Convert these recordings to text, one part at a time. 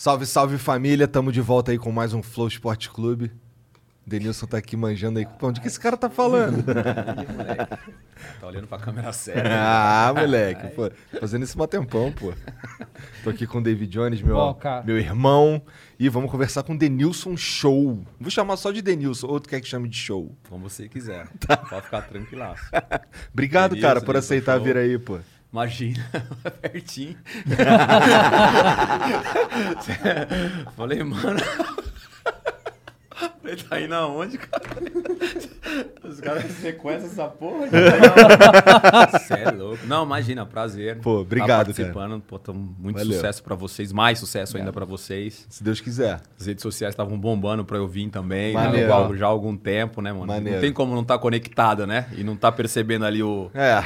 Salve, salve família, tamo de volta aí com mais um Flow Esporte Clube. Denilson tá aqui manjando aí. Pô, onde que esse cara tá falando? Tá olhando pra câmera séria. ah, moleque, pô, fazendo isso há tempão, pô. Tô aqui com o David Jones, meu, Bom, meu irmão, e vamos conversar com o Denilson Show. Vou chamar só de Denilson, ou tu quer que chame de Show? Como você quiser. Tá. Pode ficar tranquilaço. Obrigado, Denilson, cara, por Denilson aceitar Show. vir aí, pô. Imagina, pertinho. Falei, mano. Ele tá indo aonde, cara? Os caras sequestram essa porra. Você é louco. Não, imagina, prazer. Pô, obrigado, tá participando. Pô, tô muito Valeu. sucesso pra vocês, mais sucesso ainda pra vocês. Se Deus quiser. As redes sociais estavam bombando pra eu vir também, né? já há algum tempo, né, mano? Maneiro. Não tem como não estar conectado, né? E não tá percebendo ali o. É,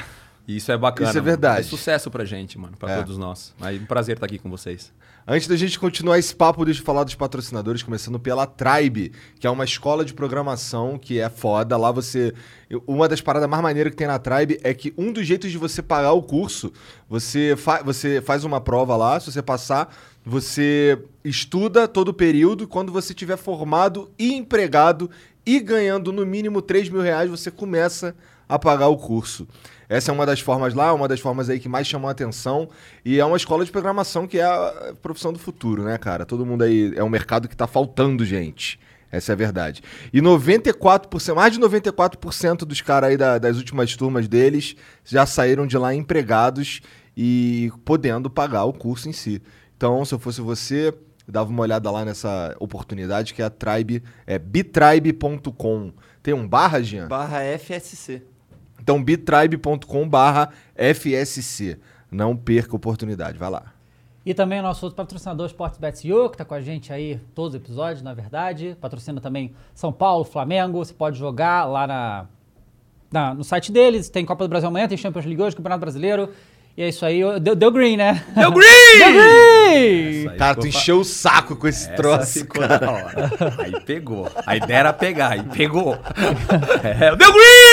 E isso é bacana. Isso é mano. verdade. É sucesso pra gente, mano, pra É. todos nós. Mas um prazer estar aqui com vocês. Antes da gente continuar esse papo, deixa eu falar dos patrocinadores, começando pela Tribe, que é uma escola de programação que é foda. Lá você. Uma das paradas mais maneiras que tem na Tribe é que um dos jeitos de você pagar o curso, você, fa você faz uma prova lá, se você passar, você estuda todo o período. Quando você tiver formado e empregado e ganhando no mínimo 3 mil reais, você começa a pagar o curso. Essa é uma das formas lá, uma das formas aí que mais chamam a atenção. E é uma escola de programação que é a profissão do futuro, né, cara? Todo mundo aí. É um mercado que tá faltando gente. Essa é a verdade. E 94%, mais de 94% dos caras aí da- das últimas turmas deles já saíram de lá empregados e podendo pagar o curso em si. Então, se eu fosse você, dava uma olhada lá nessa oportunidade que é a Tribe, é bitribe.com. Tem um barra, Jean? Barra FSC. Então, bitribe.com barra FSC. Não perca a oportunidade, vai lá. E também o nosso outro patrocinador, SportsBetsU, que tá com a gente aí todos os episódios, na verdade. Patrocina também São Paulo, Flamengo. Você pode jogar lá na, na- no site deles. Tem Copa do Brasil amanhã, tem Champions League hoje, Campeonato Brasileiro. E é isso aí. Deu, deu green, né? Deu green! Deu green! Aí Cara, ficou tu encheu o saco com esse Essa troço, ficou cara. da hora. Aí pegou. A ideia era pegar, aí pegou. É, deu green!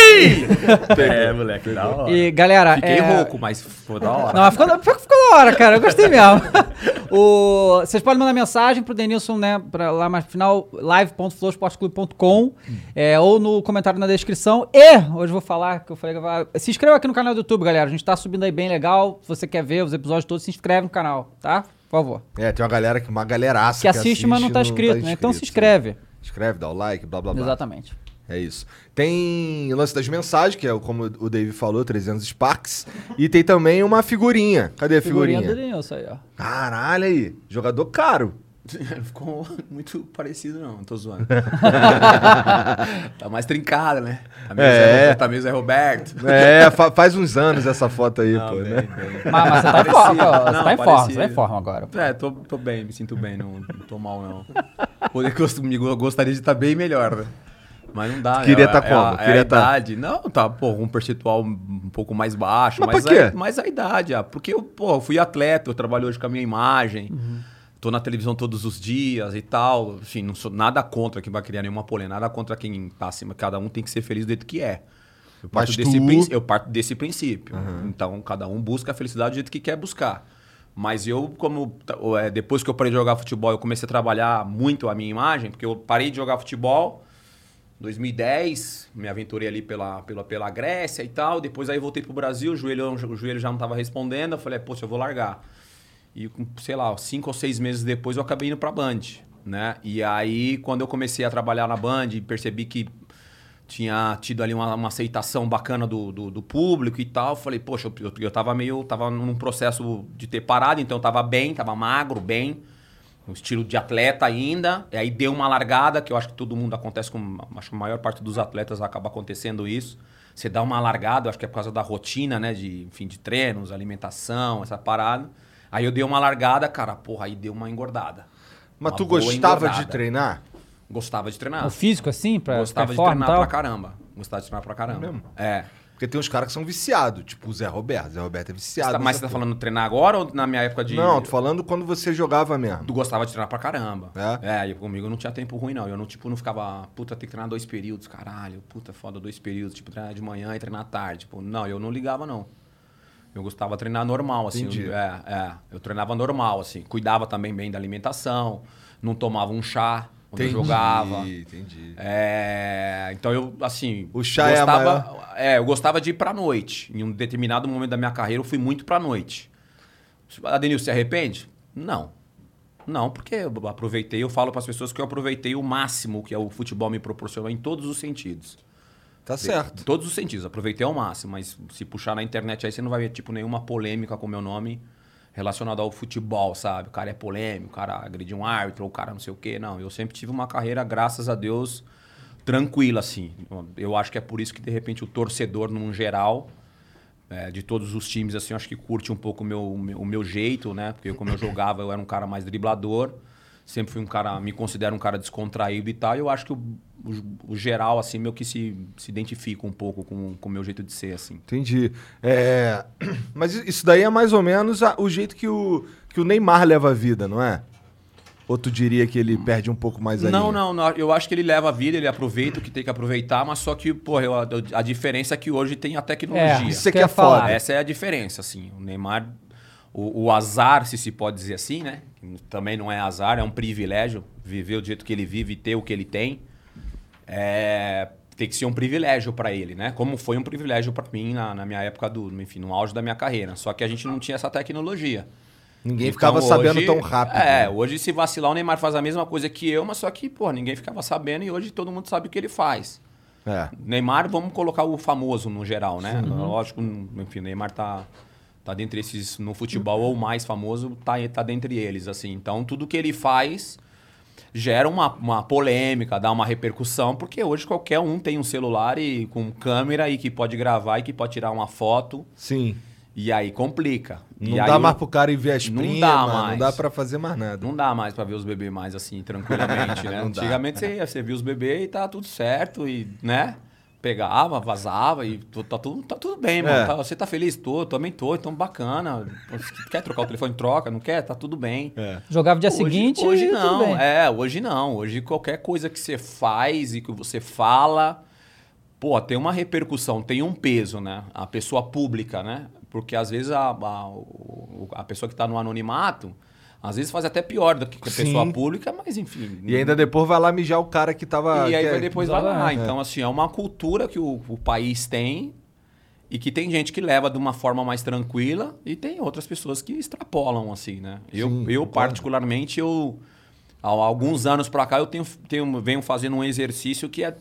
É, moleque, da hora. E galera. Fiquei é... rouco, mas ficou da hora. Não, ficou, ficou, ficou da hora, cara. Eu gostei mesmo. o, vocês podem mandar mensagem pro Denilson, né? Pra lá mais no final, live.flowsportclub.com é, ou no comentário na descrição. E, hoje eu vou falar que eu falei que Se inscreva aqui no canal do YouTube, galera. A gente tá subindo aí bem legal. Se você quer ver os episódios todos, se inscreve no canal, tá? Por favor. É, tem uma galera, que- uma galeraça Que assiste, mas não tá inscrito, né? Então se inscreve. Inscreve, dá o like, blá blá blá. Exatamente. É isso. Tem o lance das mensagens, que é como o Dave falou, 300 Sparks. E tem também uma figurinha. Cadê a figurinha? Figurinha do Denilson aí, ó. Caralho aí. Jogador caro. Não ficou muito parecido, não, tô zoando. tá mais trincada, né? Tá meio, É. Zé, tá meio Zé Roberto. É, fa- faz uns anos essa foto aí, Não, pô, bem, né? bem. Mas, mas você tá em forma, pô. Você Não, tá em forma, você tá em forma agora. É, tô, tô bem, me sinto bem, não, não tô mal, não. Poder me go- gostaria de estar bem melhor, né? Mas não dá, né? Queria É- tá é como? a- É, Queria a tá- idade. Não, tá, pô, um percentual um pouco mais baixo. Mas mas, por quê? A, mas a idade, ah, porque eu, pô, fui atleta, eu trabalho hoje com a minha imagem. Uhum. Tô na televisão todos os dias e tal. Enfim, não sou nada contra quem vai criar nenhuma polêmica, nada contra quem tá acima. Cada um tem que ser feliz do jeito que é. Eu parto, desse, tu- eu parto desse princípio. Então, cada um busca a felicidade do jeito que quer buscar. Mas eu, como é, depois que eu parei de jogar futebol, eu comecei a trabalhar muito a minha imagem, porque eu parei de jogar futebol 2010, me aventurei ali pela, pela, pela Grécia e tal. Depois aí voltei pro Brasil, o joelho, o joelho já não estava respondendo. Eu falei, poxa, eu vou largar. E, sei lá, cinco ou seis meses depois eu acabei indo pra Band, né? E aí, quando eu comecei a trabalhar na Band, percebi que tinha tido ali uma, uma aceitação bacana do, do, do público e tal. Falei, poxa, eu, eu tava meio. tava num processo de ter parado, então eu tava bem, tava magro, bem. Um estilo de atleta ainda. E aí deu uma largada, que eu acho que todo mundo acontece com. Acho que a maior parte dos atletas acaba acontecendo isso. Você dá uma largada, acho que é por causa da rotina, né? De, enfim, de treinos, alimentação, essa parada. Aí eu dei uma largada, cara, porra, aí deu uma engordada. Mas Uma tu gostava de engordada. treinar? Gostava de treinar. O físico, assim, pra Gostava de treinar tal? pra caramba. Gostava de treinar pra caramba. mesmo? É. Porque tem uns caras que são viciados, tipo o Zé Roberto. Zé Roberto é Você viciado. tá- mas você tá porra. falando treinar agora ou na minha época de. Não, tô falando quando você jogava mesmo. Tu gostava de treinar pra caramba. É? É, e comigo não tinha tempo ruim, não. Eu não, tipo, não ficava, puta, tem que treinar dois períodos, caralho, puta, foda, dois períodos, tipo, treinar de manhã e treinar à tarde. Tipo, não, eu não ligava, não. Eu gostava de treinar normal, assim. Entendi. Eu, é, é. Eu treinava normal, assim. Cuidava também bem da alimentação, não tomava um chá quando eu jogava. Entendi. É, então eu, assim. O chá é a gostava, é, eu gostava de ir pra noite. Em um determinado momento da minha carreira, eu fui muito pra noite. Adenil, se arrepende? Não. Não, porque eu aproveitei, eu falo para as pessoas que eu aproveitei o máximo que o futebol me proporcionou em todos os sentidos. Tá Em certo. todos os sentidos, aproveitei ao máximo, mas se puxar na internet aí você não vai ver tipo nenhuma polêmica com o meu nome relacionada ao futebol, sabe? O cara é polêmico, o cara agrediu um árbitro, o cara não sei o quê. Não, eu sempre tive uma carreira, graças a Deus, tranquila, assim. Eu acho que é por isso que, de repente, o torcedor, num geral, é, de todos os times, assim, acho que curte um pouco o meu, o meu jeito, né? Porque como eu jogava, eu era um cara mais driblador. Sempre fui um cara, me considero um cara descontraído e tal. E eu acho que o, o, o geral, assim, meio que se, se identifica um pouco com, com o meu jeito de ser, assim. Entendi. É, Mas isso daí é mais ou menos a- o jeito que o, que o Neymar leva a vida, não é? Ou tu diria que ele perde um pouco mais a Não, não, não. Eu acho que ele leva a vida, ele aproveita o que tem que aproveitar, mas só que, pô, eu- a diferença é que hoje tem a tecnologia. Isso é que Quer é foda. falar. Essa é a diferença, assim. O Neymar, o, o azar, se se pode dizer assim, né? Também não é azar, é um privilégio viver do jeito que ele vive e ter o que ele tem. É, tem que ser um privilégio para ele, né? Como foi um privilégio para mim na, na minha época do, enfim, no auge da minha carreira. Só que a gente não tinha essa tecnologia. Ninguém Então, ficava sabendo hoje- tão rápido. É, né? hoje se vacilar o Neymar faz a mesma coisa que eu, mas só que, pô, ninguém ficava sabendo e hoje todo mundo sabe o que ele faz. É. Neymar, vamos colocar o famoso no geral, né? Lógico, enfim, o Neymar tá, tá dentre esses no futebol, ou o mais famoso, tá, tá dentre eles, assim. Então, tudo que ele faz gera uma, uma polêmica, dá uma repercussão, porque hoje qualquer um tem um celular e com câmera e que pode gravar e que pode tirar uma foto, Sim. e aí complica. Não e dá mais pro cara ir ver as Não primas, dá não mais. dá pra fazer mais nada. Não dá mais pra ver os bebês mais assim, tranquilamente, né? Não dá. Antigamente você, ia, você via os bebês e tá tudo certo, e, né? Pegava, vazava e tá tudo, tá tudo bem, mano. É. Tá- você tá feliz? Tô, também tô, então bacana. Quer trocar o telefone, troca, não quer? Tá tudo bem. Jogava dia Hoje- seguinte Hoje e tudo não, bem. é, hoje não. Hoje qualquer coisa que você faz e que você fala, pô, tem uma repercussão, tem um peso, né? A pessoa pública, né? Porque às vezes a, a, a pessoa que tá no anonimato, às vezes faz até pior do que a Sim. pessoa pública, mas enfim. E ainda depois vai lá mijar o cara que tava. E aí é- vai depois vai lá. Exatamente. Então, assim, é uma cultura que o, o país tem e que tem gente que leva de uma forma mais tranquila e tem outras pessoas que extrapolam, assim, né? Eu, Sim, eu particularmente, eu há alguns anos pra cá, eu tenho, tenho, venho fazendo um exercício que é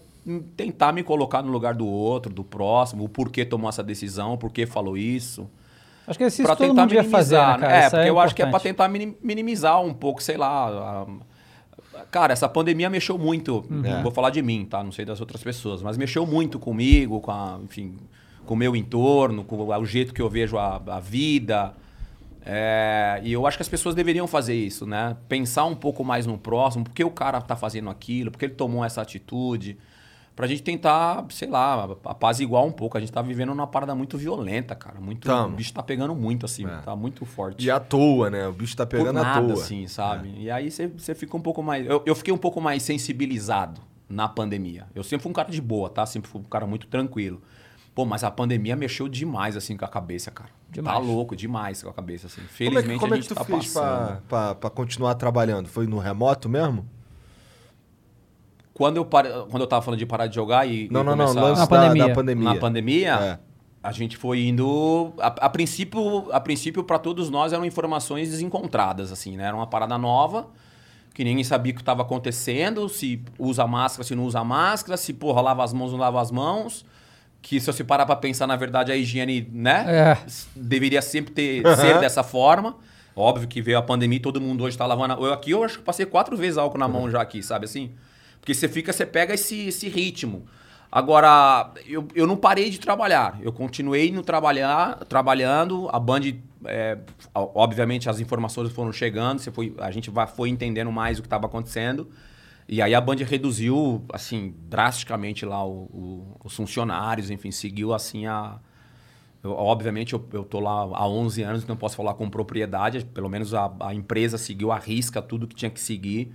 tentar me colocar no lugar do outro, do próximo, o porquê tomou essa decisão, o porquê falou isso. Acho que isso Pra todo tentar mundo devia fazer, né, minimizar, cara? É, Isso porque eu acho que é pra importante. tentar minim- minimizar um pouco, sei lá. a- Cara, essa pandemia mexeu muito. Uhum. Vou falar de mim, tá? Não sei das outras pessoas, mas mexeu muito comigo, com a, enfim, com o meu entorno, com o jeito que eu vejo a, a vida. É, e eu acho que as pessoas deveriam fazer isso, né? Pensar um pouco mais no próximo, por que o cara tá fazendo aquilo, por que ele tomou essa atitude. Pra gente tentar, sei lá, apaziguar um pouco. A gente tá vivendo numa parada muito violenta, cara. Muito, Tamo. o bicho tá pegando muito, assim. É. Tá muito forte. E à toa, né? O bicho tá pegando à nada, toa. assim, sabe? E aí você você fica um pouco mais... Eu, eu fiquei um pouco mais sensibilizado na pandemia. Eu sempre fui um cara de boa, tá? Sempre fui um cara muito tranquilo. Pô, mas a pandemia mexeu demais, assim, com a cabeça, cara. Demais. Tá louco, demais com a cabeça, assim. Como é que, Felizmente como a é que gente tu tá fez pra, passando. pra, pra continuar trabalhando? Foi no remoto mesmo? Quando eu, pare... Quando eu tava falando de parar de jogar e. Não, e não, não. começar... Lance Na da, pandemia. da pandemia. Na pandemia, É. a gente foi indo. A, a princípio, a princípio para todos nós eram informações desencontradas, assim, né? Era uma parada nova, que ninguém sabia o que estava acontecendo, se usa máscara, se não usa máscara, se porra, lava as mãos, não lava as mãos. Que se você parar para pensar, na verdade, a higiene, né? É. Deveria sempre ter, ser dessa forma. Óbvio que veio a pandemia e todo mundo hoje tá lavando. a- Eu aqui eu acho que passei quatro vezes álcool na mão já aqui, sabe assim? Porque você fica, você pega esse, esse ritmo. Agora, eu, eu não parei de trabalhar. Eu continuei no trabalhar, trabalhando. A Band, é, obviamente, as informações foram chegando. Você foi, a gente vai, foi entendendo mais o que estava acontecendo. E aí a Band reduziu, assim, drasticamente lá o- o- os funcionários, enfim, seguiu assim a. eu- obviamente eu, eu tô lá há 11 anos, então posso falar com propriedade, pelo menos a, a empresa seguiu a risca tudo que tinha que seguir.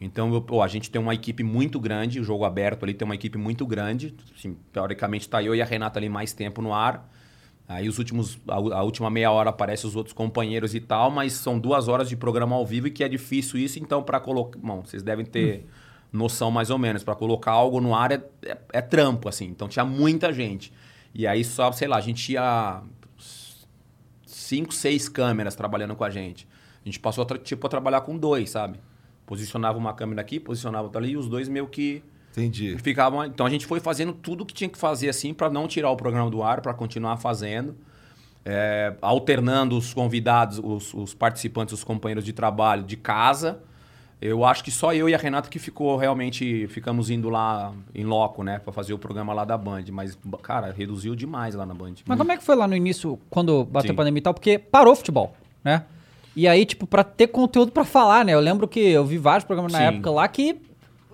Então eu- pô, a gente tem uma equipe muito grande, o jogo aberto ali tem uma equipe muito grande. Assim, teoricamente está eu e a Renata ali mais tempo no ar. Aí os últimos, a, a última meia hora aparecem os outros companheiros e tal, mas são duas horas de programa ao vivo e que é difícil isso, então para colocar. Bom, vocês devem ter noção mais ou menos. Para colocar algo no ar é, é, é trampo, assim. Então tinha muita gente. E aí só, sei lá, a gente tinha cinco, seis câmeras trabalhando com a gente. A gente passou tipo, a trabalhar com dois, sabe? Posicionava uma câmera aqui, posicionava outra ali, e os dois meio que Entendi. ficavam. Então a gente foi fazendo tudo que tinha que fazer assim para não tirar o programa do ar, para continuar fazendo. É, alternando os convidados, os, os participantes, os companheiros de trabalho de casa. Eu acho que só eu e a Renata que ficou realmente, ficamos indo lá em loco, né, para fazer o programa lá da Band. Mas, cara, reduziu demais lá na Band. Mas como é que foi lá no início, quando bateu Sim. a pandemia e tal? Porque parou o futebol, né? E aí, tipo, pra ter conteúdo pra falar, né? Eu lembro que eu vi vários programas na Sim. época lá que,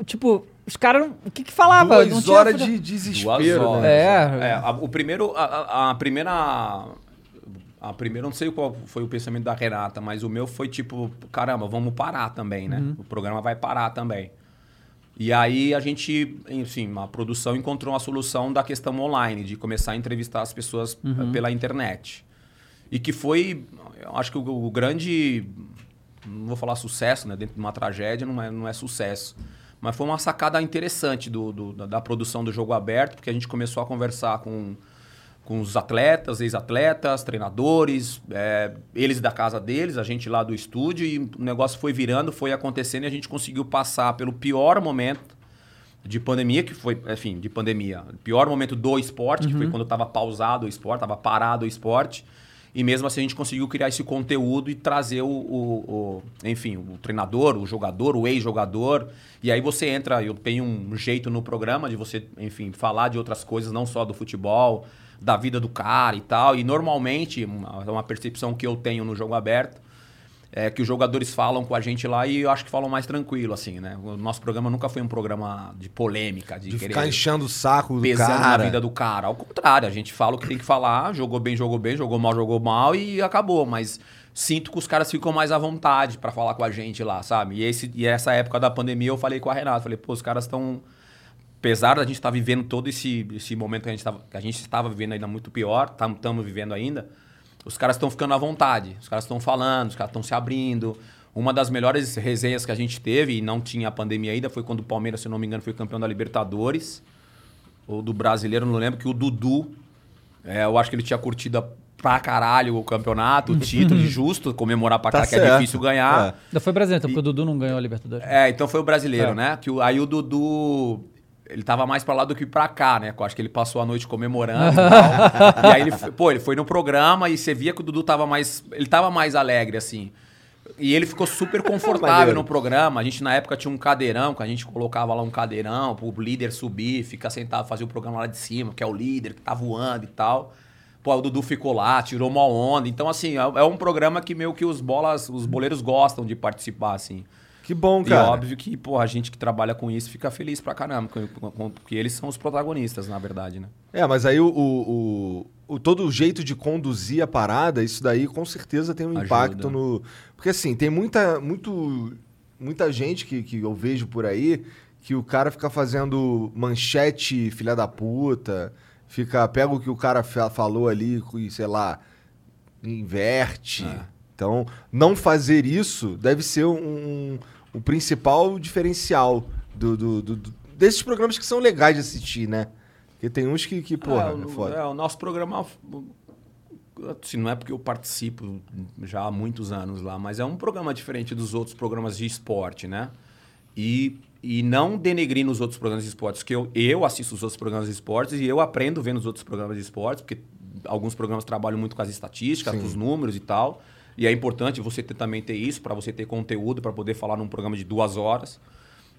tipo, os caras, o que que falava? Não Duas tinha horas de Duas desespero, horas. né? É. É, a, o primeiro, a, a- a primeira, a primeira, eu não sei qual foi o pensamento da Renata, mas o meu foi tipo, caramba, vamos parar também, né? O programa vai parar também. E aí a gente, enfim, a produção encontrou uma solução da questão online, de começar a entrevistar as pessoas eh, pela internet. E que foi, eu acho que o, o grande, não vou falar sucesso, né? Dentro de uma tragédia não é, não é sucesso. Mas foi uma sacada interessante do, do- da, da produção do jogo aberto, porque a gente começou a conversar com, com os atletas, ex-atletas, treinadores, é, eles da casa deles, a gente lá do estúdio, e o negócio foi virando, foi acontecendo e a gente conseguiu passar pelo pior momento de pandemia, que foi, enfim, de pandemia. Pior momento do esporte, que foi quando estava pausado o esporte, estava parado o esporte. E mesmo assim a gente conseguiu criar esse conteúdo e trazer o, o- o- enfim, o treinador, o jogador, o ex-jogador. E aí você entra, eu tenho um jeito no programa de você, enfim, falar de outras coisas, não só do futebol, da vida do cara e tal. E normalmente, uma, uma percepção que eu tenho no jogo aberto, é que os jogadores falam com a gente lá e eu acho que falam mais tranquilo, assim, né? O nosso programa nunca foi um programa de polêmica, de, De querer ficar enchendo o saco do pesando cara. na vida do cara. Ao contrário, a gente fala o que tem que falar, jogou bem, jogou bem, jogou mal, jogou mal e acabou. Mas sinto que os caras ficam mais à vontade pra falar com a gente lá, sabe? E, esse, e essa época da pandemia eu falei com a Renata, falei, pô, os caras estão... Apesar da gente estar vivendo todo esse, esse momento que a gente, tava, que a gente estava vivendo ainda muito pior, estamos vivendo ainda, os caras estão ficando à vontade. Os caras estão falando, os caras estão se abrindo. Uma das melhores resenhas que a gente teve, e não tinha a pandemia ainda, foi quando o Palmeiras, se eu não me engano, foi campeão da Libertadores. Ou do brasileiro, não lembro, que o Dudu, é, eu acho que ele tinha curtido a- pra caralho o campeonato, o título, e justo comemorar pra Tá cá, que é difícil ganhar. Ainda foi brasileiro, então, porque o Dudu não ganhou a Libertadores. É, então foi o brasileiro, É. né? Que o, aí o Dudu. Ele tava mais pra lá do que pra cá, né? Eu acho que ele passou a noite comemorando e tal. e aí ele, foi- pô, ele foi no programa e você via que o Dudu tava mais. Ele tava mais alegre, assim. E ele ficou super confortável no programa. A gente, na época, tinha um cadeirão, que a gente colocava lá um cadeirão pro líder subir, ficar sentado, fazer o programa lá de cima, que é o líder, que tá voando e tal. Pô, o Dudu ficou lá, tirou uma onda. Então, assim, é é um programa que meio que os bolas, os boleiros gostam de participar, assim. Que bom, E cara. óbvio que, pô, a gente que trabalha com isso fica feliz pra caramba, porque eles são os protagonistas, na verdade, né? É, mas aí o, o, o- todo o jeito de conduzir a parada, isso daí com certeza tem um Ajuda. impacto no. Porque assim, tem muita, muito, muita gente que, que eu vejo por aí que o cara fica fazendo manchete, filha da puta, fica, pega o que o cara fa- falou ali e, sei lá, inverte. É. Então, não fazer isso deve ser um- o principal diferencial do, do- do- do- desses programas que são legais de assistir, né? Porque tem uns que, que porra, é, o, foda. é, o nosso programa, assim, não é porque eu participo já há muitos anos lá, mas é um programa diferente dos outros programas de esporte, né? E, e não denegrindo os outros programas de esportes, que eu, eu assisto os outros programas de esportes e eu aprendo vendo os outros programas de esportes, porque alguns programas trabalham muito com as estatísticas, Sim. com os números e tal. E é importante você ter- também ter isso, para você ter conteúdo, para poder falar num programa de duas horas.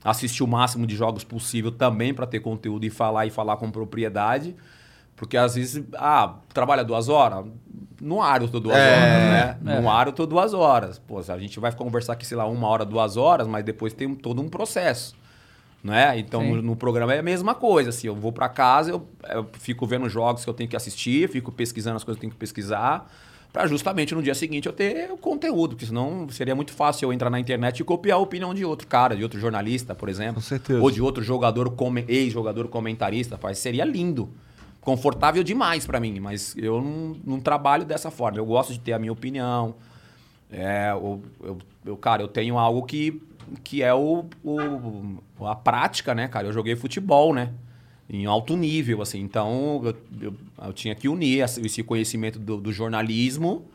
Assistir o máximo de jogos possível também para ter conteúdo e falar e falar com propriedade. Porque às vezes, ah, trabalha duas horas? No ar eu tô duas É, horas, né? No ar eu tô duas horas. Pô, a gente vai conversar aqui, sei lá, uma hora, duas horas, mas depois tem um- todo um processo. Né? Então, no, no programa é a mesma coisa. Assim, eu vou para casa, eu, eu fico vendo jogos que eu tenho que assistir, fico pesquisando as coisas que eu tenho que pesquisar, para justamente no dia seguinte eu ter o conteúdo, porque senão seria muito fácil eu entrar na internet e copiar a opinião de outro cara, de outro jornalista, por exemplo. Com certeza. Ou de outro jogador, ex-jogador comentarista. Faz, seria lindo. Confortável demais para mim, mas eu não, não trabalho dessa forma. Eu gosto de ter a minha opinião. É, eu, eu, eu- cara, eu tenho algo que, que é o, o- a prática, né, cara? Eu joguei futebol, né? Em alto nível, assim. Então, eu, eu, eu tinha que unir esse conhecimento do, do jornalismo,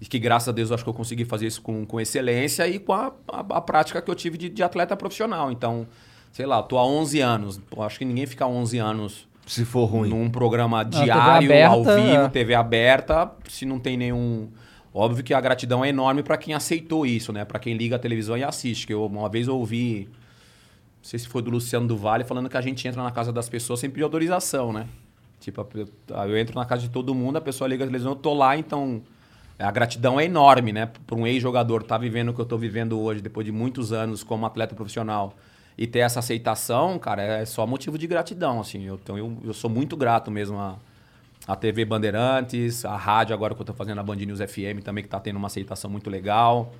e que graças a Deus eu acho que eu consegui fazer isso com, com excelência, e com a, a, a prática que eu tive de, de atleta profissional. Então, sei lá, eu tô há 11 anos. Acho que ninguém fica 11 anos Se for ruim. num programa diário, ao aberta, vivo, é. TV aberta, se não tem nenhum. Óbvio que a gratidão é enorme para quem aceitou isso, né? Para quem liga a televisão e assiste. Que eu uma vez eu ouvi, não sei se foi do Luciano do Vale, falando que a gente entra na casa das pessoas sem pedir autorização, né? Tipo, eu, entro na casa de todo mundo, a pessoa liga a televisão, eu tô lá, então a gratidão é enorme, né? Para um ex-jogador estar vivendo o que eu tô vivendo hoje, depois de muitos anos como atleta profissional, e ter essa aceitação, cara, é só motivo de gratidão, assim. Eu, eu, eu sou muito grato mesmo a, a TV Bandeirantes, a rádio agora que eu tô fazendo a Band News FM também, que tá tendo uma aceitação muito legal.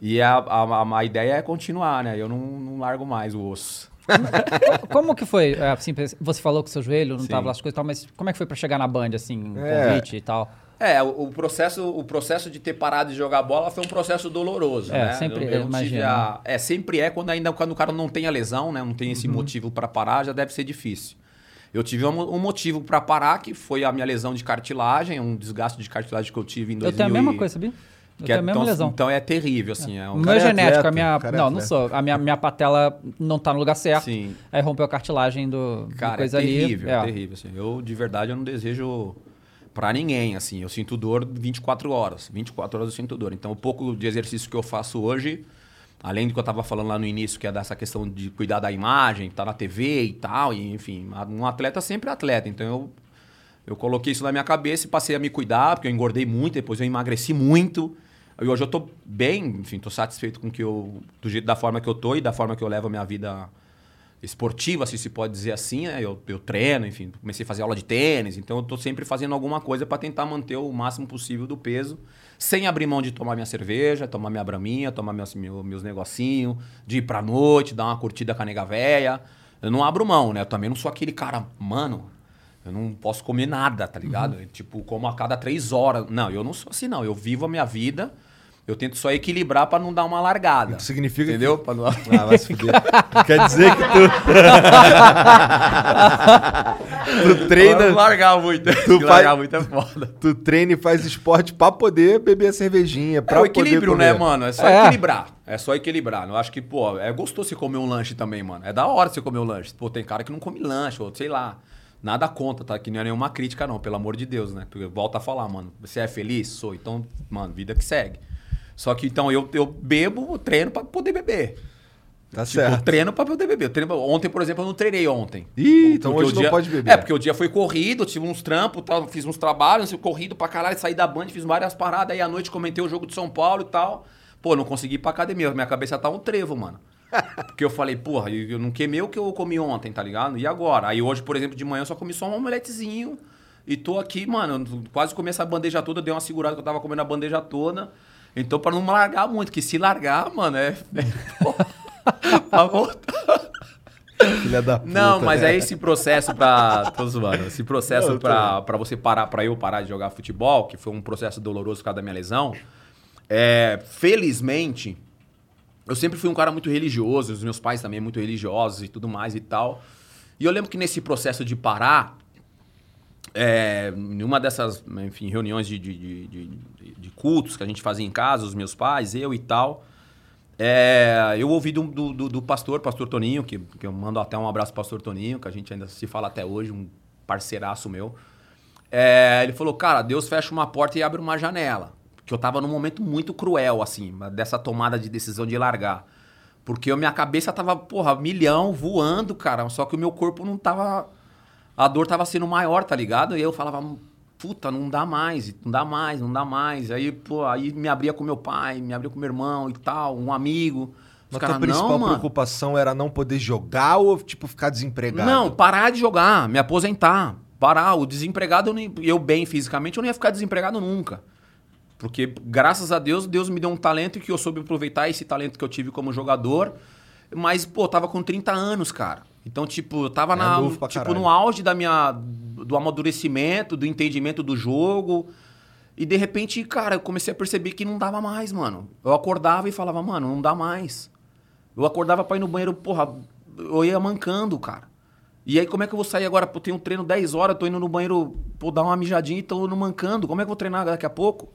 E a, a, a- ideia é continuar, né? Eu não, não largo mais o osso. Como que foi? é, Assim, você falou que seu joelho não Sim. tava lá as coisas e tal, mas como é que foi pra chegar na Band, assim, É. convite e tal? É, o, o processo, o processo de ter parado de jogar bola foi um processo doloroso, É, né? sempre- eu, eu imagino, a- É, sempre é quando ainda quando o cara não tem a lesão, né? Não tem Uhum. esse motivo para parar, já deve ser difícil. Eu tive um, um motivo para parar, que foi a minha lesão de cartilagem, um desgaste de cartilagem que eu tive em Eu 2000 tenho a mesma coisa, sabia? Que é a mesma tão- lesão. Então é terrível, assim. É um meu cara é genético, atleta, a minha. o cara é não, não sou. A minha, minha patela não tá no lugar certo. Sim. Aí rompeu a cartilagem do, do Cara, coisa é terrível, ali. é terrível. Assim. Eu, de verdade, eu não desejo pra ninguém, assim. Eu sinto dor 24 horas. 24 horas eu sinto dor. Então, o pouco de exercício que eu faço hoje, além do que eu tava falando lá no início, que é dessa questão de cuidar da imagem, tá na TV e tal, e, enfim, um atleta sempre é atleta. Então, eu, eu coloquei isso na minha cabeça e passei a me cuidar, porque eu engordei muito, depois eu emagreci muito. E hoje eu tô bem, enfim, tô satisfeito com que eu, do jeito da forma que eu tô e da forma que eu levo a minha vida esportiva, se se pode dizer assim, né? Eu, eu treino, enfim, comecei a fazer aula de tênis, então eu tô sempre fazendo alguma coisa para tentar manter o máximo possível do peso, sem abrir mão de tomar minha cerveja, tomar minha braminha, tomar meus, meu- meus negocinhos, de ir pra noite, dar uma curtida com a nega véia. Eu não abro mão, né? Eu também não sou aquele cara, mano, eu não posso comer nada, tá ligado? Uhum. Eu, Tipo, como a cada três horas. Não, eu não sou assim, não. Eu vivo a minha vida. Eu tento só equilibrar pra não dar uma largada. Isso significa Entendeu? Pra não... Ah, vai se fuder. Quer dizer que tu. tu treina. não largar muito. Tu faz- largar muito é foda. Tu treina e faz esporte pra poder beber a cervejinha. Pra É o equilíbrio, né, mano? É só É. equilibrar. É só equilibrar. Eu acho que, pô, é gostoso você comer um lanche também, mano. É da hora você comer um lanche. Pô, tem cara que não come lanche, ou sei lá. Nada conta, tá? Que não é nenhuma crítica, não, pelo amor de Deus, né? Porque volta a falar, mano. Você é feliz? Sou. Então, mano, vida que segue. Só que então eu, eu bebo, treino pra poder beber. Tá Tipo, certo. treino pra poder beber. Eu treino- Ontem, por exemplo, eu não treinei ontem. Ih, então hoje o não dia- pode beber. É, porque o dia foi corrido, eu tive uns trampos, tal, fiz uns trabalhos, corrido pra caralho, saí da Band, fiz várias paradas, aí à noite comentei o jogo de São Paulo e tal. Pô, não consegui ir pra academia, minha cabeça tá um trevo, mano. Porque eu falei, porra, eu eu não queimei o que eu comi ontem, tá ligado? E agora? Aí hoje, por exemplo, de manhã eu só comi só um omeletezinho e tô aqui, mano, quase comi essa bandeja toda, dei uma segurada que eu tava comendo a bandeja toda. Então, pra não largar muito, que se largar, mano, é. pra voltar. Filha da puta. Não, mas né? é esse processo pra. Tô zoando. Esse processo Não, pra você parar, pra eu parar de jogar futebol, que foi um processo doloroso por causa da minha lesão. É, felizmente, eu sempre fui um cara muito religioso, os meus pais também muito religiosos e tudo mais e tal. E eu lembro que nesse processo de parar, é, em uma dessas, enfim, reuniões de, de, de, de- cultos que a gente fazia em casa, os meus pais, eu e tal, é, eu ouvi do, do, do- pastor, pastor Toninho, que, que eu mando até um abraço pastor Toninho, que a gente ainda se fala até hoje, um parceiraço meu. É, ele falou, cara, Deus fecha uma porta e abre uma janela. que eu tava num momento muito cruel, assim, dessa tomada de decisão de largar. Porque a minha cabeça tava, porra, milhão, voando, cara. Só que o meu corpo não tava. A dor tava sendo maior, tá ligado? E eu falava, puta, não dá mais, não dá mais, não dá mais. Aí, pô, aí me abria com meu pai, me abria com meu irmão e tal, um amigo. Os Mas tua principal não, mano. preocupação era não poder jogar ou, tipo, ficar desempregado? Não, parar de jogar, me aposentar. Parar. O desempregado, eu, nem- eu bem fisicamente, eu não ia ficar desempregado nunca. Porque, graças a Deus, Deus me deu um talento que eu soube aproveitar esse talento que eu tive como jogador. Mas, pô, tava com 30 anos, cara. Então, tipo, eu tava É na, tipo, caralho. no auge da minha, do amadurecimento, do entendimento do jogo. E, de repente, cara, eu comecei a perceber que não dava mais, mano. Eu acordava e falava, mano, não dá mais. Eu acordava pra ir no banheiro, porra, eu ia mancando, cara. E aí, como é que eu vou sair agora? Pô, tenho um treino 10 horas, tô indo no banheiro, pô, dar uma mijadinha e tô no mancando. Como é que eu vou treinar daqui a pouco?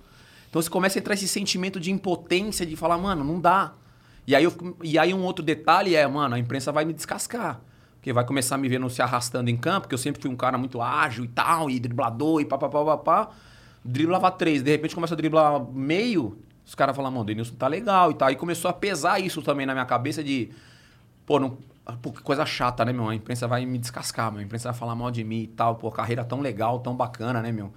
Então você começa a entrar esse sentimento de impotência, de falar, mano, não dá. E aí, eu e aí um outro detalhe é, mano, a imprensa vai me descascar. Porque vai começar a me vendo se arrastando em campo, porque eu sempre fui um cara muito ágil e tal, e driblador e papapá, papá. Driblava três, de repente começa a driblar meio, os caras falam, mano, Denilson tá legal e tal. E começou a pesar isso também na minha cabeça de, pô, não, pô, que coisa chata, né, meu? A imprensa vai me descascar, meu. A imprensa vai falar mal de mim e tal, pô, carreira tão legal, tão bacana, né, meu?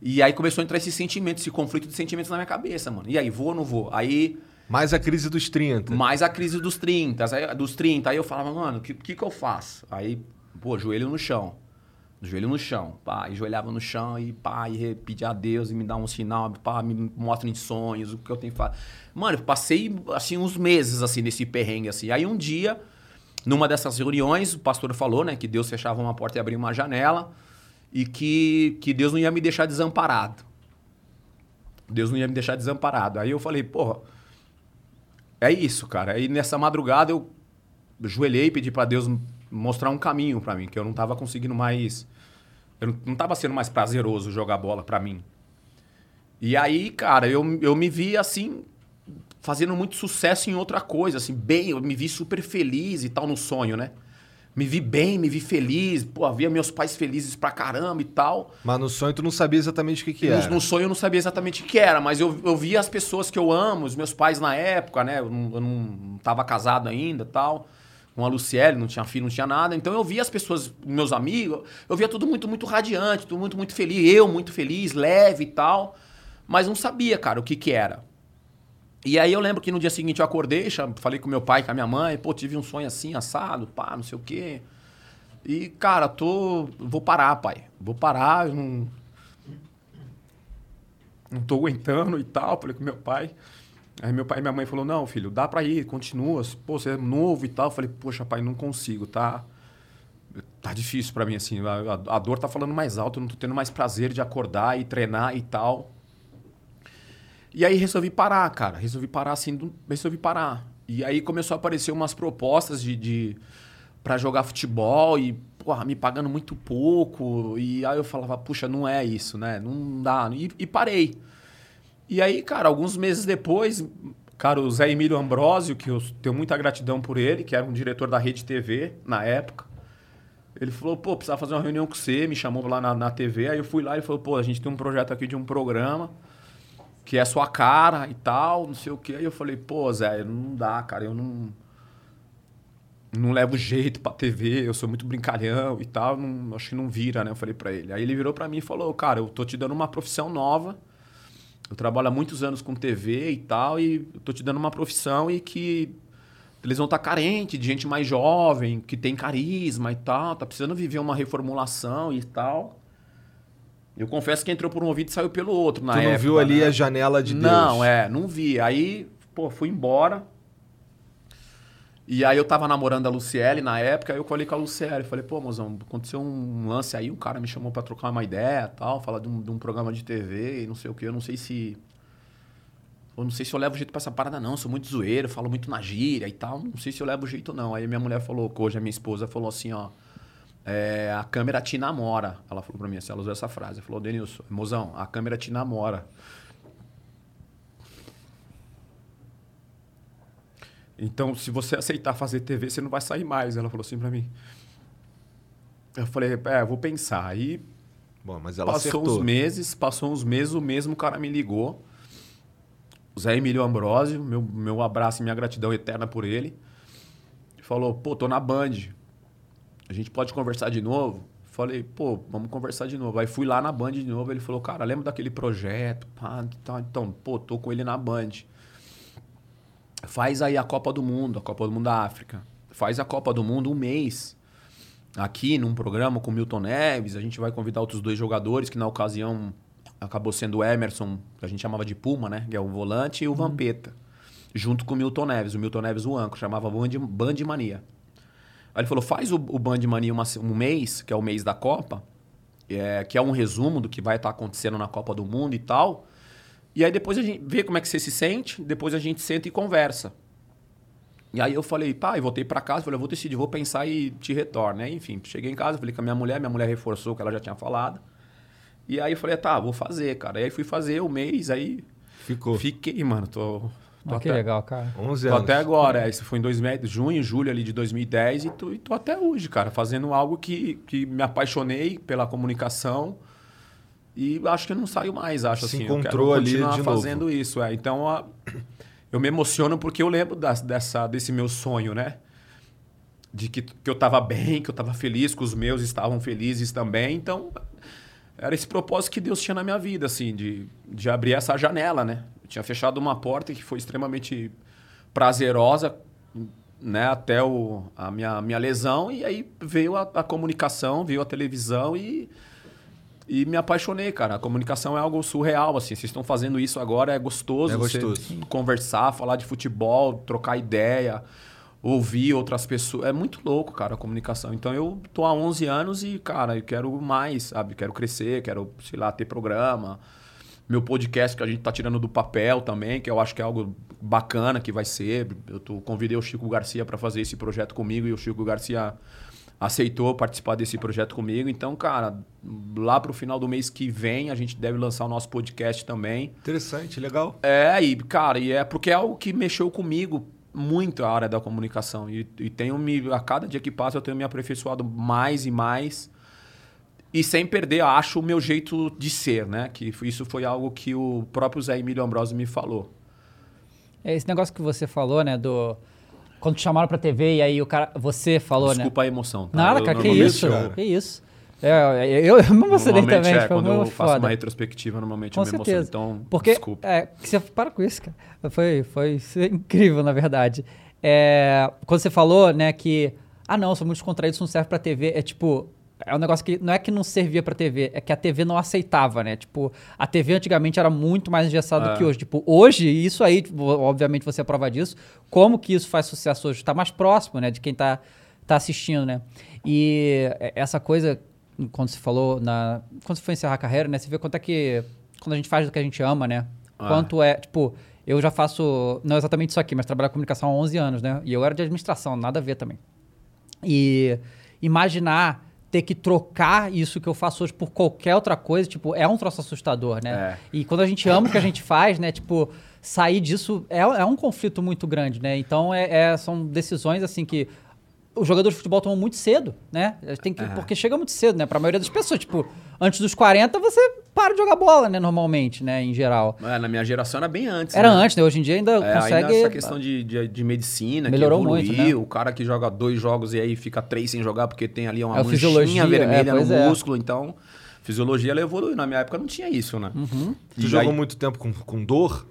E aí começou a entrar esse sentimento, esse conflito de sentimentos na minha cabeça, mano. E aí, vou ou não vou? Aí, Mais a crise dos 30. mais a crise dos 30, aí- dos 30. Aí eu falava, mano, o que, que que eu faço? Aí, pô, joelho no chão. Joelho no chão, pá, joelhava no chão e pá, e pedia a Deus e me dá um sinal, pá, me mostra em sonhos o que eu tenho que fazer. Mano, eu passei, assim, uns meses, assim, nesse perrengue, assim. Aí um dia, numa dessas reuniões, o pastor falou, né, que Deus fechava uma porta e abria uma janela e que, que Deus não ia me deixar desamparado. Deus não ia me deixar desamparado. Aí eu falei, porra, é isso, cara. Aí nessa madrugada eu joelhei e pedi pra Deus mostrar um caminho pra mim, que eu não tava conseguindo mais. Eu não, tava sendo mais prazeroso jogar bola pra mim. E aí, cara, eu, eu me vi assim, fazendo muito sucesso em outra coisa, assim, bem, eu me vi super feliz e tal no sonho, né? Me vi bem, me vi feliz, pô, via meus pais felizes pra caramba e tal. Mas no sonho tu não sabia exatamente o que, que No- era. No, sonho eu não sabia exatamente o que era, mas eu, eu via as pessoas que eu amo, os meus pais na época, né? Eu não, eu não tava casado ainda tal. Com a Luciele, não tinha filho, não tinha nada. Então eu via as pessoas, meus amigos, eu via tudo muito, muito radiante, tudo muito, muito feliz. Eu muito feliz, leve e tal. Mas não sabia, cara, o que que era. E aí eu lembro que no dia seguinte eu acordei, falei com meu pai, com a minha mãe, pô, tive um sonho assim, assado, pá, não sei o quê. E, cara, tô. Vou parar, pai. Vou parar, não. Não tô aguentando e tal. Falei com meu pai. Aí meu pai e minha mãe falou: não, filho, dá pra ir, continua. Pô, você é novo e tal. Falei, poxa, pai, não consigo, tá? Tá difícil pra mim, assim. A, a- a dor tá falando mais alto, eu não tô tendo mais prazer de acordar e treinar e tal. E aí resolvi parar, cara. Resolvi parar assim, resolvi parar. E aí começou a aparecer umas propostas de, de para jogar futebol e porra, me pagando muito pouco. E aí eu falava, puxa, não é isso, né? Não dá. E, e parei. E aí, cara, alguns meses depois, cara, o Zé Emílio Ambrosio, que eu tenho muita gratidão por ele, que era um diretor da Rede TV na época. Ele falou, pô, precisava fazer uma reunião com você, me chamou lá na, na TV. Aí eu fui lá e falou, pô, a gente tem um projeto aqui de um programa que é sua cara e tal, não sei o quê. Aí eu falei, pô, Zé, não dá, cara, eu não. Não levo jeito pra TV, eu sou muito brincalhão e tal, não, acho que não vira, né? Eu falei pra ele. Aí ele virou pra mim e falou, cara, eu tô te dando uma profissão nova. Eu trabalho há muitos anos com TV e tal, e eu tô te dando uma profissão e que eles vão estar carentes de gente mais jovem, que tem carisma e tal, tá precisando viver uma reformulação e tal. Eu confesso que entrou por um ouvido e saiu pelo outro na tu não época, viu ali né? a janela de Deus. Não, é, não vi. Aí, pô, fui embora. E aí eu tava namorando a Luciele na época, aí eu falei com a Luciele, falei, pô, mozão, aconteceu um lance aí, um cara me chamou pra trocar uma ideia tal, falar de um, de um programa de TV e não sei o que, eu não sei se. Eu não sei se eu levo jeito pra essa parada, não. Eu sou muito zoeiro, falo muito na gíria e tal. Não sei se eu levo jeito, não. Aí minha mulher falou, hoje a minha esposa falou assim, ó. É, a câmera te namora. Ela falou pra mim assim, ela usou essa frase. Ela falou, Denilson, mozão, a câmera te namora. Então, se você aceitar fazer TV, você não vai sair mais. Ela falou assim pra mim. Eu falei, é, eu vou pensar. Aí Bom, mas ela passou acertou. uns meses, passou uns meses, o mesmo cara me ligou. Zé Emílio Ambrosio, meu, meu abraço e minha gratidão eterna por ele. Falou, pô, tô na Band. A gente pode conversar de novo? Falei, pô, vamos conversar de novo. Aí fui lá na Band de novo. Ele falou, cara, lembra daquele projeto? Pá, tá, então, pô, tô com ele na Band. Faz aí a Copa do Mundo, a Copa do Mundo da África. Faz a Copa do Mundo um mês. Aqui num programa com o Milton Neves, a gente vai convidar outros dois jogadores, que na ocasião acabou sendo o Emerson, que a gente chamava de Puma, né? Que é o volante, e o Vampeta. Junto com o Milton Neves. O Milton Neves, o âncora, chamava Band, Band Mania. Aí ele falou: faz o, o Band Mania uma, um mês, que é o mês da Copa, é, que é um resumo do que vai estar acontecendo na Copa do Mundo e tal. E aí depois a gente vê como é que você se sente, depois a gente senta e conversa. E aí eu falei, pá, e voltei para casa, falei, eu vou decidir, vou pensar e te retorno, né? Enfim, cheguei em casa, falei com a minha mulher, minha mulher reforçou o que ela já tinha falado. E aí eu falei, tá, vou fazer, cara. E aí fui fazer o mês, aí Ficou. fiquei, mano, tô, tô Ah, que até- legal, cara. 11 Tô anos. até agora, é, isso foi em 2000, junho, julho ali de 2010 e tô, e tô até hoje, cara, fazendo algo que, que me apaixonei pela comunicação e acho que eu não saio mais, acho Se assim. encontrou eu quero ali de novo. fazendo isso, é. Então, a- eu me emociono porque eu lembro das- dessa, desse meu sonho, né? De que, que eu tava bem, que eu tava feliz, que os meus estavam felizes também, então era esse propósito que Deus tinha na minha vida, assim, de, de abrir essa janela, né? Eu tinha fechado uma porta que foi extremamente prazerosa, né? Até o, a minha, minha lesão, e aí veio a, a comunicação, veio a televisão e, e me apaixonei, cara. A comunicação é algo surreal, assim. Vocês estão fazendo isso agora, é gostoso. É você gostoso. conversar, falar de futebol, trocar ideia, ouvir outras pessoas. É muito louco, cara, a comunicação. Então eu tô há 11 anos e, cara, eu quero mais, sabe? Quero crescer, quero, sei lá, ter programa. Meu podcast que a gente tá tirando do papel também, que eu acho que é algo bacana que vai ser. Eu tô, convidei o Chico Garcia para fazer esse projeto comigo e o Chico Garcia aceitou participar desse projeto comigo. Então, cara, lá pro final do mês que vem a gente deve lançar o nosso podcast também. Interessante, legal. É, e, cara, e é porque é algo que mexeu comigo muito a área da comunicação. E, e tenho me. A cada dia que passa, eu tenho me aperfeiçoado mais e mais. E sem perder, acho, o meu jeito de ser, né? Que isso foi algo que o próprio Zé Emílio Ambrosio me falou. É esse negócio que você falou, né, do... Quando te chamaram pra TV e aí o cara... Você falou, né? Desculpa a emoção. Tá? Nada, Eu cara, que isso, cara. que isso. É, eu, eu me emocionei também, é, tipo, quando eu muito faço foda. uma retrospectiva, normalmente Com eu me emociono. certeza. Então, Porque, desculpa. é, você para com isso, cara. Foi, foi é incrível, na verdade. É, quando você falou, né, que ah, não, sou muito descontraído, isso não serve pra TV, é tipo, é um negócio que não é que não servia pra TV, é que a TV não aceitava, né? Tipo, a TV antigamente era muito mais engessada do É. que hoje. Tipo, hoje, isso aí, tipo, obviamente você é prova disso, como que isso faz sucesso hoje? Tá mais próximo, né, de quem tá, tá assistindo, né? E essa coisa, quando você falou na. Quando você foi encerrar a carreira, né? Você vê quanto é que. Quando a gente faz do que a gente ama, né? Ah. Quanto é. Tipo, eu já faço. Não exatamente isso aqui, mas trabalho com comunicação há 11 anos, né? E eu era de administração, nada a ver também. E imaginar ter que trocar isso que eu faço hoje por qualquer outra coisa, tipo, é um troço assustador, né? É. E quando a gente ama o que a gente faz, né? Tipo, sair disso é, é um conflito muito grande, né? Então, é, é- são decisões, assim, que os jogadores de futebol tomam muito cedo, né? Tem que, Porque chega muito cedo, né? Pra maioria das pessoas, tipo, antes dos 40, você para de jogar bola, né? Normalmente, né? Em geral. É, na minha geração era bem antes. Era né? antes, né? Hoje em dia ainda É, consegue... ainda essa questão de, de, de medicina Melhorou que evoluiu, muito, né? o cara que joga dois jogos e aí fica três sem jogar porque tem ali uma É, a manchinha fisiologia, vermelha é, no é. músculo, então fisiologia ela evoluiu. Na minha época não tinha isso, né? Uhum. Tu E jogou aí- muito tempo com, com dor?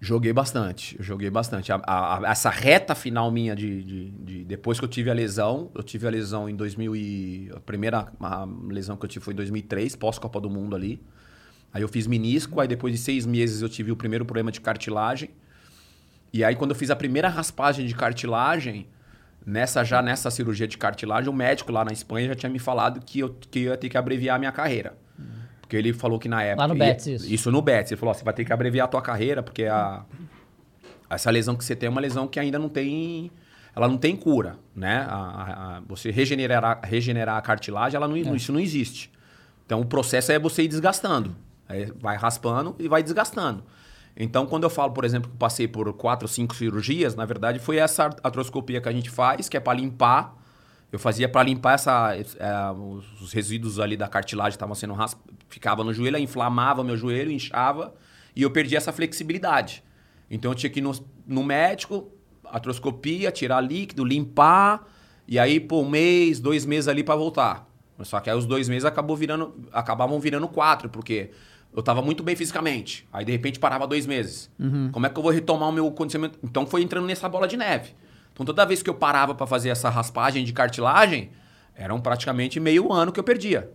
Joguei bastante, joguei bastante. A- a- essa reta final minha de, de- de- Depois que eu tive a lesão, eu tive a lesão em 2000 e... A primeira a lesão que eu tive foi em 2003, pós-Copa do Mundo ali. Aí eu fiz menisco, aí depois de seis meses eu tive o primeiro problema de cartilagem. E aí quando eu fiz a primeira raspagem de cartilagem, nessa já nessa cirurgia de cartilagem, o médico lá na Espanha já tinha me falado que eu, que eu ia ter que abreviar a minha carreira. Porque ele falou que na época... no e- Betis, isso. Isso no Betis. Ele falou, ó, você vai ter que abreviar a tua carreira, porque a, essa lesão que você tem é uma lesão que ainda não tem... Ela não tem cura, né? A- a- você regenerar, a- regenerar a cartilagem, ela não, isso não existe. Então, o processo é você ir desgastando. Vai raspando e vai desgastando. Então, quando eu falo, por exemplo, que passei por quatro, cinco cirurgias, na verdade, foi essa artroscopia que a gente faz, que é para limpar. Eu fazia para limpar essa, é, os os resíduos ali da cartilagem que estavam sendo rasp... ficava no joelho, inflamava meu joelho, inchava e eu perdi essa flexibilidade. Então eu tinha que ir no, no médico, artroscopia, tirar líquido, limpar, e aí, pô, um mês, dois meses ali pra voltar. Só que aí os dois meses acabou virando, acabavam virando quatro, porque eu tava muito bem fisicamente. Aí, de repente, parava dois meses. Como é que eu vou retomar o meu condicionamento? Então foi entrando nessa bola de neve. Então toda vez que eu parava pra fazer essa raspagem de cartilagem, eram praticamente meio ano que eu perdia.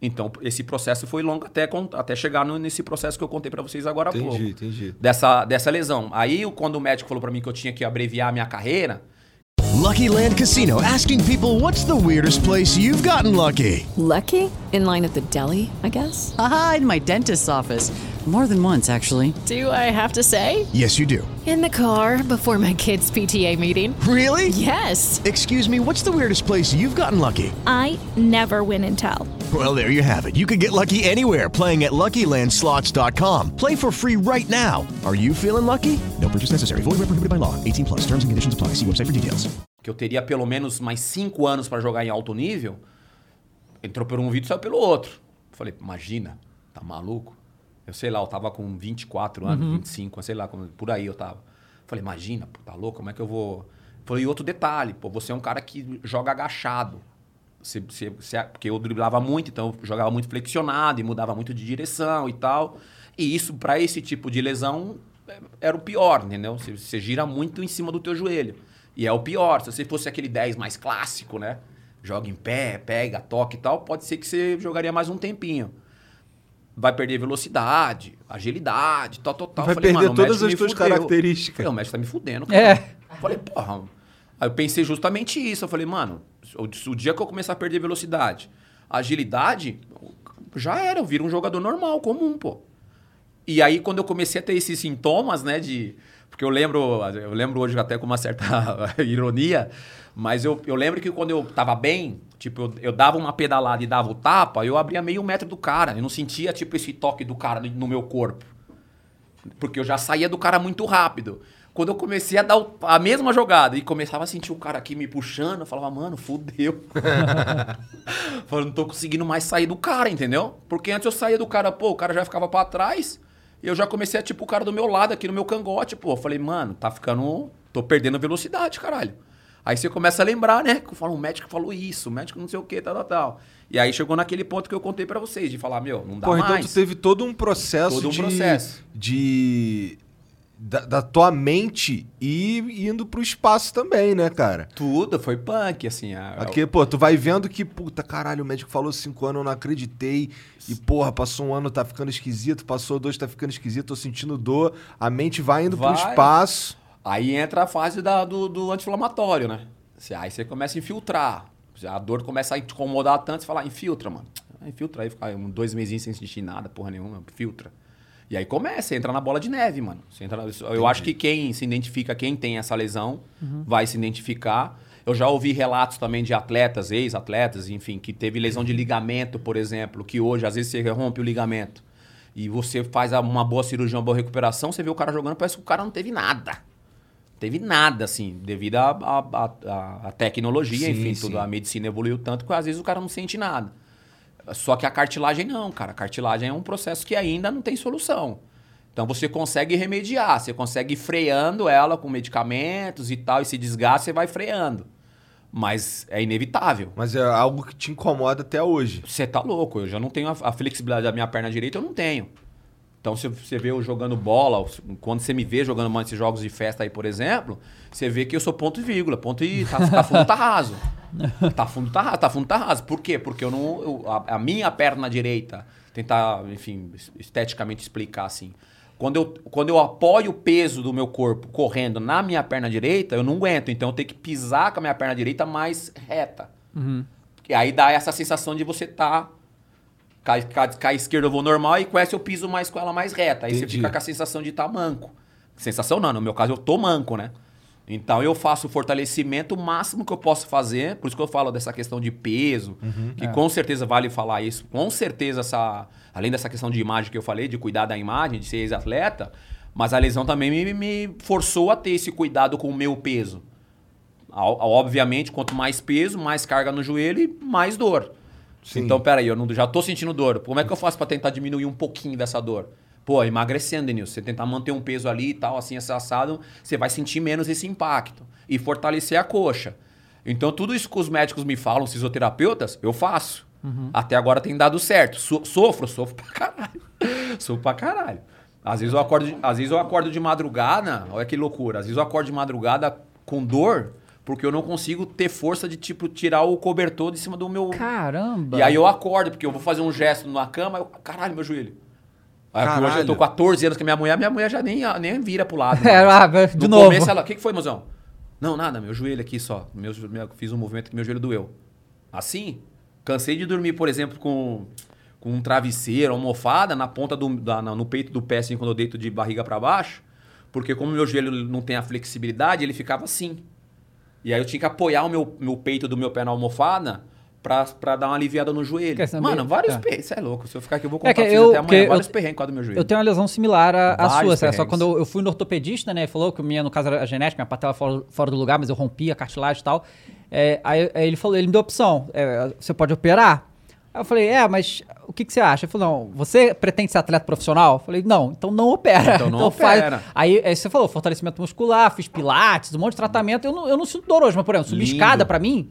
Então esse processo foi longo até, até chegar no- nesse processo que eu contei pra vocês agora há pouco Entendi, entendi. dessa, dessa lesão. Aí, quando o médico falou pra mim que eu tinha que abreviar a minha carreira, Lucky Land Casino asking people what's the weirdest place you've gotten lucky? Lucky? In line at the deli, I guess? Haha, in my dentist's office. More than once, actually. Do I have to say? Yes, you do. In the car before my kids' PTA meeting. Really? Yes. Excuse me, what's the weirdest place you've gotten lucky? I never win and tell. Well, there you have it. You can get lucky anywhere playing at LuckyLandSlots.com. Play for free right now. Are you feeling lucky? No purchase necessary. Void where prohibited by law. 18 plus. Terms and conditions apply. See website for details. que eu teria pelo menos mais cinco anos pra jogar em alto nível, entrou por um vídeo e saiu pelo outro. Falei, imagina, tá maluco? Eu sei lá, eu tava com 24 anos, 25, sei lá, por aí eu tava. Falei, imagina, pô, tá louco? Como é que eu vou. Falei, e outro detalhe, pô, você é um cara que joga agachado. Você, você- você- porque eu driblava muito, então eu jogava muito flexionado e mudava muito de direção e tal. E isso, pra esse tipo de lesão, é- era o pior, entendeu? Você, você gira muito em cima do teu joelho. E é o pior. Se você fosse aquele 10 mais clássico, né? Joga em pé, pega, toca e tal, pode ser que você jogaria mais um tempinho. Vai perder velocidade, agilidade, tal, tal, tal. Vai Falei, perder mano, o todas as fudeu. características. Falei, o médico tá me fudendo. É. cara. Falei, porra. Aí eu pensei justamente isso. Eu falei, mano, o, o dia que eu começar a perder velocidade, agilidade, já era, eu viro um jogador normal, comum, pô. E aí, quando eu comecei a ter esses sintomas, né, de... Porque eu lembro, eu lembro hoje até com uma certa ironia, mas eu, eu lembro que quando eu tava bem, tipo, eu, eu dava uma pedalada e dava o tapa, eu abria meio metro do cara. Eu não sentia, tipo, esse toque do cara no, meu corpo. Porque eu já saía do cara muito rápido. Quando eu comecei a dar a mesma jogada e começava a sentir o cara aqui me puxando, eu falava, mano, fudeu. Falei, não tô conseguindo mais sair do cara, entendeu? Porque antes eu saía do cara, pô, o cara já ficava pra trás. E eu já comecei a, tipo, o cara do meu lado, aqui no meu cangote, pô. Eu falei, mano, tá ficando. tô perdendo velocidade, caralho. Aí você começa a lembrar, né? Que eu falo, o médico falou isso, o médico não sei o que, tal, tal, tal. E aí chegou naquele ponto que eu contei pra vocês, de falar, meu, não dá Pô, mais. então tu teve todo um processo Todo um de... processo. de da, da tua mente e indo pro espaço também, né, cara? Tudo, foi punk, assim. A, Aqui, pô, tu vai vendo que, puta, caralho, o médico falou cinco anos, eu não acreditei. E, porra, passou um ano, tá ficando esquisito. Passou dois, tá ficando esquisito. Tô sentindo dor. A mente vai indo pro Vai. espaço. Aí entra a fase da- do, do anti-inflamatório, né? Você- Aí você começa a infiltrar. A dor começa a incomodar tanto, você fala, ah, infiltra, mano. Ah, Infiltra aí, fica dois mesinhos sem sentir nada, porra nenhuma, filtra. E aí começa, entra na bola de neve, mano. Entra eu acho que quem se identifica, quem tem essa lesão, vai se identificar. Eu já ouvi relatos também de atletas, ex-atletas, enfim, que teve lesão de ligamento, por exemplo, que hoje, às vezes, você rompe o ligamento e você faz uma boa cirurgia, uma boa recuperação, você vê o cara jogando, parece que o cara não teve nada. Teve nada, assim, devido à tecnologia, Sim, enfim, sim. tudo, a medicina evoluiu tanto que às vezes o cara não sente nada. Só que a cartilagem não, cara. A cartilagem é um processo que ainda não tem solução. Então você consegue remediar, você consegue ir freando ela com medicamentos e tal, esse desgaste você vai freando. Mas é inevitável. Mas é algo que te incomoda até hoje. Você tá louco, eu já não tenho a, a flexibilidade da minha perna direita, eu não tenho. Então, se você vê eu jogando bola, quando você me vê jogando mais esses jogos de festa aí, por exemplo, você vê que eu sou ponto e vírgula, ponto e tá, tá fundo, tá raso. Tá fundo, tá raso, tá fundo, tá raso. Por quê? Porque eu não. eu- a, a minha perna direita, tentar, enfim, es- esteticamente explicar assim. Quando eu, quando eu apoio o peso do meu corpo correndo na minha perna direita, eu não aguento. Então eu tenho que pisar com a minha perna direita mais reta. E aí dá essa sensação de você tá. Cai, cai, cai esquerda eu vou normal e com essa eu piso mais com ela mais reta. Aí Entendi. você fica com a sensação de estar manco. Sensação não, no meu caso eu tô manco, né? Então eu faço o fortalecimento o máximo que eu posso fazer. Por isso que eu falo dessa questão de peso, que com certeza vale falar isso. Com certeza, essa, além dessa questão de imagem que eu falei, de cuidar da imagem, de ser ex-atleta, mas a lesão também me, me forçou a ter esse cuidado com o meu peso. Obviamente, quanto mais peso, mais carga no joelho e mais dor. Sim. Então, peraí, eu não, já tô sentindo dor. Como é que eu faço para tentar diminuir um pouquinho dessa dor? Pô, emagrecendo, Denilson. Você tentar manter um peso ali e tal, assim, assado, você vai sentir menos esse impacto. E fortalecer a coxa. Então, tudo isso que os médicos me falam, os fisioterapeutas, eu faço. Até agora tem dado certo. So- sofro, sofro pra caralho. sofro pra caralho. Às vezes, eu acordo de, às vezes eu acordo de madrugada, olha que loucura. Às vezes eu acordo de madrugada com dor, porque eu não consigo ter força de, tipo, tirar o cobertor de cima do meu... Caramba. E aí eu acordo, porque eu vou fazer um gesto na cama, eu, caralho, meu joelho. Aí hoje eu tô com 14 anos com a minha mulher, minha mulher já nem, nem vira pro lado. É, ah, de no novo. começo ela, o que, que foi, mozão? Não, nada, meu joelho aqui só. Meu, meu- fiz um movimento que meu joelho doeu. Assim, cansei de dormir, por exemplo, com, com um travesseiro, uma almofada na ponta do, da- no peito do pé, assim, quando eu deito de barriga pra baixo. Porque como meu joelho não tem a flexibilidade, ele ficava assim. E aí eu tinha que apoiar o meu, meu peito do meu pé na almofada pra, pra dar uma aliviada no joelho. Mano, vários É. perrengues. Você é louco. Se eu ficar aqui, eu vou É contar que pra vocês eu- até que amanhã. eu- Vários perrengues do meu joelho. Eu tenho uma lesão similar à, sua, sabe? só quando eu, eu fui no ortopedista, né? Ele falou que minha, no caso, era genética, minha patela fora, fora do lugar, mas eu rompi a cartilagem e tal. É, aí, aí ele falou, ele me deu a opção, é, você pode operar? Aí eu falei, é, mas o que, que você acha? Ele falou, não, você pretende ser atleta profissional? Eu falei, não, então não opera. Então não opera. Aí, aí você falou, fortalecimento muscular, fiz pilates, um monte de tratamento. Eu não, eu não sinto dor hoje, mas, por exemplo, subir escada pra mim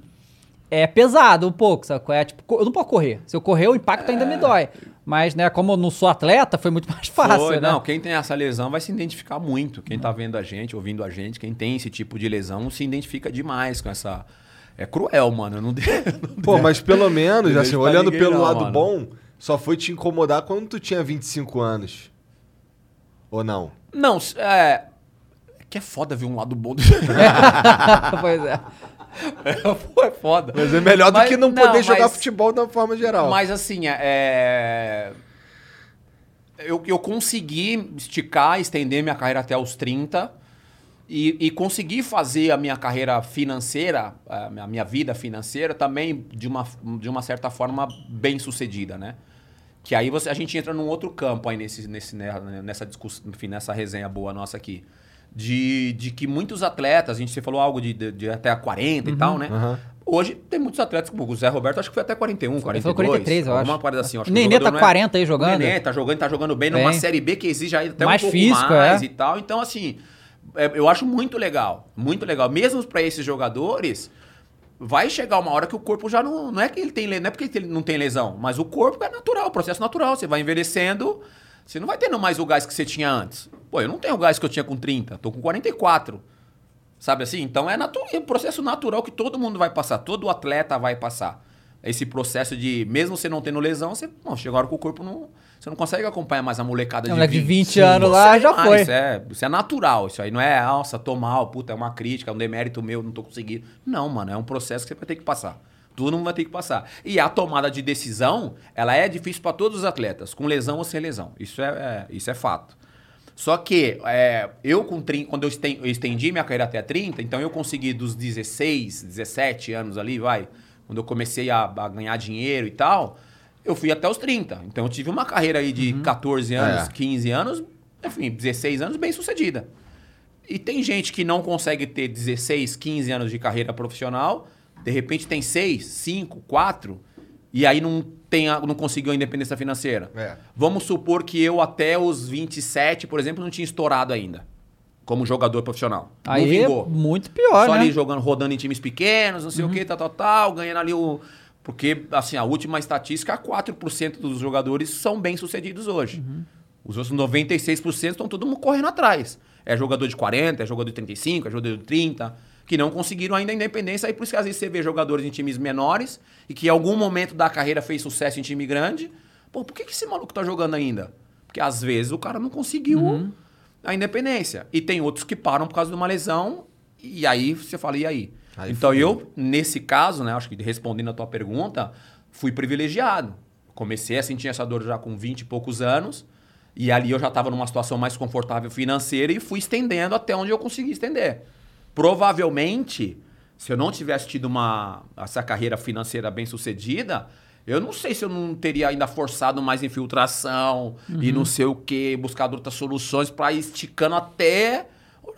é pesado um pouco, sabe? É, tipo, eu não posso correr. Se eu correr, o impacto ainda me dói. Mas, né, como eu não sou atleta, foi muito mais fácil, Foi, né? Não, quem tem essa lesão vai se identificar muito. Quem tá vendo a gente, ouvindo a gente, quem tem esse tipo de lesão se identifica demais com essa. É cruel, mano. Eu não de- não Pô, mas pelo menos, Não assim, olhando ninguém pelo não, lado mano. bom, só foi te incomodar quando tu tinha 25 anos. Ou não? Não, s- é. Que é foda ver um lado bom do. pois é. Pô, é foda. Mas é melhor do Mas- que não poder mas- jogar futebol da forma geral. Mas assim, é. Eu, eu consegui esticar, estender minha carreira até os 30 e, e consegui fazer a minha carreira financeira, a minha, vida financeira também de uma, de uma certa forma bem sucedida, né? Que aí você, a gente entra num outro campo aí nesse, nesse, né, nessa discussão, enfim, nessa resenha boa nossa aqui. De, de que muitos atletas, a gente falou algo de, de, de até 40 e tal, né? aham. Hoje tem muitos atletas, como o Zé Roberto, acho que foi até 41, 42. falou 43, eu acho. parada assim. eu acho Nenê tá não 40 aí jogando. Nenê tá jogando, tá jogando bem numa Bem. Série B que exige aí até Mais um pouco físico, mais é. e tal. Então, assim, é, eu acho muito legal. Muito legal. Mesmo pra esses jogadores, vai chegar uma hora que o corpo já não. Não é que ele tem não é porque ele não tem lesão, mas o corpo é natural, processo natural. Você vai envelhecendo, você não vai tendo mais o gás que você tinha antes. Pô, eu não tenho o gás que eu tinha com 30, tô com 44. Sabe assim? Então é, natu é um processo natural que todo mundo vai passar, todo atleta vai passar. Esse processo de, mesmo você não tendo lesão, você bom, chega a hora que o corpo não. Você não consegue acompanhar mais a molecada É, de moleque de 20, 20 anos lá, já mais. foi. Isso é, isso é natural. Isso aí não é, nossa, tô mal, puta, é uma crítica, é um demérito meu, não tô conseguindo. Não, mano, é um processo que você vai ter que passar. Todo mundo vai ter que passar. E a tomada de decisão, ela é difícil para todos os atletas, com lesão ou sem lesão. Isso é, é- isso é fato. Só que é, eu com 30, quando eu estendi minha carreira até 30, então eu consegui dos 16, 17 anos ali, vai, quando eu comecei a, a ganhar dinheiro e tal, eu fui até os 30. Então eu tive uma carreira aí de 14 anos, É. 15 anos, enfim, 16 anos bem sucedida. E tem gente que não consegue ter 16, 15 anos de carreira profissional, de repente tem 6, 5, 4, e aí não, tem a- não conseguiu a independência financeira. É. Vamos supor que eu até os 27, por exemplo, não tinha estourado ainda. Como jogador profissional. não Aí é vingou. muito pior, Só né? Uhum. ali jogando, rodando em times pequenos, não sei o que, tal, tal, tal, ganhando ali o. Porque, assim, a última estatística, 4% dos jogadores são bem-sucedidos hoje. Uhum. Os outros 96% estão todo mundo correndo atrás. É jogador de 40, é jogador de 35, é jogador de 30, que não conseguiram ainda a independência. Aí por isso que às vezes você vê jogadores em times menores e que em algum momento da carreira fez sucesso em time grande. Pô, por que, que esse maluco tá jogando ainda? Porque às vezes o cara não conseguiu Uhum. a independência. E tem outros que param por causa de uma lesão, e aí você fala, e aí? Aí então fudeu. eu, nesse caso, né, acho que respondendo a tua pergunta, fui privilegiado. Comecei a sentir essa dor já com 20 e poucos anos, e ali eu já estava numa situação mais confortável financeira e fui estendendo até onde eu consegui estender. Provavelmente, se eu não tivesse tido uma essa carreira financeira bem sucedida, eu não sei se eu não teria ainda forçado mais infiltração e não sei o que, buscado outras soluções para ir esticando até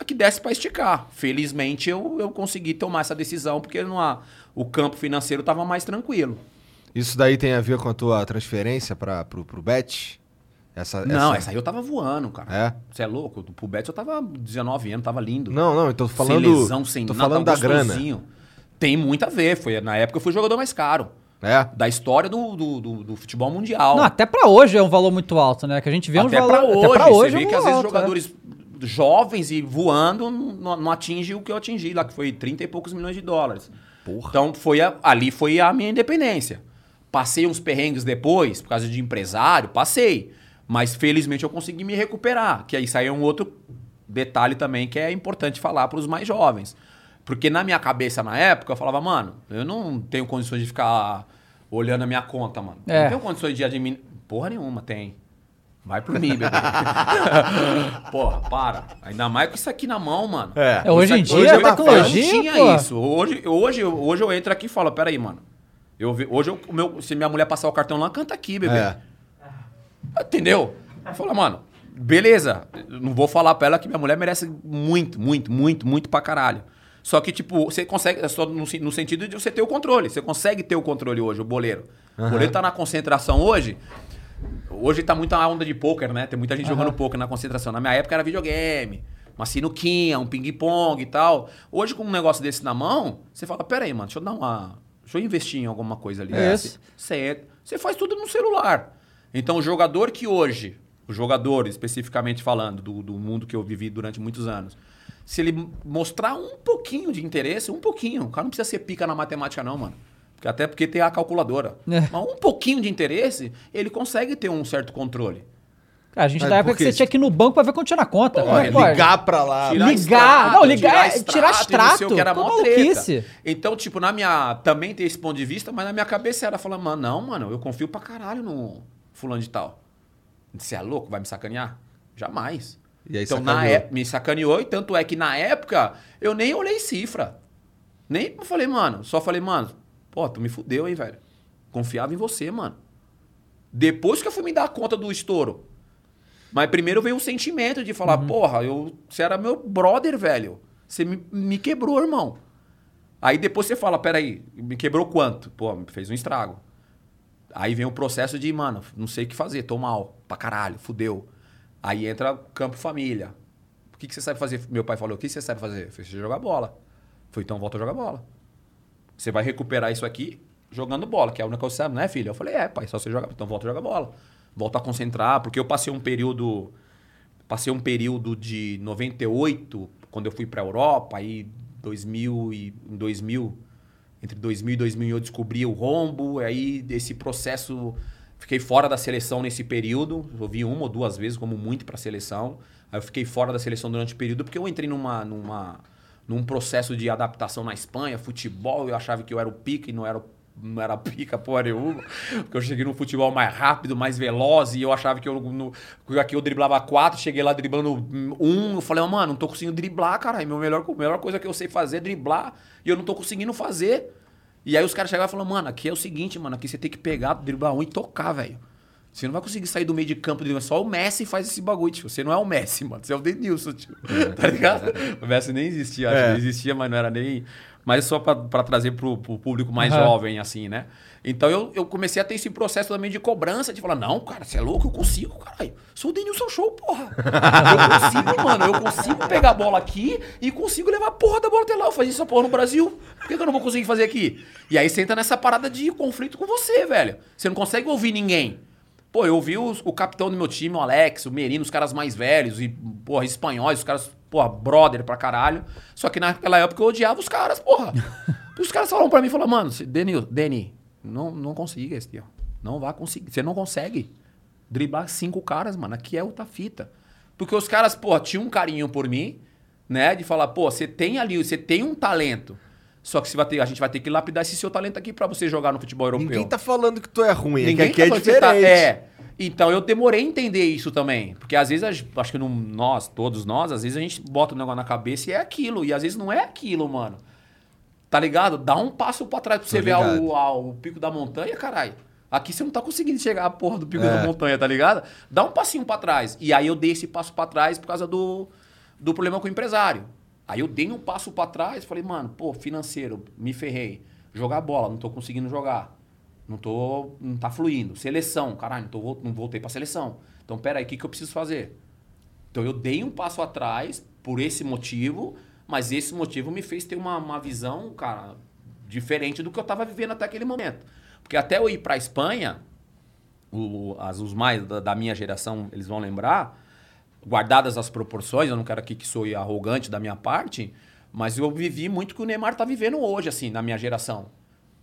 que desse para esticar. Felizmente eu, eu consegui tomar essa decisão porque não há, o campo financeiro estava mais tranquilo. Isso daí tem a ver com a tua transferência para pro, pro Bet? Essa, Não, essa aí eu tava voando, cara. É? Você é louco? Pro Betis eu tava 19 anos, tava lindo. Não, não, eu tô falando. sem lesão, sem tô nada, falando da grana. Tem muito a ver. Foi, na época eu fui o jogador mais caro. É. Da história do, do, do- do futebol mundial. Não, até pra hoje é um valor muito alto, né? Que a gente vê até, pra valores. hoje, até pra hoje Você é vê um que às valor vezes alto, é. Jovens e voando não, não atinge o que eu atingi lá, que foi 30 e poucos milhões de dólares. Então foi a- ali foi a minha independência. Passei uns perrengues depois, por causa de empresário, passei. Mas felizmente eu consegui me recuperar. Que aí isso aí é um outro detalhe também que é importante falar para os mais jovens. Porque na minha cabeça na época eu falava, mano, eu não tenho condições de ficar olhando a minha conta, mano. Eu É. Não tenho condições de administrar. Porra nenhuma, tem. Vai por mim, bebê. Porra, para. Ainda mais com isso aqui na mão, mano. É. É, hoje em dia, aqui- a eu- Eu tecnologia, não tinha pô. isso. Hoje, hoje, eu- hoje eu entro aqui e falo, peraí, mano. Eu, vi- hoje, eu- o meu, se minha mulher passar o cartão lá, canta aqui, bebê. É. Entendeu? Fala, mano, beleza. eu Não vou falar pra ela que minha mulher merece muito, muito, muito, muito pra caralho. Só que, tipo, você consegue, é só no, no sentido de você ter o controle. Você consegue ter o controle hoje, o boleiro. O boleiro tá na concentração hoje. Hoje tá muita onda de pôquer, né? Tem muita gente jogando pôquer na concentração. Na minha época era videogame, uma sinuquinha, um ping-pong e tal. Hoje, com um negócio desse na mão, você fala, pera aí, mano, deixa eu dar uma... Deixa eu investir em alguma coisa ali. É isso. Você, você faz tudo no celular. Então, o jogador que hoje, o jogador especificamente falando, do, do mundo que eu vivi durante muitos anos, se ele mostrar um pouquinho de interesse, um pouquinho, o cara não precisa ser pica na matemática não, mano. Até porque tem a calculadora. É. Mas um pouquinho de interesse, ele consegue ter um certo controle. Cara, a gente Mas da época que você tinha que ir no banco pra ver quanto tinha na conta. Como é? Ligar pra lá. Tirar Ligar, não, ligar é- tirar e extrato, o que era maluquice. Então, tipo, na minha. Também tem esse ponto de vista, mas na minha cabeça era falando, mano, não, mano, eu confio pra caralho no fulano de tal. Você é louco? Vai me sacanear? Jamais. E aí então, na sacaneou. época, me sacaneou, e tanto é que na época eu nem olhei cifra. Nem falei, mano, só falei, mano, pô, tu me fudeu, hein, velho. Confiava em você, mano. Depois que eu fui me dar conta do estouro. Mas primeiro veio o sentimento de falar, porra, eu, você era meu brother, velho. Você me, me quebrou, irmão. Aí depois você fala, peraí, me quebrou quanto? Pô, me fez um estrago. Aí vem o processo de, mano, não sei o que fazer, tô mal, pra caralho, fudeu. Aí entra campo família. O que, que você sabe fazer? Meu pai falou, o que você sabe fazer? Eu falei, "Você jogar bola. Foi então volta a jogar bola. Você vai recuperar isso aqui jogando bola, que é a única coisa que você sabe, né, filho? Eu falei, é, pai, só você joga. Então volta a jogar bola. Volta a concentrar, porque eu passei um período. Passei um período de 98, quando eu fui pra Europa, aí 2000 e, em 2000, entre 2000 e 2001 eu descobri o rombo, aí esse processo. Fiquei fora da seleção nesse período. Eu vi uma ou duas vezes, como muito, pra seleção. Aí eu fiquei fora da seleção durante o período, porque eu entrei numa. numa num processo de adaptação na Espanha, futebol, eu achava que eu era o pica e não era, o- não era pica porra nenhuma, porque eu cheguei no futebol mais rápido, mais veloz, e eu achava que eu, no, aqui eu driblava quatro, cheguei lá driblando um, eu falei, mano, não tô conseguindo driblar, cara, meu melhor, a melhor coisa que eu sei fazer é driblar, e eu não tô conseguindo fazer. E aí os caras chegavam e falaram, mano, aqui é o seguinte, mano, aqui você tem que pegar, driblar um e tocar, velho. Você não vai conseguir sair do meio de campo, driblando. só o Messi faz esse bagulho, tio. Você não é o Messi, mano. Você é o Denilson, tio. Tá ligado? O Messi nem existia, acho É. que existia, mas não era nem. Mas só pra, pra trazer pro, pro público mais Aham. jovem, assim, né? Então eu, eu comecei a ter esse processo também de cobrança, de falar, não, cara, você é louco, eu consigo, caralho. Sou o Denilson Show, porra. Eu consigo, mano. Eu consigo pegar a bola aqui e consigo levar a porra da bola até lá. Eu fazia essa porra no Brasil. Por que, que eu não vou conseguir fazer aqui? E aí você entra nessa parada de conflito com você, velho. Você não consegue ouvir ninguém. Pô, eu ouvi os- o capitão do meu time, o Alex, o Merino, os caras mais velhos, e, porra, espanhóis, os caras, porra, brother pra caralho. Só que naquela época eu odiava os caras, porra. os caras falaram pra mim, falaram, mano, Denil, Deni, não, não consiga esse ó. Não vai conseguir. Você não consegue driblar cinco caras, mano. Aqui é outra fita. Porque os caras, porra, tinham um carinho por mim, né? De falar, pô, você tem ali, você tem um talento. Só que você vai ter, a gente vai ter que lapidar esse seu talento aqui pra você jogar no futebol europeu. Ninguém tá falando que tu é ruim, é que Ninguém aqui é tá que você tá- diferente. é. Então eu demorei a entender isso também. Porque às vezes, acho que não, nós, todos nós, às vezes a gente bota o negócio na cabeça e é aquilo. E às vezes não é aquilo, mano. Tá ligado? Dá um passo pra trás pra você Tô ver ligado. o, pico da montanha, caralho. Aqui você não tá conseguindo chegar à porra do pico É. da montanha, tá ligado? Dá um passinho pra trás. E aí eu dei esse passo pra trás por causa do, do problema com o empresário. Aí eu dei um passo pra trás falei, mano, pô, financeiro, me ferrei. Jogar bola, não tô conseguindo jogar. Não tô. Não tá fluindo. Seleção, caralho, não, tô, não voltei pra seleção. Então, peraí, o que, que eu preciso fazer? Então, eu dei um passo atrás por esse motivo, mas esse motivo me fez ter uma, uma visão, cara, diferente do que eu estava vivendo até aquele momento. Porque até eu ir para a Espanha, o- as, os mais da, da minha geração, eles vão lembrar, guardadas as proporções, eu não quero aqui que sou arrogante da minha parte, mas eu vivi muito o que o Neymar tá vivendo hoje, assim, na minha geração.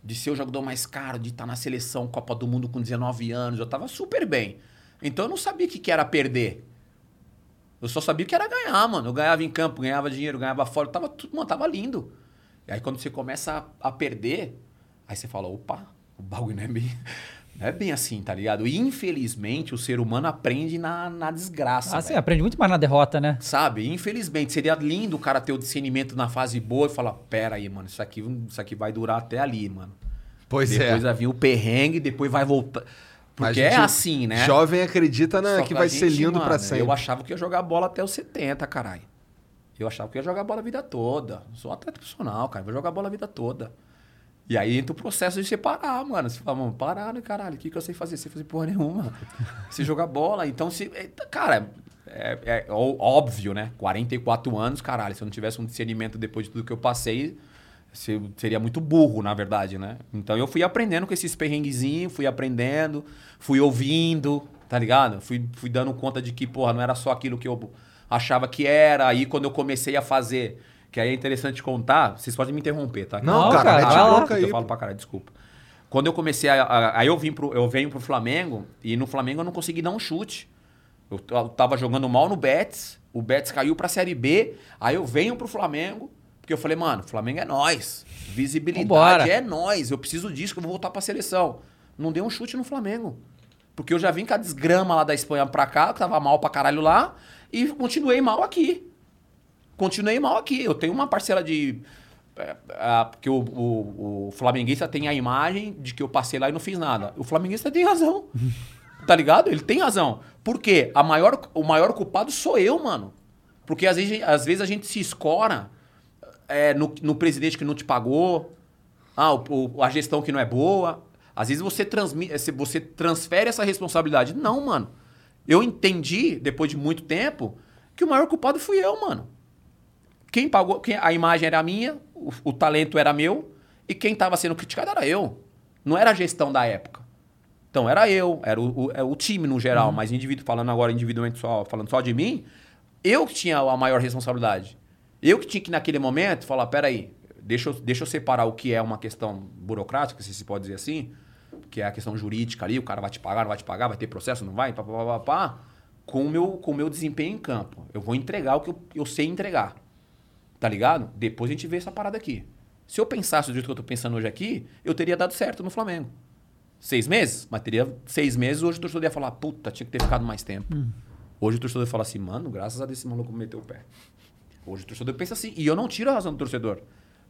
De ser o jogador mais caro, de estar na seleção Copa do Mundo com 19 anos, eu tava super bem. Então eu não sabia o que, que era perder. Eu só sabia que era ganhar, mano. Eu ganhava em campo, ganhava dinheiro, ganhava fora, tava tudo, mano, tava lindo. E aí quando você começa a, a perder, aí você fala, opa, o bagulho não é bem, não é bem assim, tá ligado? E infelizmente o ser humano aprende na, na desgraça. Ah, sim, aprende muito mais na derrota, né? Sabe? Infelizmente, seria lindo o cara ter o discernimento na fase boa e falar: pera aí, mano, isso aqui, isso aqui vai durar até ali, mano. Pois depois é. vai vir o perrengue, depois vai voltar. Mas Porque é assim, né? Jovem acredita na, que a vai ser gente, lindo mano, pra sempre. Eu achava que ia jogar bola até os 70, caralho. Eu achava que ia jogar bola a vida toda. Sou atleta profissional, cara. Vou jogar bola a vida toda. E aí entra o processo de separar, mano. Você fala, mano, parar, caralho? O que, que eu sei fazer? Sei fazer porra nenhuma. Você jogar bola. Então, se. eita, Cara, é, é ó- óbvio, né? 44 anos, caralho. Se eu não tivesse um discernimento depois de tudo que eu passei, se- seria muito burro, na verdade, né? Então eu fui aprendendo com esses perrenguezinhos, fui aprendendo, fui ouvindo, tá ligado? Fui, fui dando conta de que, porra, não era só aquilo que eu achava que era. Aí quando eu comecei a fazer, que aí é interessante contar, vocês podem me interromper, tá? Não, Não, cara, cara, mete vai a lá. boca aí. Eu falo pra caralho, desculpa. Quando eu comecei a. aí eu vim pro. Eu venho pro Flamengo e no Flamengo eu não consegui dar um chute. Eu eu tava jogando mal no Betis, o Betis caiu pra Série B, aí eu venho pro Flamengo, porque eu falei, mano, Flamengo é nós. Visibilidade Vambora. é nós. Eu preciso disso que eu vou voltar pra seleção. Não dei um chute no Flamengo. Porque eu já vim com a desgrama lá da Espanha pra cá, que tava mal pra caralho lá, e continuei mal aqui. Continuei mal aqui. Eu tenho uma parcela de. é, é, porque o, o, o flamenguista tem a imagem de que eu passei lá e não fiz nada. O flamenguista tem razão. tá ligado? Ele tem razão. Por quê? A maior, o maior culpado sou eu, mano. Porque às vezes, às vezes a gente se escora é, no, no presidente que não te pagou, ah, o- a gestão que não é boa. Às vezes você, transmi, eh, se você transfere essa responsabilidade. Não, mano. Eu entendi, depois de muito tempo, que o maior culpado fui eu, mano. Quem pagou, quem, a imagem era minha, o, o talento era meu, e quem estava sendo criticado era eu. Não era a gestão da época. Então era eu, era o, o, é o time no geral, mas indivíduo, falando agora individualmente só, falando só de mim, eu que tinha a maior responsabilidade. Eu que tinha que, naquele momento, falar, peraí, deixa eu, deixa eu separar o que é uma questão burocrática, se se pode dizer assim, que é a questão jurídica ali, o cara vai te pagar, não vai te pagar, vai ter processo, não vai, pá, pá, pá, pá, pá, com o meu, com o meu desempenho em campo. Eu vou entregar o que eu, eu sei entregar. Tá ligado? Depois a gente vê essa parada aqui. Se eu pensasse do jeito que eu tô pensando hoje aqui, eu teria dado certo no Flamengo. Seis meses? Mas teria seis meses, hoje o torcedor ia falar, puta, tinha que ter ficado mais tempo. Hoje o torcedor fala assim, mano, graças a Deus esse maluco meteu o pé. Hoje o torcedor pensa assim, e eu não tiro a razão do torcedor.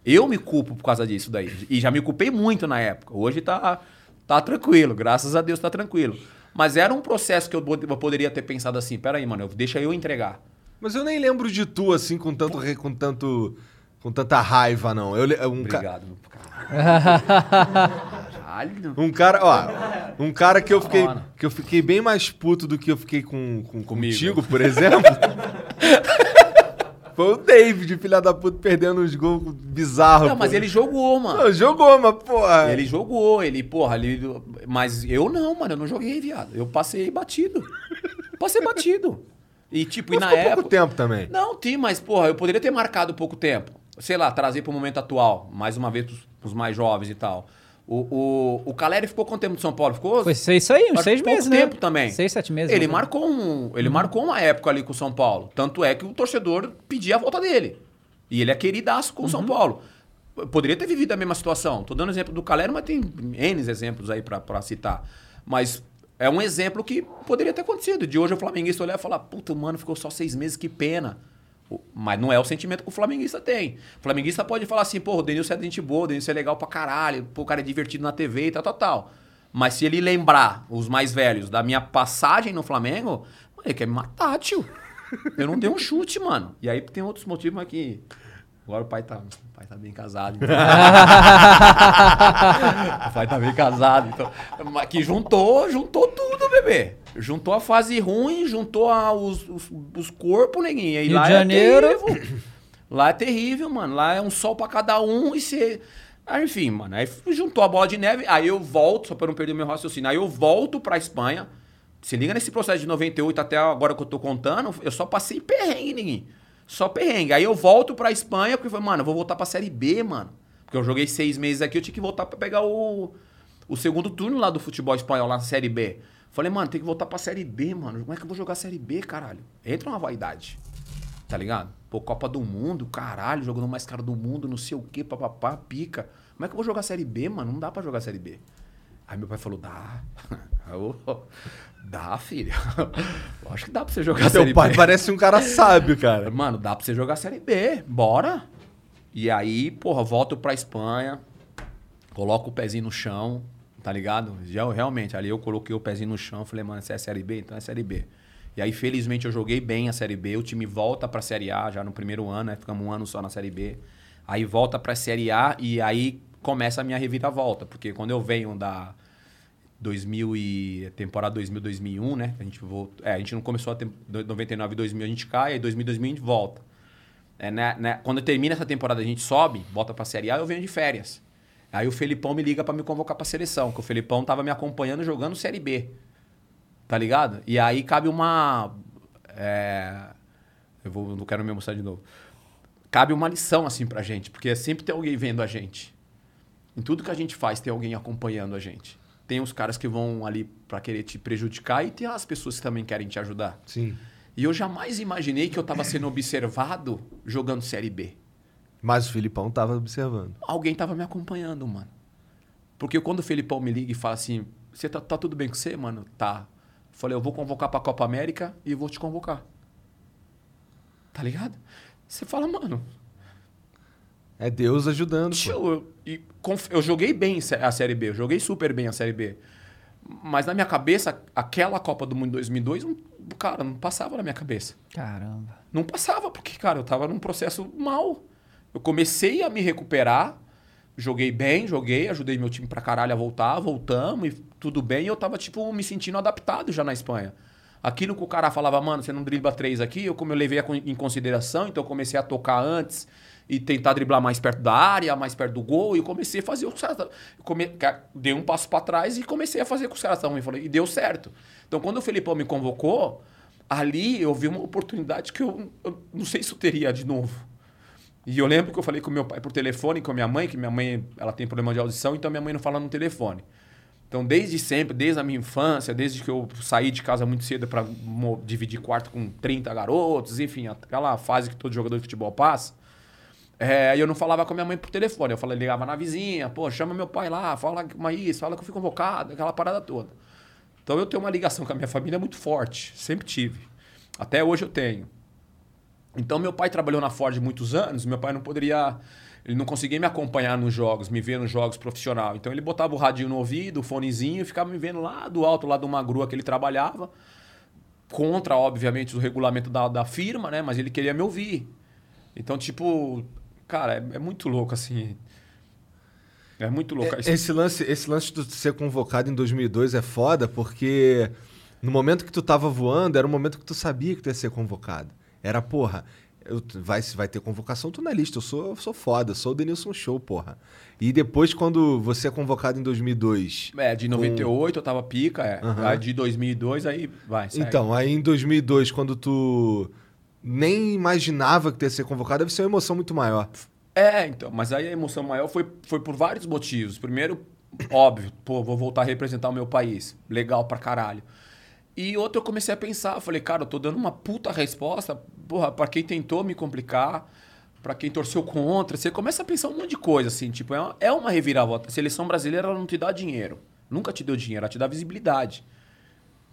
Eu me culpo por causa disso daí. E já me culpei muito na época. Hoje tá, tá tranquilo, graças a Deus tá tranquilo. Mas era um processo que eu, pod- eu poderia ter pensado assim, peraí, mano, deixa eu entregar. Mas eu nem lembro de tu, assim, com tanto... re- com tanto... com tanta raiva, não. Eu, um, ca- Obrigado, meu cara. Caralho. um cara, ó... Um cara que eu fiquei... que eu fiquei bem mais puto do que eu fiquei com, com Comigo. contigo, por exemplo... Foi o David, filha da puta, perdendo uns gols bizarros. Não, mas pô. ele jogou, mano. Não, jogou, mas, porra... Ele jogou, ele, porra, ele. Mas eu não, mano, eu não joguei, viado. Eu passei batido. Passei batido. E, tipo, e Mas na ficou época. pouco tempo também. Não, tem, mas, porra, eu poderia ter marcado pouco tempo. Sei lá, trazer pro momento atual, mais uma vez pros, pros mais jovens e tal. O, o, o Caleri ficou quanto tempo no São Paulo? Ficou? Foi isso aí, uns seis meses, né? tempo também. Seis, sete meses. Ele né? marcou um, ele marcou uma época ali com o São Paulo. Tanto é que o torcedor pedia a volta dele. E ele é queridaço com o São Paulo. Eu Poderia ter vivido a mesma situação. Tô dando exemplo do Calero, mas tem N exemplos aí pra citar. Mas é um exemplo que poderia ter acontecido. De hoje o flamenguista olhar e falar, puta, mano, ficou só seis meses, que pena. Mas não é o sentimento que o flamenguista tem. O flamenguista pode falar assim, pô, o Denilson é gente boa, o Denilson é legal pra caralho, pô, o cara é divertido na TV e tal, tal, tal. Mas se ele lembrar, os mais velhos, da minha passagem no Flamengo, ele quer me matar, tio. Eu não dei um chute, mano. E aí tem outros motivos, mas que. Agora o pai tá, o pai tá bem casado. Então... o pai tá bem casado. Então... Mas que juntou, juntou tudo, bebê. Juntou a fase ruim, juntou a- os, os, os corpos, neguinho. E Rio lá de é Janeiro. terrível. Lá é terrível, mano. Lá é um sol pra cada um e você. Ah, enfim, mano. Aí juntou a bola de neve, aí eu volto, só pra não perder o meu raciocínio. Aí eu volto pra Espanha. Se liga nesse processo de 98 até agora que eu tô contando, eu só passei perrengue, ninguém. Só perrengue. Aí eu volto pra Espanha, porque eu falei, mano, eu vou voltar pra Série B, mano. Porque eu joguei seis meses aqui, eu tinha que voltar pra pegar o, o segundo turno lá do futebol espanhol, lá na Série B. Falei, mano, tem que voltar pra Série B, mano. Como é que eu vou jogar Série B, caralho? Entra uma vaidade. Tá ligado? Pô, Copa do Mundo, caralho, jogando mais caro do mundo, não sei o quê, papapá, pica. Como é que eu vou jogar Série B, mano? Não dá pra jogar Série B. Aí meu pai falou, dá. Eu, dá, filho. Acho que dá pra você jogar Série Teu pai B. parece um cara sábio, cara. Mano, dá pra você jogar Série B. Bora. E aí, porra, volto pra Espanha, coloco o pezinho no chão, tá ligado? Já, realmente, ali eu coloquei o pezinho no chão, falei, mano, se é Série B, então é Série B. E aí, felizmente, eu joguei bem a Série B, o time volta pra Série A já no primeiro ano, né? Ficamos um ano só na Série B. Aí volta pra Série A e aí começa a minha reviravolta, porque quando eu venho da 2000 e temporada 2000 2001, né? A gente voltou, é, a gente não começou a tem, 99 2000 a gente cai, aí 2000 2000 a gente volta. É, né, né, quando termina essa temporada a gente sobe, volta pra Série A, eu venho de férias. Aí o Felipão me liga pra me convocar pra seleção, que o Felipão tava me acompanhando jogando Série B. Tá ligado? E aí cabe uma é, eu vou, não quero me mostrar de novo. Cabe uma lição assim pra gente, porque sempre tem alguém vendo a gente. Em tudo que a gente faz tem alguém acompanhando a gente. Tem os caras que vão ali pra querer te prejudicar e tem as pessoas que também querem te ajudar. Sim. E eu jamais imaginei que eu tava sendo observado jogando Série B. Mas o Filipão tava observando. Alguém tava me acompanhando, mano. Porque quando o Felipão me liga e fala assim: Você tá, tá tudo bem com você, mano? Tá. Eu falei, eu vou convocar pra Copa América e vou te convocar. Tá ligado? Você fala, mano, É Deus ajudando. Tio, eu, eu joguei bem a Série B, eu joguei super bem a Série B. Mas na minha cabeça, aquela Copa do Mundo 2002, não- cara, não passava na minha cabeça. Caramba. Não passava, porque, cara, eu tava num processo mal. Eu comecei a me recuperar, joguei bem, joguei, ajudei meu time pra caralho a voltar, voltamos e tudo bem. E eu tava, tipo, me sentindo adaptado já na Espanha. Aquilo que o cara falava, mano, você não dribla três aqui, eu como eu levei em consideração, então eu comecei a tocar antes e tentar driblar mais perto da área, mais perto do gol, e comecei a fazer os caras. come- Dei um passo pra trás e comecei a fazer que os caras estavam. E deu certo. Então, quando o Felipão me convocou, ali eu vi uma oportunidade que eu, eu não sei se eu teria de novo. E eu lembro que eu falei com meu pai por telefone, com a minha mãe, que minha mãe ela tem problema de audição, então minha mãe não fala no telefone. Então, desde sempre, desde a minha infância, desde que eu saí de casa muito cedo para dividir quarto com 30 garotos, enfim, aquela fase que todo jogador de futebol passa, é, eu não falava com a minha mãe por telefone. Eu falava, ligava na vizinha, pô, chama meu pai lá, fala uma isso, fala que eu fui convocado, aquela parada toda. Então eu tenho uma ligação com a minha família muito forte, sempre tive. Até hoje eu tenho. Então meu pai trabalhou na Ford muitos anos, meu pai não poderia, ele não conseguia me acompanhar nos jogos, me ver nos jogos profissional. Então ele botava o radinho no ouvido, o fonezinho e ficava me vendo lá do alto, lá de uma grua que ele trabalhava, contra, obviamente, o regulamento da, da firma, né? Mas ele queria me ouvir. Então, tipo, cara, é, é muito louco assim. É muito louco. É, Esse lance, esse lance de ser convocado em 2002 é foda porque no momento que tu tava voando, era o momento que tu sabia que tu ia ser convocado. Era, porra, eu, vai, vai ter convocação, tu na lista. Eu sou, eu sou foda, eu sou o Denilson Show, porra. E depois, quando você é convocado em 2002. É, de 98 eu tava pica, é. Aham. Aí de 2002 aí vai, segue. Então, aí em 2002, quando tu nem imaginava que ia ser convocado, deve ser uma emoção muito maior. É, então, mas aí a emoção maior foi, foi por vários motivos. Primeiro, óbvio, pô, vou voltar a representar o meu país. Legal pra caralho. E outro, eu comecei a pensar, falei, cara, eu tô dando uma puta resposta, porra, pra quem tentou me complicar, pra quem torceu contra. Você começa a pensar um monte de coisa, assim, tipo, é uma, é uma reviravolta. A seleção brasileira, ela não te dá dinheiro. Nunca te deu dinheiro, ela te dá visibilidade.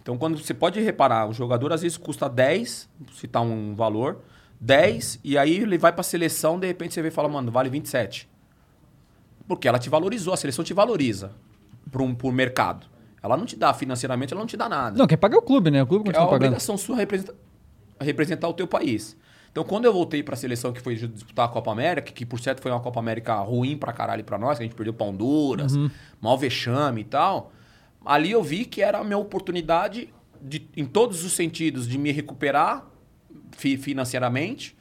Então, quando você pode reparar, o jogador às vezes custa 10, citar um valor, 10, e aí ele vai pra seleção, de repente você vê e fala, mano, vale 27. Porque ela te valorizou, a seleção te valoriza por, um, por mercado. Ela não te dá financeiramente, ela não te dá nada. Não, quem paga é o clube, né? O clube É a continua pagando. obrigação sua representa- representar o teu país. Então, quando eu voltei pra seleção que foi disputar a Copa América, que por certo foi uma Copa América ruim pra caralho pra nós, que a gente perdeu pra Honduras, mal vexame e tal, ali eu vi que era a minha oportunidade de- em todos os sentidos de me recuperar fi- financeiramente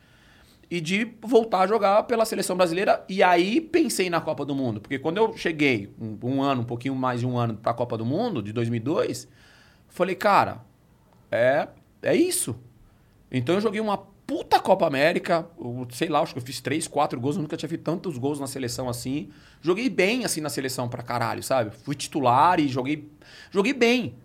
e de voltar a jogar pela seleção brasileira. E aí pensei na Copa do Mundo. Porque quando eu cheguei, um, um ano, um pouquinho mais de um ano para a Copa do Mundo, de 2002, falei, cara, é, é isso. Então eu joguei uma puta Copa América, eu sei lá, acho que eu fiz três, quatro gols, eu nunca tinha feito tantos gols na seleção assim. Joguei bem assim na seleção pra caralho, sabe? Fui titular e joguei, joguei bem.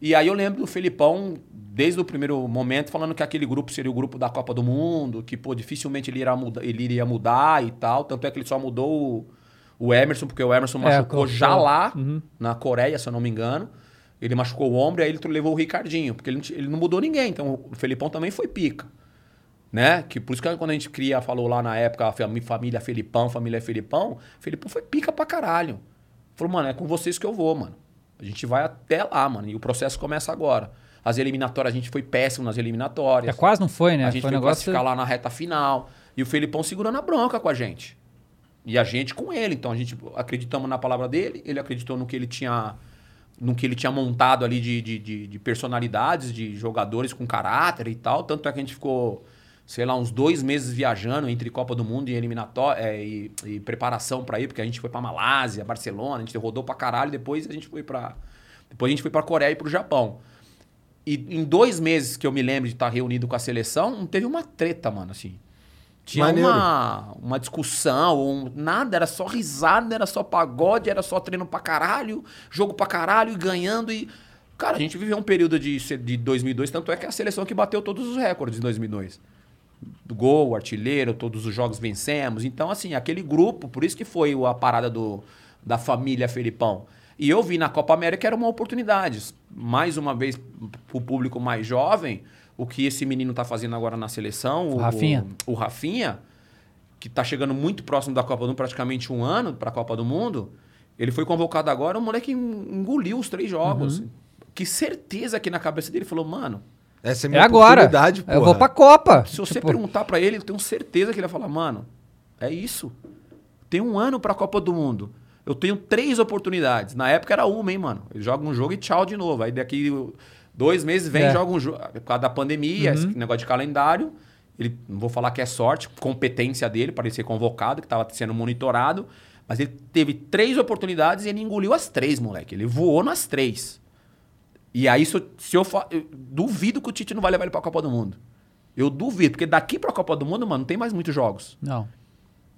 E aí eu lembro do Felipão, desde o primeiro momento, falando que aquele grupo seria o grupo da Copa do Mundo, que, pô, dificilmente ele, irá muda, ele iria mudar e tal. Tanto é que ele só mudou o, o Emerson, porque o Emerson É, machucou cortou. já lá, na Coreia, se eu não me engano. Ele machucou o ombro e aí ele levou o Ricardinho, porque ele não, ele não mudou ninguém. Então o Felipão também foi pica. Né? Que por isso que quando a gente cria, falou lá na época, a família Felipão, família Felipão, Felipão foi pica pra caralho. Falou, mano, é com vocês que eu vou, mano. A gente vai até lá, mano. E o processo começa agora. As eliminatórias, a gente foi péssimo nas eliminatórias. É, quase não foi, né? A gente foi foi, negócio. classificar lá na reta final. E o Felipão segurando a bronca com a gente. E a gente com ele. Então a gente acreditamos na palavra dele, ele acreditou no que ele tinha. No que ele tinha montado ali de, de, de- de personalidades, de jogadores com caráter e tal. Tanto é que a gente ficou, sei lá, uns dois meses viajando entre Copa do Mundo e eliminatória é, e, e preparação pra ir, porque a gente foi pra Malásia, Barcelona, a gente rodou pra caralho, depois a gente foi pra. Depois a gente foi pra Coreia e pro Japão. E em dois meses que eu me lembro de estar reunido com a seleção, não teve uma treta, mano, assim. Tinha Maneiro. uma, uma discussão, um- nada, era só risada, era só pagode, era só treino pra caralho, jogo pra caralho e ganhando. E. Cara, a gente viveu um período de, de 2002, tanto é que é a seleção que bateu todos os recordes em 2002. Do gol, artilheiro, todos os jogos vencemos. Então, assim, aquele grupo, por isso que foi o- a parada do, da família Felipão. E eu vi na Copa América era uma oportunidade. Mais uma vez, pro público mais jovem, o que esse menino tá fazendo agora na seleção, O Rafinha. o Rafinha, que tá chegando muito próximo da Copa do Mundo, praticamente um ano para a Copa do Mundo, ele foi convocado agora, o moleque engoliu os três jogos. Uhum. Que certeza que na cabeça dele falou, mano, Essa é a É minha agora. oportunidade, Eu porra. vou pra Copa. se você Tipo, perguntar pra ele, eu tenho certeza que ele vai falar, mano, é isso. Tem um ano pra Copa do Mundo. Eu tenho três oportunidades. Na época era uma, hein, mano. Ele joga um jogo e tchau de novo. Aí daqui dois meses vem É. e joga um jogo. Por causa da pandemia, esse negócio de calendário. Ele, não vou falar que é sorte, competência dele para ele ser convocado, que estava sendo monitorado. Mas ele teve três oportunidades e ele engoliu as três, moleque. Ele voou nas três. E aí, se eu, se eu, eu duvido que o Tite não vai levar ele pra Copa do Mundo. Eu duvido, porque daqui pra Copa do Mundo, mano, não tem mais muitos jogos. Não.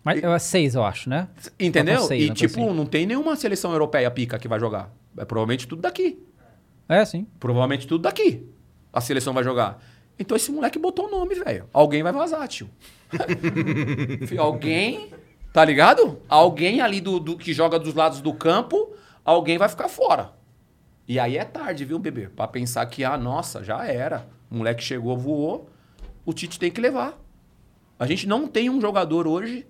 Mas é seis, eu acho, né? Entendeu? Seis, e, uma coisa tipo, assim. não tem nenhuma seleção europeia pica que vai jogar. É provavelmente tudo daqui. É, sim. Provavelmente tudo daqui. A seleção vai jogar. Então esse moleque botou o nome, velho. Alguém vai vazar, tio. Alguém, tá ligado? Alguém ali do, do que joga dos lados do campo, alguém vai ficar fora. E aí é tarde, viu, bebê? Pra pensar que, ah, nossa, já era. O moleque chegou, voou. O Tite tem que levar. A gente não tem um jogador hoje.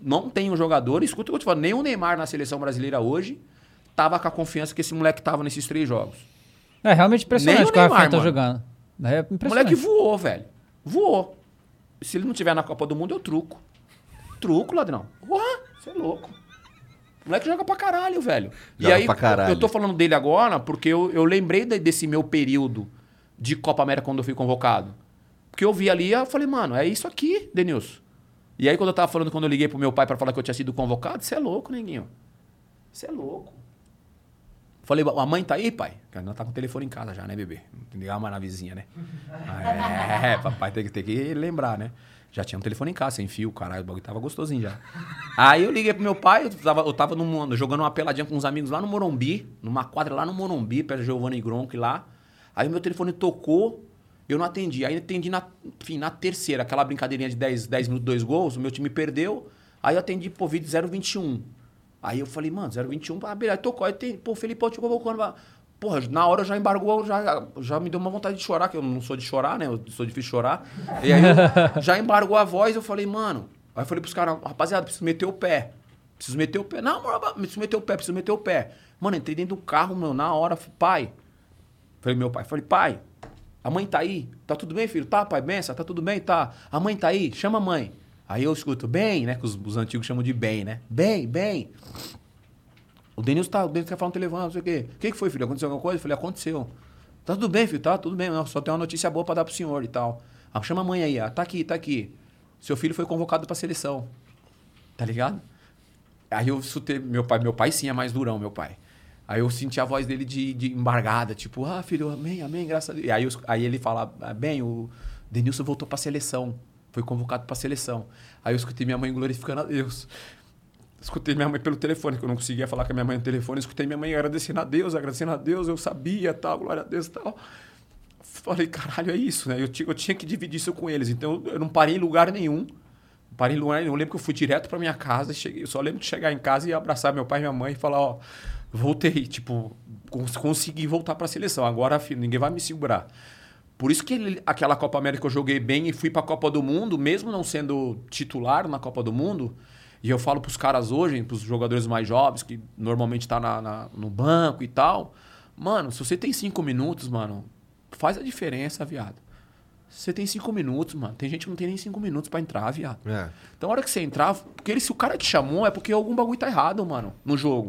Não tem um jogador. Escuta o que eu te falo. Nem o Neymar na seleção brasileira hoje tava com a confiança que esse moleque tava nesses três jogos. É realmente impressionante Nem o o que o Rafinha Neymar, tá jogando. É O impressionante. moleque voou, velho. Voou. Se ele não tiver na Copa do Mundo, eu truco. Truco, ladrão. Ué, você é louco. O moleque joga pra caralho, velho. e Joga aí, pra caralho. eu tô falando dele agora porque eu, eu lembrei de- desse meu período de Copa América quando eu fui convocado. Porque eu vi ali, eu falei, mano, é isso aqui, Denilson. E aí, quando eu tava falando, quando eu liguei pro meu pai pra falar que eu tinha sido convocado, você é louco, neguinho. Você é louco. Falei, a mãe tá aí, pai? Ela tá com o telefone em casa já, né, bebê? Não tem que ligar mais na vizinha, né? É, papai tem que, tem que lembrar, né? Já tinha um telefone em casa, sem fio, caralho, o bagulho tava gostosinho já. Aí eu liguei pro meu pai, eu tava, eu tava num- jogando uma peladinha com uns amigos lá no Morumbi, numa quadra lá no Morumbi, perto do Giovanni Gronk lá. Aí o meu telefone tocou, eu não atendi. Aí eu atendi na, enfim, na terceira, aquela brincadeirinha de 10, 10 minutos, dois gols, o meu time perdeu. Aí eu atendi, pô, vídeo 021. Aí eu falei, mano, 021, ah, beleza, tocou. Aí tem, pô, o Felipão te convocando. Porra, na hora já embargou, já, já me deu uma vontade de chorar, que eu não sou de chorar, né? Eu sou difícil de chorar. E aí já embargou a voz, eu falei, mano. Aí eu falei pros caras, rapaziada, preciso meter o pé. Preciso meter o pé. Não, amor, preciso meter o pé, preciso meter o pé. Mano, entrei dentro do carro, meu, na hora, pai. Falei, meu pai, falei, pai, a mãe tá aí? Tá tudo bem, filho? Tá, pai, benção, tá tudo bem? Tá. A mãe tá aí? Chama a mãe. Aí eu escuto, bem, né? Que os, os antigos chamam de bem, né? Bem, bem. O Denilson tá, o Denilson quer falar no telefone, não sei o quê. O que, que foi, filho? Aconteceu alguma coisa? Eu falei, aconteceu. Tá tudo bem, filho? Tá tudo bem. Só tem uma notícia boa pra dar pro senhor e tal. Ah, chama a mãe aí. Ah, tá aqui, tá aqui. Seu filho foi convocado pra seleção. Tá ligado? Aí eu escutei, meu pai, meu pai sim é mais durão, meu pai. Aí eu senti a voz dele de, de embargada, tipo, ah, filho, amém, amém, graças a Deus. E aí, aí ele fala, ah, bem, o Denilson voltou pra seleção. Foi convocado pra seleção. Aí eu escutei minha mãe glorificando a Deus. Escutei minha mãe pelo telefone, que eu não conseguia falar com a minha mãe no telefone. Escutei minha mãe agradecendo a Deus, agradecendo a Deus, eu sabia, tal, glória a Deus e tal. Falei, caralho, é isso, né? Eu, eu tinha que dividir isso com eles. Então eu não parei em lugar nenhum. Parei em lugar nenhum. Eu lembro que eu fui direto pra minha casa. Cheguei, eu só lembro de chegar em casa e abraçar meu pai e minha mãe e falar, ó, voltei. Tipo, cons- consegui voltar pra seleção. Agora, filho, ninguém vai me segurar. Por isso que ele- aquela Copa América eu joguei bem e fui pra Copa do Mundo, mesmo não sendo titular na Copa do Mundo. E eu falo pros caras hoje, pros jogadores mais jovens, que normalmente tá na- na- no banco e tal. Mano, se você tem cinco minutos, mano, faz a diferença, viado. Você tem cinco minutos, mano. Tem gente que não tem nem cinco minutos pra entrar, viado. É. Então, a hora que você entrar, porque ele, se o cara te chamou, é porque algum bagulho tá errado, mano, no jogo.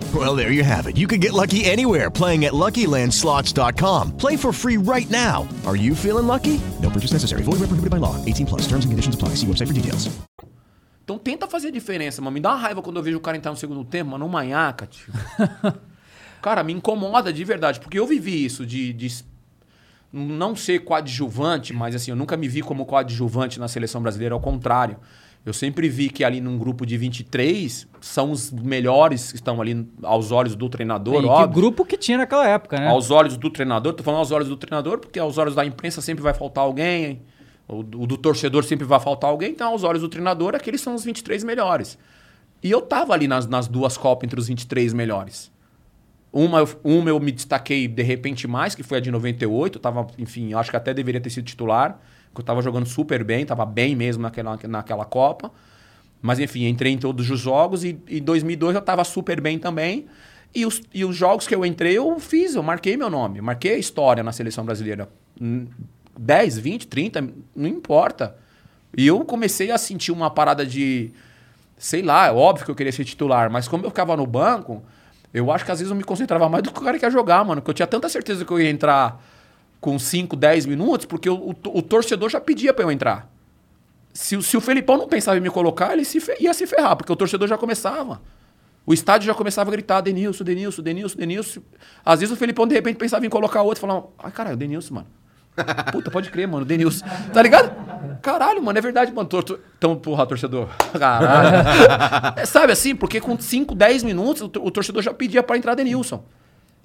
Well, there you have it. You can get lucky anywhere playing at LuckyLandSlots.com. Play for free right now. Are you feeling lucky? No purchase necessary. Void where prohibited by law. 18 plus. Terms and conditions apply. See website for details. Então tenta fazer a diferença, mano. Me dá uma raiva quando eu vejo o cara entrar no segundo tempo, mano, um manhaca, tio. cara, me incomoda de verdade, porque eu vivi isso de, de não ser coadjuvante, mas assim, eu nunca me vi como coadjuvante na seleção brasileira, ao contrário. Eu sempre vi que ali num grupo de 23 são os melhores que estão ali aos olhos do treinador, E que óbvio. grupo que tinha naquela época, né? Aos olhos do treinador, tô falando aos olhos do treinador, porque aos olhos da imprensa sempre vai faltar alguém, o do, do torcedor sempre vai faltar alguém, então aos olhos do treinador, aqueles são os 23 melhores. E eu tava ali nas, nas duas Copas entre os 23 melhores. Uma, eu- uma eu me destaquei de repente mais, que foi a de 98, eu tava, enfim, acho que até deveria ter sido titular, porque eu tava jogando super bem, tava bem mesmo naquela, naquela Copa. Mas enfim, entrei em todos os jogos e em 2002 eu tava super bem também. E os, e os jogos que eu entrei, eu fiz, eu marquei meu nome, marquei a história na seleção brasileira. Hum, 10, 20, 30, não importa. E eu comecei a sentir uma parada de. Sei lá, é óbvio que eu queria ser titular, mas como eu ficava no banco, eu acho que às vezes eu me concentrava mais do que o cara que ia jogar, mano. Porque eu tinha tanta certeza que eu ia entrar com 5, 10 minutos, porque o, o, o torcedor já pedia pra eu entrar. Se, o- se o Felipão não pensava em me colocar, ele se fe- ia se ferrar, porque o torcedor já começava. O estádio já começava a gritar, Denilson, Denilson, Denilson, Denilson. Às vezes o Felipão, de repente, pensava em colocar outro e falava, ai, caralho, Denilson, mano. Puta, pode crer, mano, Denilson. Tá ligado? Caralho, mano, é verdade, mano. Tor- Então, porra, torcedor. Caralho. É, sabe assim, porque com 5, 10 minutos, o o torcedor já pedia pra entrar Denilson.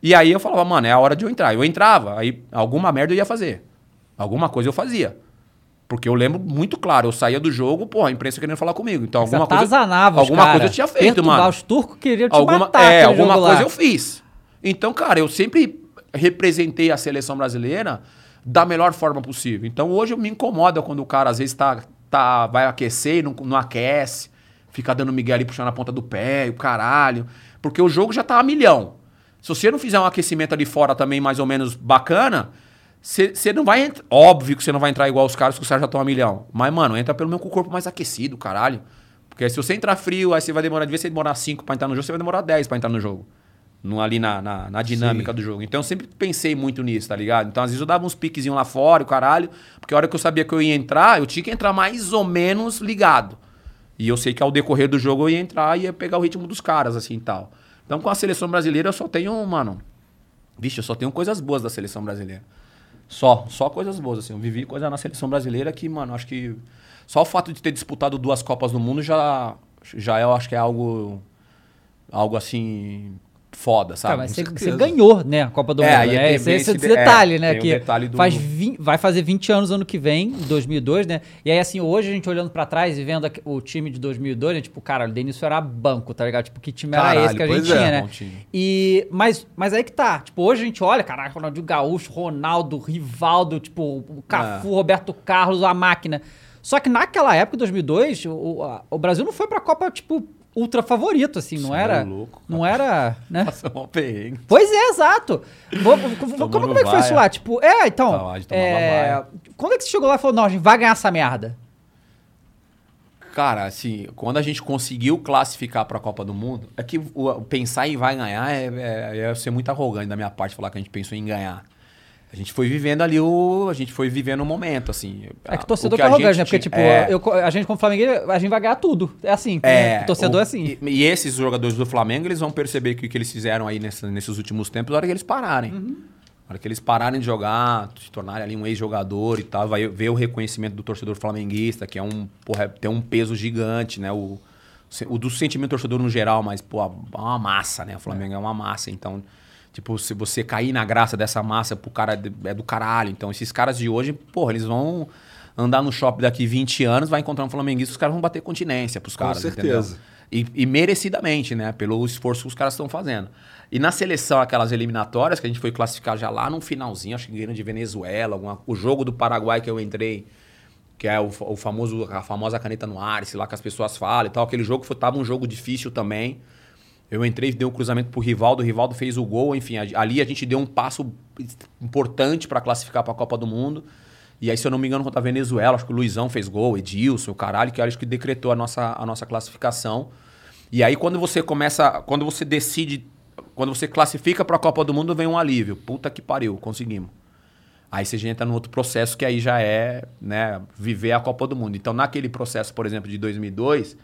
E aí eu falava, mano, é a hora de eu entrar. Eu entrava, aí alguma merda eu ia fazer. Alguma coisa eu fazia. Porque eu lembro muito claro, eu saía do jogo, porra, a imprensa querendo falar comigo. Então Você alguma coisa. Alguma cara. coisa eu tinha feito, Perturbar, mano. Os turcos queriam te alguma, matar. é, alguma coisa lá. eu fiz. Então, cara, eu sempre representei a seleção brasileira da melhor forma possível. Então, hoje eu me incomoda quando o cara às vezes tá, tá, vai aquecer e não, não aquece, fica dando migué ali puxando a ponta do pé, e o caralho. Porque o jogo já tá a milhão. Se você não fizer um aquecimento ali fora também mais ou menos bacana, você não vai entrar. Óbvio que você não vai entrar igual os caras que os caras já estão a milhão. Mas, mano, entra pelo menos com o corpo mais aquecido, caralho. Porque se você entrar frio, aí você vai demorar, de vez você demorar 5 pra entrar no jogo, você vai demorar 10 pra entrar no jogo. No, ali na, na, na dinâmica do jogo. Então eu sempre pensei muito nisso, tá ligado? Então às vezes eu dava uns piquezinhos lá fora, o caralho, porque a hora que eu sabia que eu ia entrar, eu tinha que entrar mais ou menos ligado. E eu sei que ao decorrer do jogo eu ia entrar e ia pegar o ritmo dos caras, assim e tal. Então com a seleção brasileira eu só tenho, mano. Vixe, eu só tenho coisas boas da seleção brasileira. Só, só coisas boas, assim. Eu vivi coisa na seleção brasileira que, mano, acho que. Só o fato de ter disputado duas Copas do Mundo já, já eu acho que é algo. Algo assim. Foda, sabe? Cara, você, você ganhou, né, a Copa do É, Mundo. né? Esse, esse esse de- detalhe, é, né? Que detalhe do- faz vin- vai fazer 20 anos ano que vem, em 2002, né? E aí, assim, hoje a gente olhando pra trás e vendo o time de 2002, né? Tipo, cara, o Denilson era banco, tá ligado? Tipo, que time era Caralho, esse que a gente é. tinha, né? E, mas, mas aí que tá. Tipo, hoje a gente olha, caralho, Ronaldinho Gaúcho, Ronaldo, Rivaldo, tipo, o Cafu, Roberto Carlos, a máquina. Só que naquela época, em 2002, o, o Brasil não foi pra Copa, tipo, ultra favorito, assim, não Cê é era. louco, não era, né? Passou perrengue. Pois é, exato. Como, como é que foi isso lá? Tipo, é, então. A é, quando é que você chegou lá e falou, não, a gente vai ganhar essa merda? Cara, assim, quando a gente conseguiu classificar pra Copa do Mundo, é que o pensar em vai ganhar é, é, é ser muito arrogante da minha parte falar que a gente pensou em ganhar. A gente foi vivendo ali o. A gente foi vivendo o momento, assim. É que o o torcedor que que é arrogante, né? Porque, tipo, é, eu, a gente como Flamengo, a gente vai ganhar tudo. É assim. né? O torcedor o- é assim. E, e esses jogadores do Flamengo, eles vão perceber que o que eles fizeram aí nessa- nesses últimos tempos, na hora que eles pararem. Uhum. Na hora que eles pararem de jogar, se tornarem ali um ex-jogador e tal, vai ver o reconhecimento do torcedor flamenguista, que é um, porra, tem um peso gigante, né? O, o do sentimento do torcedor no geral, mas, pô, é uma massa, né? O Flamengo é uma massa, então... Tipo, se você cair na graça dessa massa pro cara é do caralho. Então, esses caras de hoje, porra, eles vão andar no shopping daqui 20 anos, vai encontrar um flamenguista, os caras vão bater continência pros Com caras, certeza. entendeu? E, e merecidamente, né? Pelo esforço que os caras estão fazendo. E na seleção, aquelas eliminatórias, que a gente foi classificar já lá no finalzinho, acho que ganhando de Venezuela, alguma- o jogo do Paraguai que eu entrei, que é o, o famoso, a famosa caneta no ar, sei lá que as pessoas falam e tal. Aquele jogo foi, tava um jogo difícil também. Eu entrei, dei um cruzamento pro Rivaldo, o Rivaldo fez o gol, enfim, ali a gente deu um passo importante para classificar para a Copa do Mundo. E aí, se eu não me engano, contra a Venezuela, acho que o Luizão fez gol, Edilson, o caralho, que acho que decretou a nossa, a nossa classificação. E aí, quando você começa, quando você decide, quando você classifica para a Copa do Mundo, vem um alívio. Puta que pariu, conseguimos. Aí você já entra no outro processo que aí já é, né, viver a Copa do Mundo. Então, naquele processo, por exemplo, de 2002,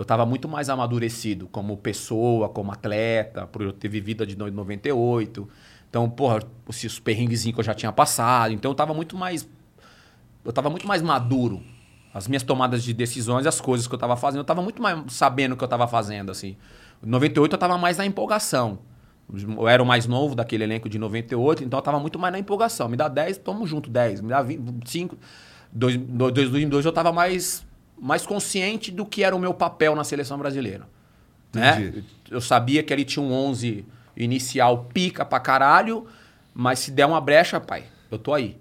eu estava muito mais amadurecido como pessoa, como atleta, por eu ter vivido a de 98. Então, porra, os os perrenguezinhos que eu já tinha passado. Então, eu estava muito mais eu tava muito mais maduro. As minhas tomadas de decisões, as coisas que eu tava fazendo, eu tava muito mais sabendo o que eu tava fazendo, assim. Em 98 eu tava mais na empolgação. Eu era o mais novo daquele elenco de 98, então eu tava muito mais na empolgação. Me dá 10, tamo junto, 10. Me dá 20, 5. 2002 eu tava mais, mais consciente do que era o meu papel na seleção brasileira. Né? Entendi. Eu sabia que ali tinha um 11 inicial pica pra caralho, mas se der uma brecha, pai, eu tô aí.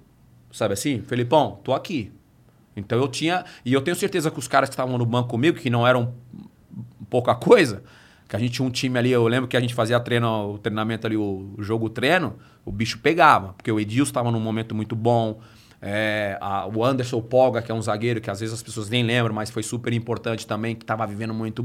Sabe assim? Felipão, tô aqui. Então eu tinha. E eu tenho certeza que os caras que estavam no banco comigo, que não eram pouca coisa, que a gente tinha um time ali, eu lembro que a gente fazia treino, o treinamento ali, o, o jogo treino, o bicho pegava, porque o Edilson estava num momento muito bom. É, a- o Anderson Polga, que é um zagueiro que às vezes as pessoas nem lembram, mas foi super importante também, que estava vivendo muito,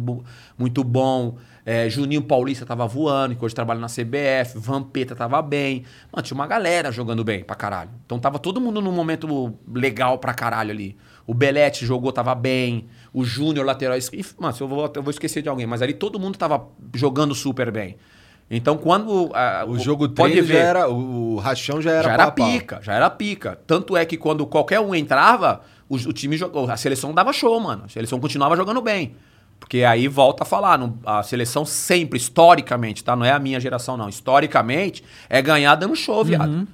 muito bom. É, Juninho Paulista estava voando, que hoje trabalha na CBF. Vampeta estava bem. Mano, tinha uma galera jogando bem pra caralho. Então tava todo mundo num momento legal pra caralho ali. O Belete jogou, tava bem. O Júnior, lateral. Mano, eu vou, eu vou esquecer de alguém, mas ali todo mundo tava jogando super bem. Então quando. ah, O jogo pode treino já ver, era. O, rachão já era. já era pau a pau. pica, já era pica. Tanto é que quando qualquer um entrava, o, o time jogou. A seleção dava show, mano. A seleção continuava jogando bem. Porque aí volta a falar, não- a seleção sempre, historicamente, tá? Não é a minha geração, não. Historicamente, é ganhar dando show, viado.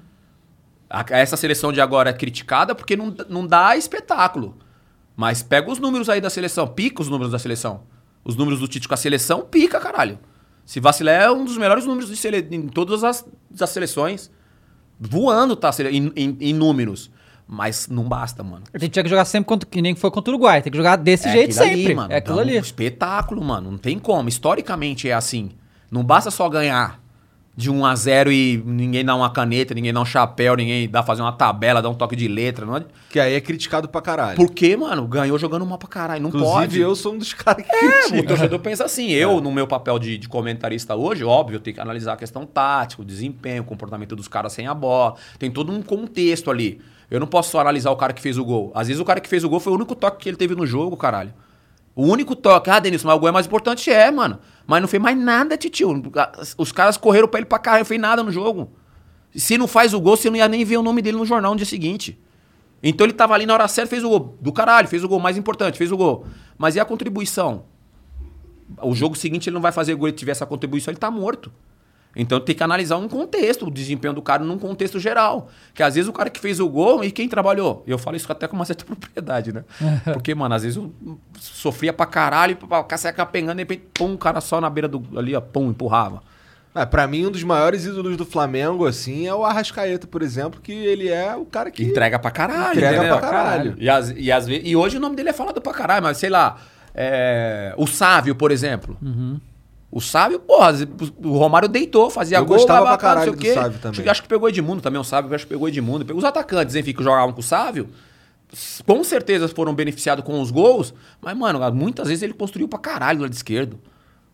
A- essa seleção de agora é criticada porque não, não dá espetáculo. Mas pega os números aí da seleção, pica os números da seleção. Os números do Tite com a seleção, pica, caralho. Se vacilar, é um dos melhores números de sele... em todas as, as seleções. Voando, tá? Em, em- em números. Mas não basta, mano. A gente tinha que jogar sempre contra, que nem foi contra o Uruguai. Tem que jogar desse É jeito sempre. ali, mano. é aquilo Dá ali. Um espetáculo, mano. Não tem como. Historicamente é assim. Não basta só ganhar de 1 a 0 e ninguém dá uma caneta, ninguém dá um chapéu, ninguém dá fazer uma tabela, dá um toque de letra. Não... é- Que aí é criticado pra caralho. Porque, mano, ganhou jogando mal pra caralho. Não Inclusive, pode. eu sou um dos caras que É, o critica. torcedor pensa assim. Eu, no meu papel de, de comentarista hoje, óbvio, eu tenho que analisar a questão tática, o desempenho, o comportamento dos caras sem a bola. Tem todo um contexto ali. Eu não posso só analisar o cara que fez o gol. Às vezes o cara que fez o gol foi o único toque que ele teve no jogo, caralho. O único toque. Ah, Denilson, mas o gol é mais importante. É, mano. Mas não fez mais nada, titio. Os caras correram pra ele pra caralho, não fez nada no jogo. Se não faz o gol, você não ia nem ver o nome dele no jornal no dia seguinte. Então ele tava ali na hora certa, fez o gol. Do caralho, fez o gol mais importante, fez o gol. Mas e a contribuição? O jogo seguinte ele não vai fazer gol, ele tiver essa contribuição, ele tá morto. Então tem que analisar um contexto, o desempenho do cara num contexto geral. Que às vezes o cara que fez o gol e quem trabalhou. Eu falo isso até com uma certa propriedade, né? Porque, mano, às vezes eu sofria pra caralho, pra cá saia capengando, de repente, pum, um cara só na beira do. ali, ó, pum, empurrava. É, pra mim, um dos maiores ídolos do Flamengo, assim, é o Arrascaeta, por exemplo, que ele é o cara que. Entrega pra caralho. Entrega entendeu? pra caralho. E, às- e, vezes, e hoje o nome dele é falado pra caralho, mas sei lá. É, o Sávio, por exemplo. O Sávio, porra, o Romário deitou, fazia Eu gol, gostava pra blá, não caralho sei o quê. Sávio também. Acho, acho que pegou Edmundo também, o Sávio, acho que pegou Edmundo. Os atacantes, enfim, que jogavam com o Sávio, s- com certeza foram beneficiados com os gols, mas, mano, muitas vezes ele construiu pra caralho do lado esquerdo.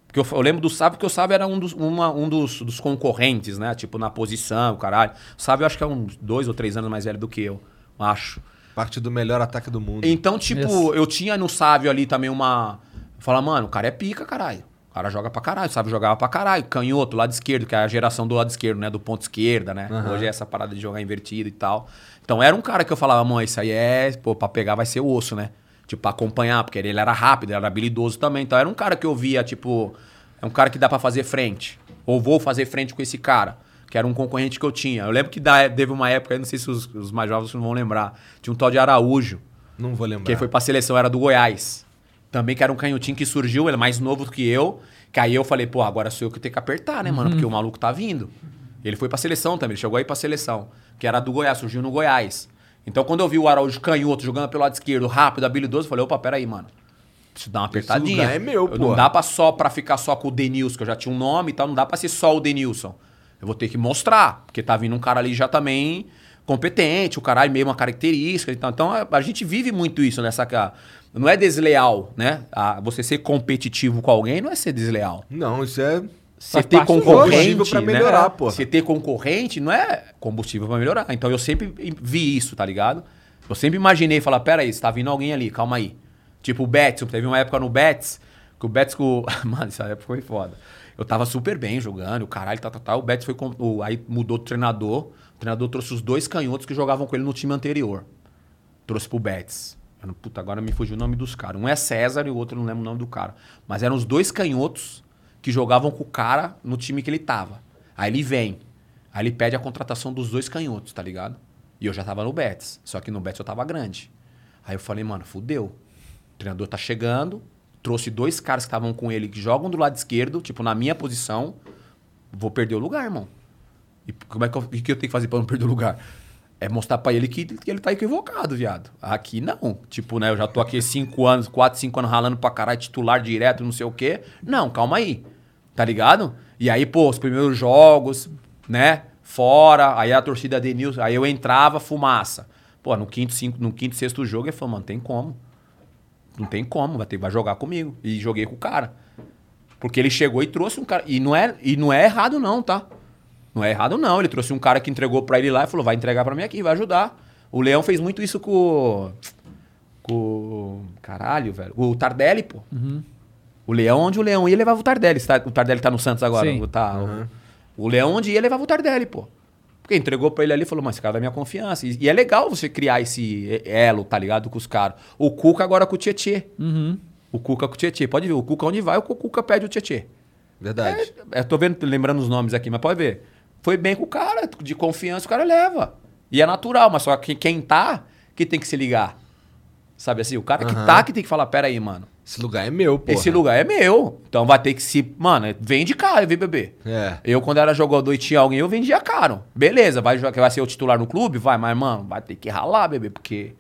Porque eu, eu lembro do Sávio, porque o Sávio era um dos, uma- um dos, dos concorrentes, né? Tipo, na posição, caralho. O Sávio eu acho que é uns dois ou três anos mais velho do que eu, acho. Parte do melhor ataque do mundo. Então, tipo, Isso. eu tinha no Sávio ali também uma. Falar, mano, o cara é pica, caralho. O cara joga pra caralho, Sávio jogava pra caralho. Canhoto, lado esquerdo, que é a geração do lado esquerdo, né? Do ponto esquerda, né? Hoje é essa parada de jogar invertido e tal. Então era um cara que eu falava, mano, isso aí é, pô, pra pegar vai ser osso, né? Tipo, pra acompanhar, porque ele era rápido, ele era habilidoso também. Então era um cara que eu via, tipo, é um cara que dá pra fazer frente. Ou vou fazer frente com esse cara. Que era um concorrente que eu tinha. Eu lembro que da, teve uma época, eu não sei se os, os mais jovens não vão lembrar. Tinha um tal de Araújo. Não vou lembrar. Que foi pra seleção, era do Goiás. Também que era um canhotinho que surgiu, ele é mais novo do que eu. Que aí eu falei, pô, agora sou eu que tenho que apertar, né, mano? Porque o maluco tá vindo. Ele foi pra seleção também, ele chegou aí pra seleção. Que era do Goiás, surgiu no Goiás. Então quando eu vi o Araújo canhoto jogando pelo lado esquerdo, rápido, habilidoso, eu falei, opa, peraí, mano. Preciso dar uma apertadinha. lugar é meu, Não pô. dá pra só pra ficar só com o Denilson, que eu já tinha um nome e tal, não dá pra ser só o Denilson. Eu vou ter que mostrar, porque tá vindo um cara ali já também competente, o caralho meio uma característica e tal. Então a, a gente vive muito isso nessa não é desleal, né? Você ser competitivo com alguém não é ser desleal. Não, isso é. Você ter concorrente, pra né? melhorar, pô. Você ter concorrente não é combustível pra melhorar. Então eu sempre vi isso, tá ligado? Eu sempre imaginei, falar, pera aí, tá vindo alguém ali, calma aí. Tipo o Betis, teve uma época no Betis, que o Betis com... Mano, essa época foi foda. Eu tava super bem jogando, o caralho, tá, tá, tá. O Betis foi... Com... o- Aí mudou o treinador, o treinador trouxe os dois canhotos que jogavam com ele no time anterior. Trouxe pro Betis. Puta, agora me fugiu o nome dos caras. Um é César e o outro não lembro o nome do cara. Mas eram os dois canhotos que jogavam com o cara no time que ele tava. Aí ele vem. Aí ele pede a contratação dos dois canhotos, tá ligado? E eu já tava no Betis. Só que no Betis eu tava grande. Aí eu falei, mano, fudeu. O treinador tá chegando. Trouxe dois caras que estavam com ele que jogam do lado esquerdo, tipo, na minha posição. Vou perder o lugar, irmão. E como é que eu, que eu tenho que fazer pra não perder o lugar? É mostrar pra ele que, que ele tá equivocado, viado. Aqui não. Tipo, né? Eu já tô aqui cinco anos, quatro, cinco anos ralando pra caralho, titular direto, não sei o quê. Não, calma aí. Tá ligado? E aí, pô, os primeiros jogos, né? Fora, aí a torcida Denilson, aí eu entrava, fumaça. Pô, no quinto, cinco, no quinto, sexto jogo, ele falou, mano, tem como. Não tem como, vai, ter, vai jogar comigo. E joguei com o cara. Porque ele chegou e trouxe um cara. E não é, e não é errado, não, tá? Não é errado, não. Ele trouxe um cara que entregou pra ele lá e falou: vai entregar pra mim aqui, vai ajudar. O Leão fez muito isso com. o- Com. Caralho, velho. O Tardelli, pô. O Leão, onde o Leão ia, levava o Tardelli. O Tardelli tá no Santos agora. Sim. Tá, o, o Leão, onde ia, levava o Tardelli, pô. Porque entregou pra ele ali e falou, mas esse cara é da minha confiança. E, e é legal você criar esse elo, tá ligado, com os caras. O Cuca agora com o Tietê. O Cuca com o Tietê. Pode ver, o Cuca onde vai, o Cuca pede o Tietê. Verdade. É, eu tô vendo, lembrando os nomes aqui, mas pode ver. Foi bem com o cara, de confiança, o cara leva. E é natural, mas só que quem tá, que tem que se ligar. Sabe assim? O cara que Aham. tá, que tem que falar, pera aí, mano. Esse lugar é meu, pô. Esse lugar é meu. Então vai ter que se. Mano, vende caro, vem beber. É. Eu, quando era jogador e tinha alguém, eu vendia caro. Beleza, vai, jogar- vai ser o titular no clube? Vai, mas, mano, vai ter que ralar, bebê, porque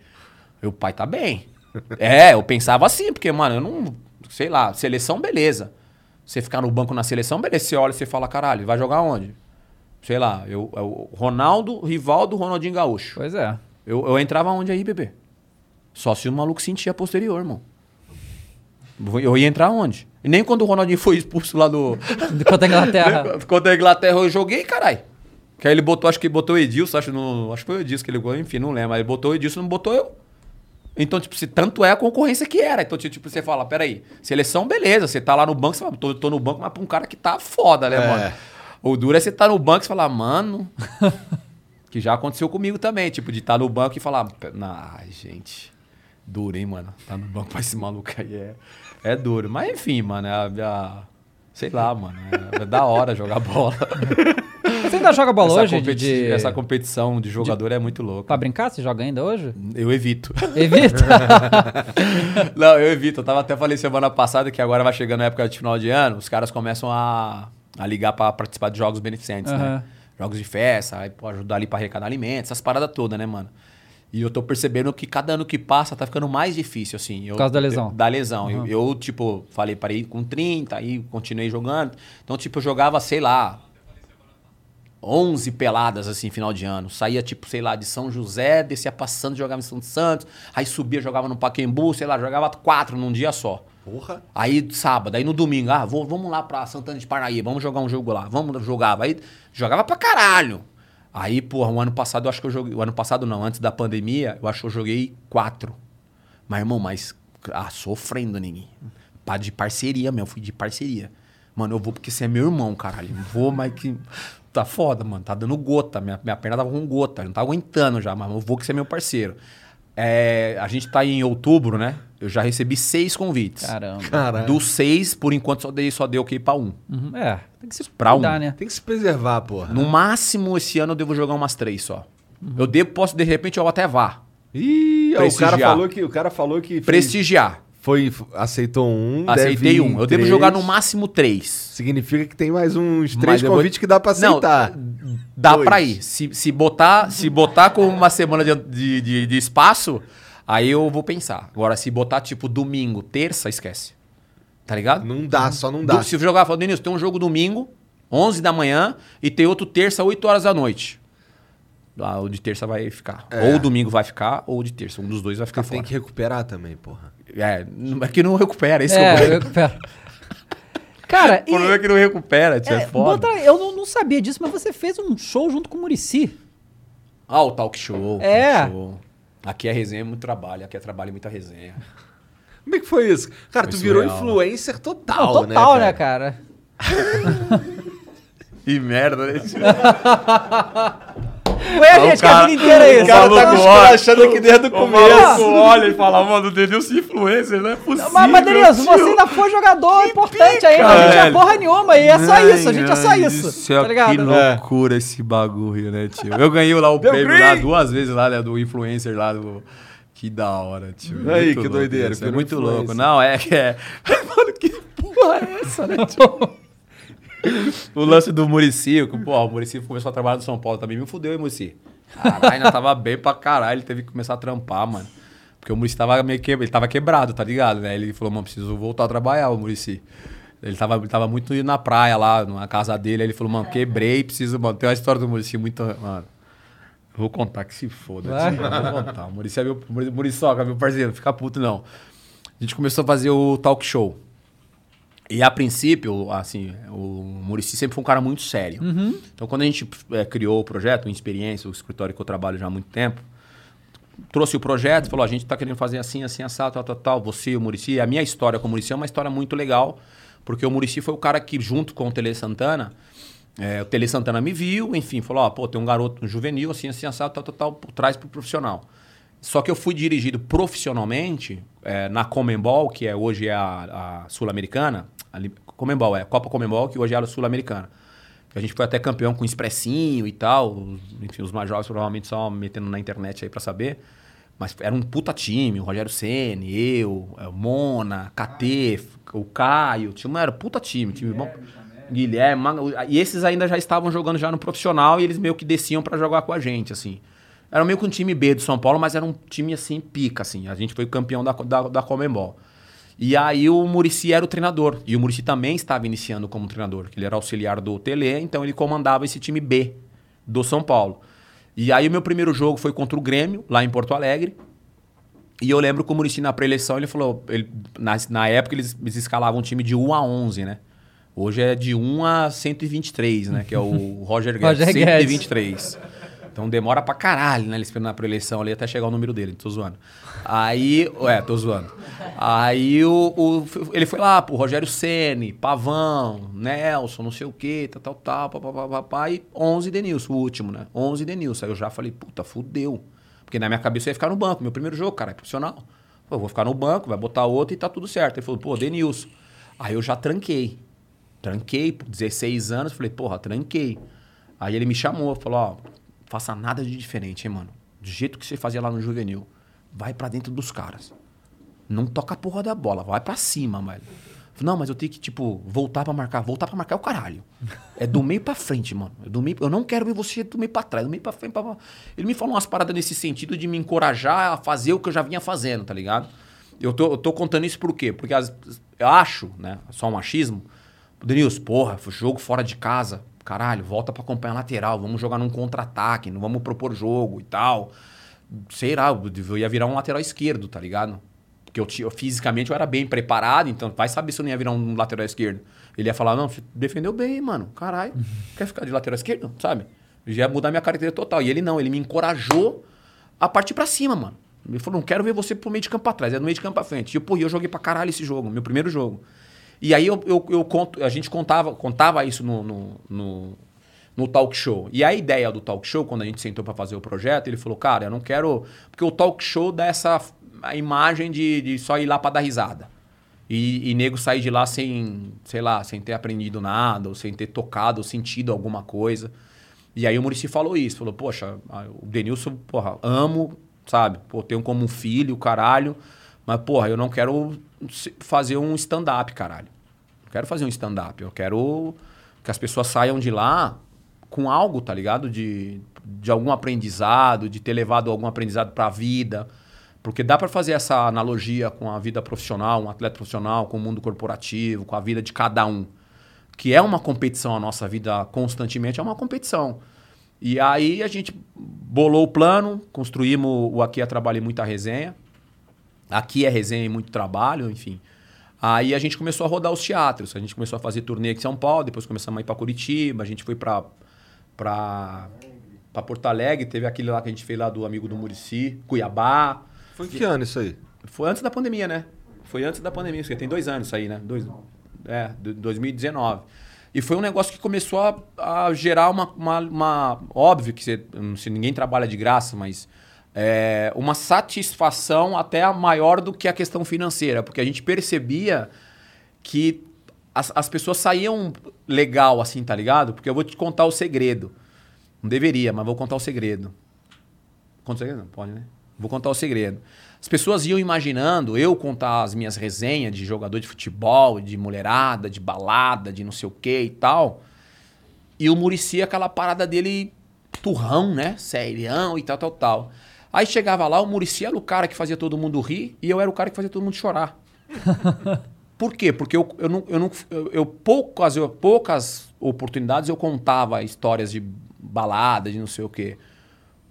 meu pai tá bem. é, eu pensava assim, porque, mano, eu não. Sei lá, seleção, beleza. Você ficar no banco na seleção, beleza. Você olha e você fala, caralho, vai jogar onde? Sei lá, eu, eu Ronaldo, Rivaldo, Ronaldinho Gaúcho. Pois é. Eu, eu entrava onde aí, bebê? Só se o maluco sentia posterior, irmão. Eu ia entrar onde? E nem quando o Ronaldinho foi expulso lá do. Contra a Inglaterra. Contra a Inglaterra eu joguei, caralho. Que aí ele botou, acho que botou o Edilson, acho, no, acho que foi o Edilson que ele gol, enfim, não lembro. Mas ele botou o Edilson, não botou eu. Então, tipo, se tanto é a concorrência que era. Então, tipo, você fala, peraí, seleção, beleza, você tá lá no banco, você fala, tô, tô no banco, mas pra um cara que tá foda, né, É. mano? O duro é você tá no banco e falar, mano. que já aconteceu comigo também, tipo, de estar no banco e falar, ai, gente, duro, hein, mano? Tá no banco pra esse maluco aí é, é duro. Mas enfim, mano, é a, é a- sei lá, mano, é, é da hora jogar bola. Você ainda joga bola essa, hoje? competi- De, essa competição de jogador é muito louca. Pra brincar? Você joga ainda hoje? Eu evito. Evita. Não, eu evito. Eu tava até falei semana passada que agora vai chegando a época de final de ano, os caras começam a, a ligar pra participar de jogos beneficentes, né? Aham. Jogos de festa, aí pô, ajudar ali pra arrecadar alimentos, essas paradas todas, né, mano? E eu tô percebendo que cada ano que passa tá ficando mais difícil, assim. Eu, Por causa da lesão. eu- da lesão. Eu, eu, tipo, falei, parei com 30, aí continuei jogando. Então, tipo, eu jogava, sei lá, 11 peladas, assim, final de ano. Saía, tipo, sei lá, de São José, descia passando, jogava em São Santos. Aí subia, jogava no Paquembu, sei lá, jogava quatro num dia só. Porra. Aí sábado, aí no domingo, ah, vou, vamos lá pra Santana de Parnaíba, vamos jogar um jogo lá. Vamos, jogava. Aí jogava pra caralho. Aí, porra, o ano passado eu acho que eu joguei. O ano passado não, antes da pandemia, eu acho que eu joguei quatro. Mas, irmão, mas. Ah, sofrendo, ninguém. Pá, de parceria, meu. Fui de parceria. Mano, eu vou porque você é meu irmão, caralho. Vou, mas que. Tá foda, mano. Tá dando gota. Minha, minha perna tava com gota. Eu não tava aguentando já, mas eu vou que você é meu parceiro. É, a gente tá em outubro, né? Eu já recebi seis convites. Caramba. Caralho. Dos seis, por enquanto, só dei, só dei ok pra um. Uhum, É, tem que se Pra um. cuidar, né? Tem que se preservar, porra. No máximo, esse ano eu devo jogar umas três só. Eu devo, posso, de repente, eu até vá. Ih, o cara falou que o cara falou que fez- Prestigiar. Foi aceitou um, Aceitei um. Eu devo três. jogar no máximo três. Significa que tem mais uns Mas três eu vou- convites que dá pra aceitar. Não, dá Dois. pra ir. Se, se, botar, se botar com uma semana de, de, de- espaço, aí eu vou pensar. Agora, se botar tipo domingo, terça, esquece. Tá ligado? Não dá, só não dá. Se jogar, fala, Denilson, tem um jogo domingo, 11 da manhã, e tem outro terça, 8 horas da noite. Ah, o de terça vai ficar. Ou o domingo vai ficar, ou de terça. Um dos dois vai ficar tem fora. que recuperar também, porra. É, não- é que não recupera, esse é, o É, eu problema. recupero. Cara, O problema é que não recupera, tio, é, é, foda. bota- eu não, não sabia disso, mas você fez um show junto com o Murici. Ah, o talk show. É. talk show. Aqui é resenha, muito trabalho. Aqui é trabalho e muita resenha. Como é que foi isso? Cara, Foi tu virou surreal. influencer total, Não, total, né, cara? cara? Que merda, né? Ué, o gente, que cara- a vida inteira é o isso. cara tá me com esculachando aqui desde o O começo. olha e fala, mano, o Denilson é influencer, não é possível. Mas, mas Denilson, você ainda foi jogador importante aí, mas a gente é porra nenhuma, e é só Ai, isso, a gente é só isso. céu, tá ligado? Que loucura esse bagulho, né, tio? Eu ganhei lá o prêmio lá duas vezes lá, né, do influencer lá do... Que da hora, tio. Aí, Muito que louco doideira, isso, É muito louco. Não, é que é... Mano, que porra é essa, né, tio? O lance do Murici, que, pô, o Murici começou a trabalhar no São Paulo também, me fudeu, hein, Murici? Caralho, ainda tava bem pra caralho, ele teve que começar a trampar, mano. Porque o Murici tava meio que... ele tava quebrado, tá ligado, né? Ele falou, mano, preciso voltar a trabalhar, o Murici. Ele tava, ele tava muito na praia lá, na casa dele, aí ele falou, mano, quebrei, preciso, mano, tem uma história do Murici muito, mano... Vou contar que se foda. Eu Vou contar. O Murici é meu. Muri- Muriçoca, meu parceiro, não fica puto, não. A gente começou a fazer o talk show. E a princípio, assim, o Murici sempre foi um cara muito sério. Então, quando a gente eh, criou o projeto, o Experiência, o escritório que eu trabalho já há muito tempo, trouxe o projeto, falou: a gente está querendo fazer assim, assim, assado, tal, tal, tal. Você e o Murici. A minha história com o Murici é uma história muito legal, porque o Murici foi o cara que, junto com o Tele Santana, eh, o Tele Santana me viu, enfim, falou: ó, pô, tem um garoto um juvenil, assim, assim, assado, tal, tal, tal, traz pro profissional. Só que eu fui dirigido profissionalmente eh, na Comembol, que é hoje é a, a Sul-Americana. A Li- Comembol, é a Copa Comembol, que hoje é a Sul-Americana. A gente foi até campeão com expressinho e tal. os- Enfim, os mais jovens provavelmente só metendo na internet aí pra saber. Mas era um puta time, o Rogério Ceni, eu, é, o Mona, KT, o Caio, tinha um era puta time, time bom. Guilherme, e esses ainda já estavam jogando já no profissional e eles meio que desciam pra jogar com a gente, assim. Era meio que um time B do São Paulo, mas era um time assim, pica, assim. A gente foi campeão da, da, da Comembol. E aí o Murici era o treinador. E o Murici também estava iniciando como treinador, que ele era auxiliar do Tele, então ele comandava esse time B do São Paulo. E aí o meu primeiro jogo foi contra o Grêmio, lá em Porto Alegre. E eu lembro que o Murici na pré-eleição, ele falou, ele, na, na época eles, eles escalavam um time de 1 a 11, né? Hoje é de 1 a 123, né? Que é o Roger Guedes, Roger Guedes. 123. Então demora pra caralho, né? Eles esperando na pré-eleição ali até chegar o número dele, tô zoando. Aí, é, tô zoando. Aí o, o- ele foi lá pro Rogério Ceni, Pavão, Nelson, não sei o quê, tal, tal, tal, papapá, papá, e 11 Denilson, o último, né? 11 Denilson. Aí eu já falei, puta, fudeu. Porque na minha cabeça eu ia ficar no banco, meu primeiro jogo, cara, é profissional. Pô, vou ficar no banco, vai botar outro e tá tudo certo. Ele falou, pô, Denilson. Aí eu já tranquei. Tranquei, por 16 anos, falei, porra, tranquei. Aí ele me chamou, falou, ó, faça nada de diferente, hein, mano. Do jeito que você fazia lá no juvenil. Vai pra dentro dos caras. Não toca a porra da bola, vai pra cima, velho. Não, mas eu tenho que, tipo, voltar pra marcar. Voltar pra marcar é o caralho. É do meio pra frente, mano. É do meio, eu não quero ver você do meio pra trás, do meio pra frente. Pra... Ele me falou umas paradas nesse sentido de me encorajar a fazer o que eu já vinha fazendo, tá ligado? Eu tô, eu tô contando isso por quê? Porque as- eu acho, né? Só um achismo. Denilson, porra, jogo fora de casa. Caralho, volta pra acompanhar lateral. Vamos jogar num contra-ataque, não vamos propor jogo e tal. Sei lá, eu ia virar um lateral esquerdo, tá ligado? Porque eu, tinha- fisicamente eu era bem preparado, então vai saber se eu não ia virar um lateral esquerdo. Ele ia falar, não, você defendeu bem, mano. Caralho, quer ficar de lateral esquerdo? Sabe? Já ia mudar minha característica total. E ele não, ele me encorajou a partir pra cima, mano. Ele falou, não quero ver você pro meio de campo pra trás, é do meio de campo pra frente. E, pô, eu joguei pra caralho esse jogo, meu primeiro jogo. E aí eu, eu, eu conto, a gente contava, contava isso no, no, no, no talk show. E a ideia do talk show, quando a gente sentou pra fazer o projeto, ele falou, cara, eu não quero. Porque o talk show dá essa imagem de, de só ir lá pra dar risada. E, e nego sair de lá sem, sei lá, sem ter aprendido nada, ou sem ter tocado, ou sentido alguma coisa. E aí o Murici falou isso, falou, poxa, o Denilson, porra, amo, sabe? Pô, tenho como um filho, caralho. Mas, porra, eu não quero fazer um stand-up, caralho. Não quero fazer um stand-up. Eu quero que as pessoas saiam de lá com algo, tá ligado? De, de algum aprendizado, de ter levado algum aprendizado pra vida. Porque dá pra fazer essa analogia com a vida profissional, um atleta profissional, com o mundo corporativo, com a vida de cada um. Que é uma competição, a nossa vida constantemente é uma competição. E aí a gente bolou o plano, construímos o Aqui é Trabalho e Muita Resenha. Aqui é resenha e muito trabalho, enfim. Aí a gente começou a rodar os teatros. A gente começou a fazer turnê aqui em São Paulo, depois começamos a ir para Curitiba, a gente foi para para Porto Alegre, teve aquele lá que a gente fez lá do amigo do Murici, Cuiabá. Foi em que ano isso aí? Foi antes da pandemia, né? Foi antes da pandemia, porque tem dois anos isso aí, né? Dois, é, de 2019. E foi um negócio que começou a, a gerar uma, uma, uma- Óbvio que você, se ninguém trabalha de graça, mas. É, uma satisfação até maior do que a questão financeira, porque a gente percebia que as, as pessoas saíam legal assim, tá ligado? Porque eu vou te contar o segredo. Não deveria, mas vou contar o segredo. Conta o segredo? Não, pode, né? Vou contar o segredo. As pessoas iam imaginando eu contar as minhas resenhas de jogador de futebol, de mulherada, de balada, de não sei o que e tal. E o Murici, aquela parada dele turrão, né? Serião e tal, tal, tal. Aí chegava lá, o Murici era o cara que fazia todo mundo rir e eu era o cara que fazia todo mundo chorar. Por quê? Porque eu, eu, não, eu, não, eu, eu poucas, eu- poucas oportunidades eu contava histórias de balada, de não sei o quê.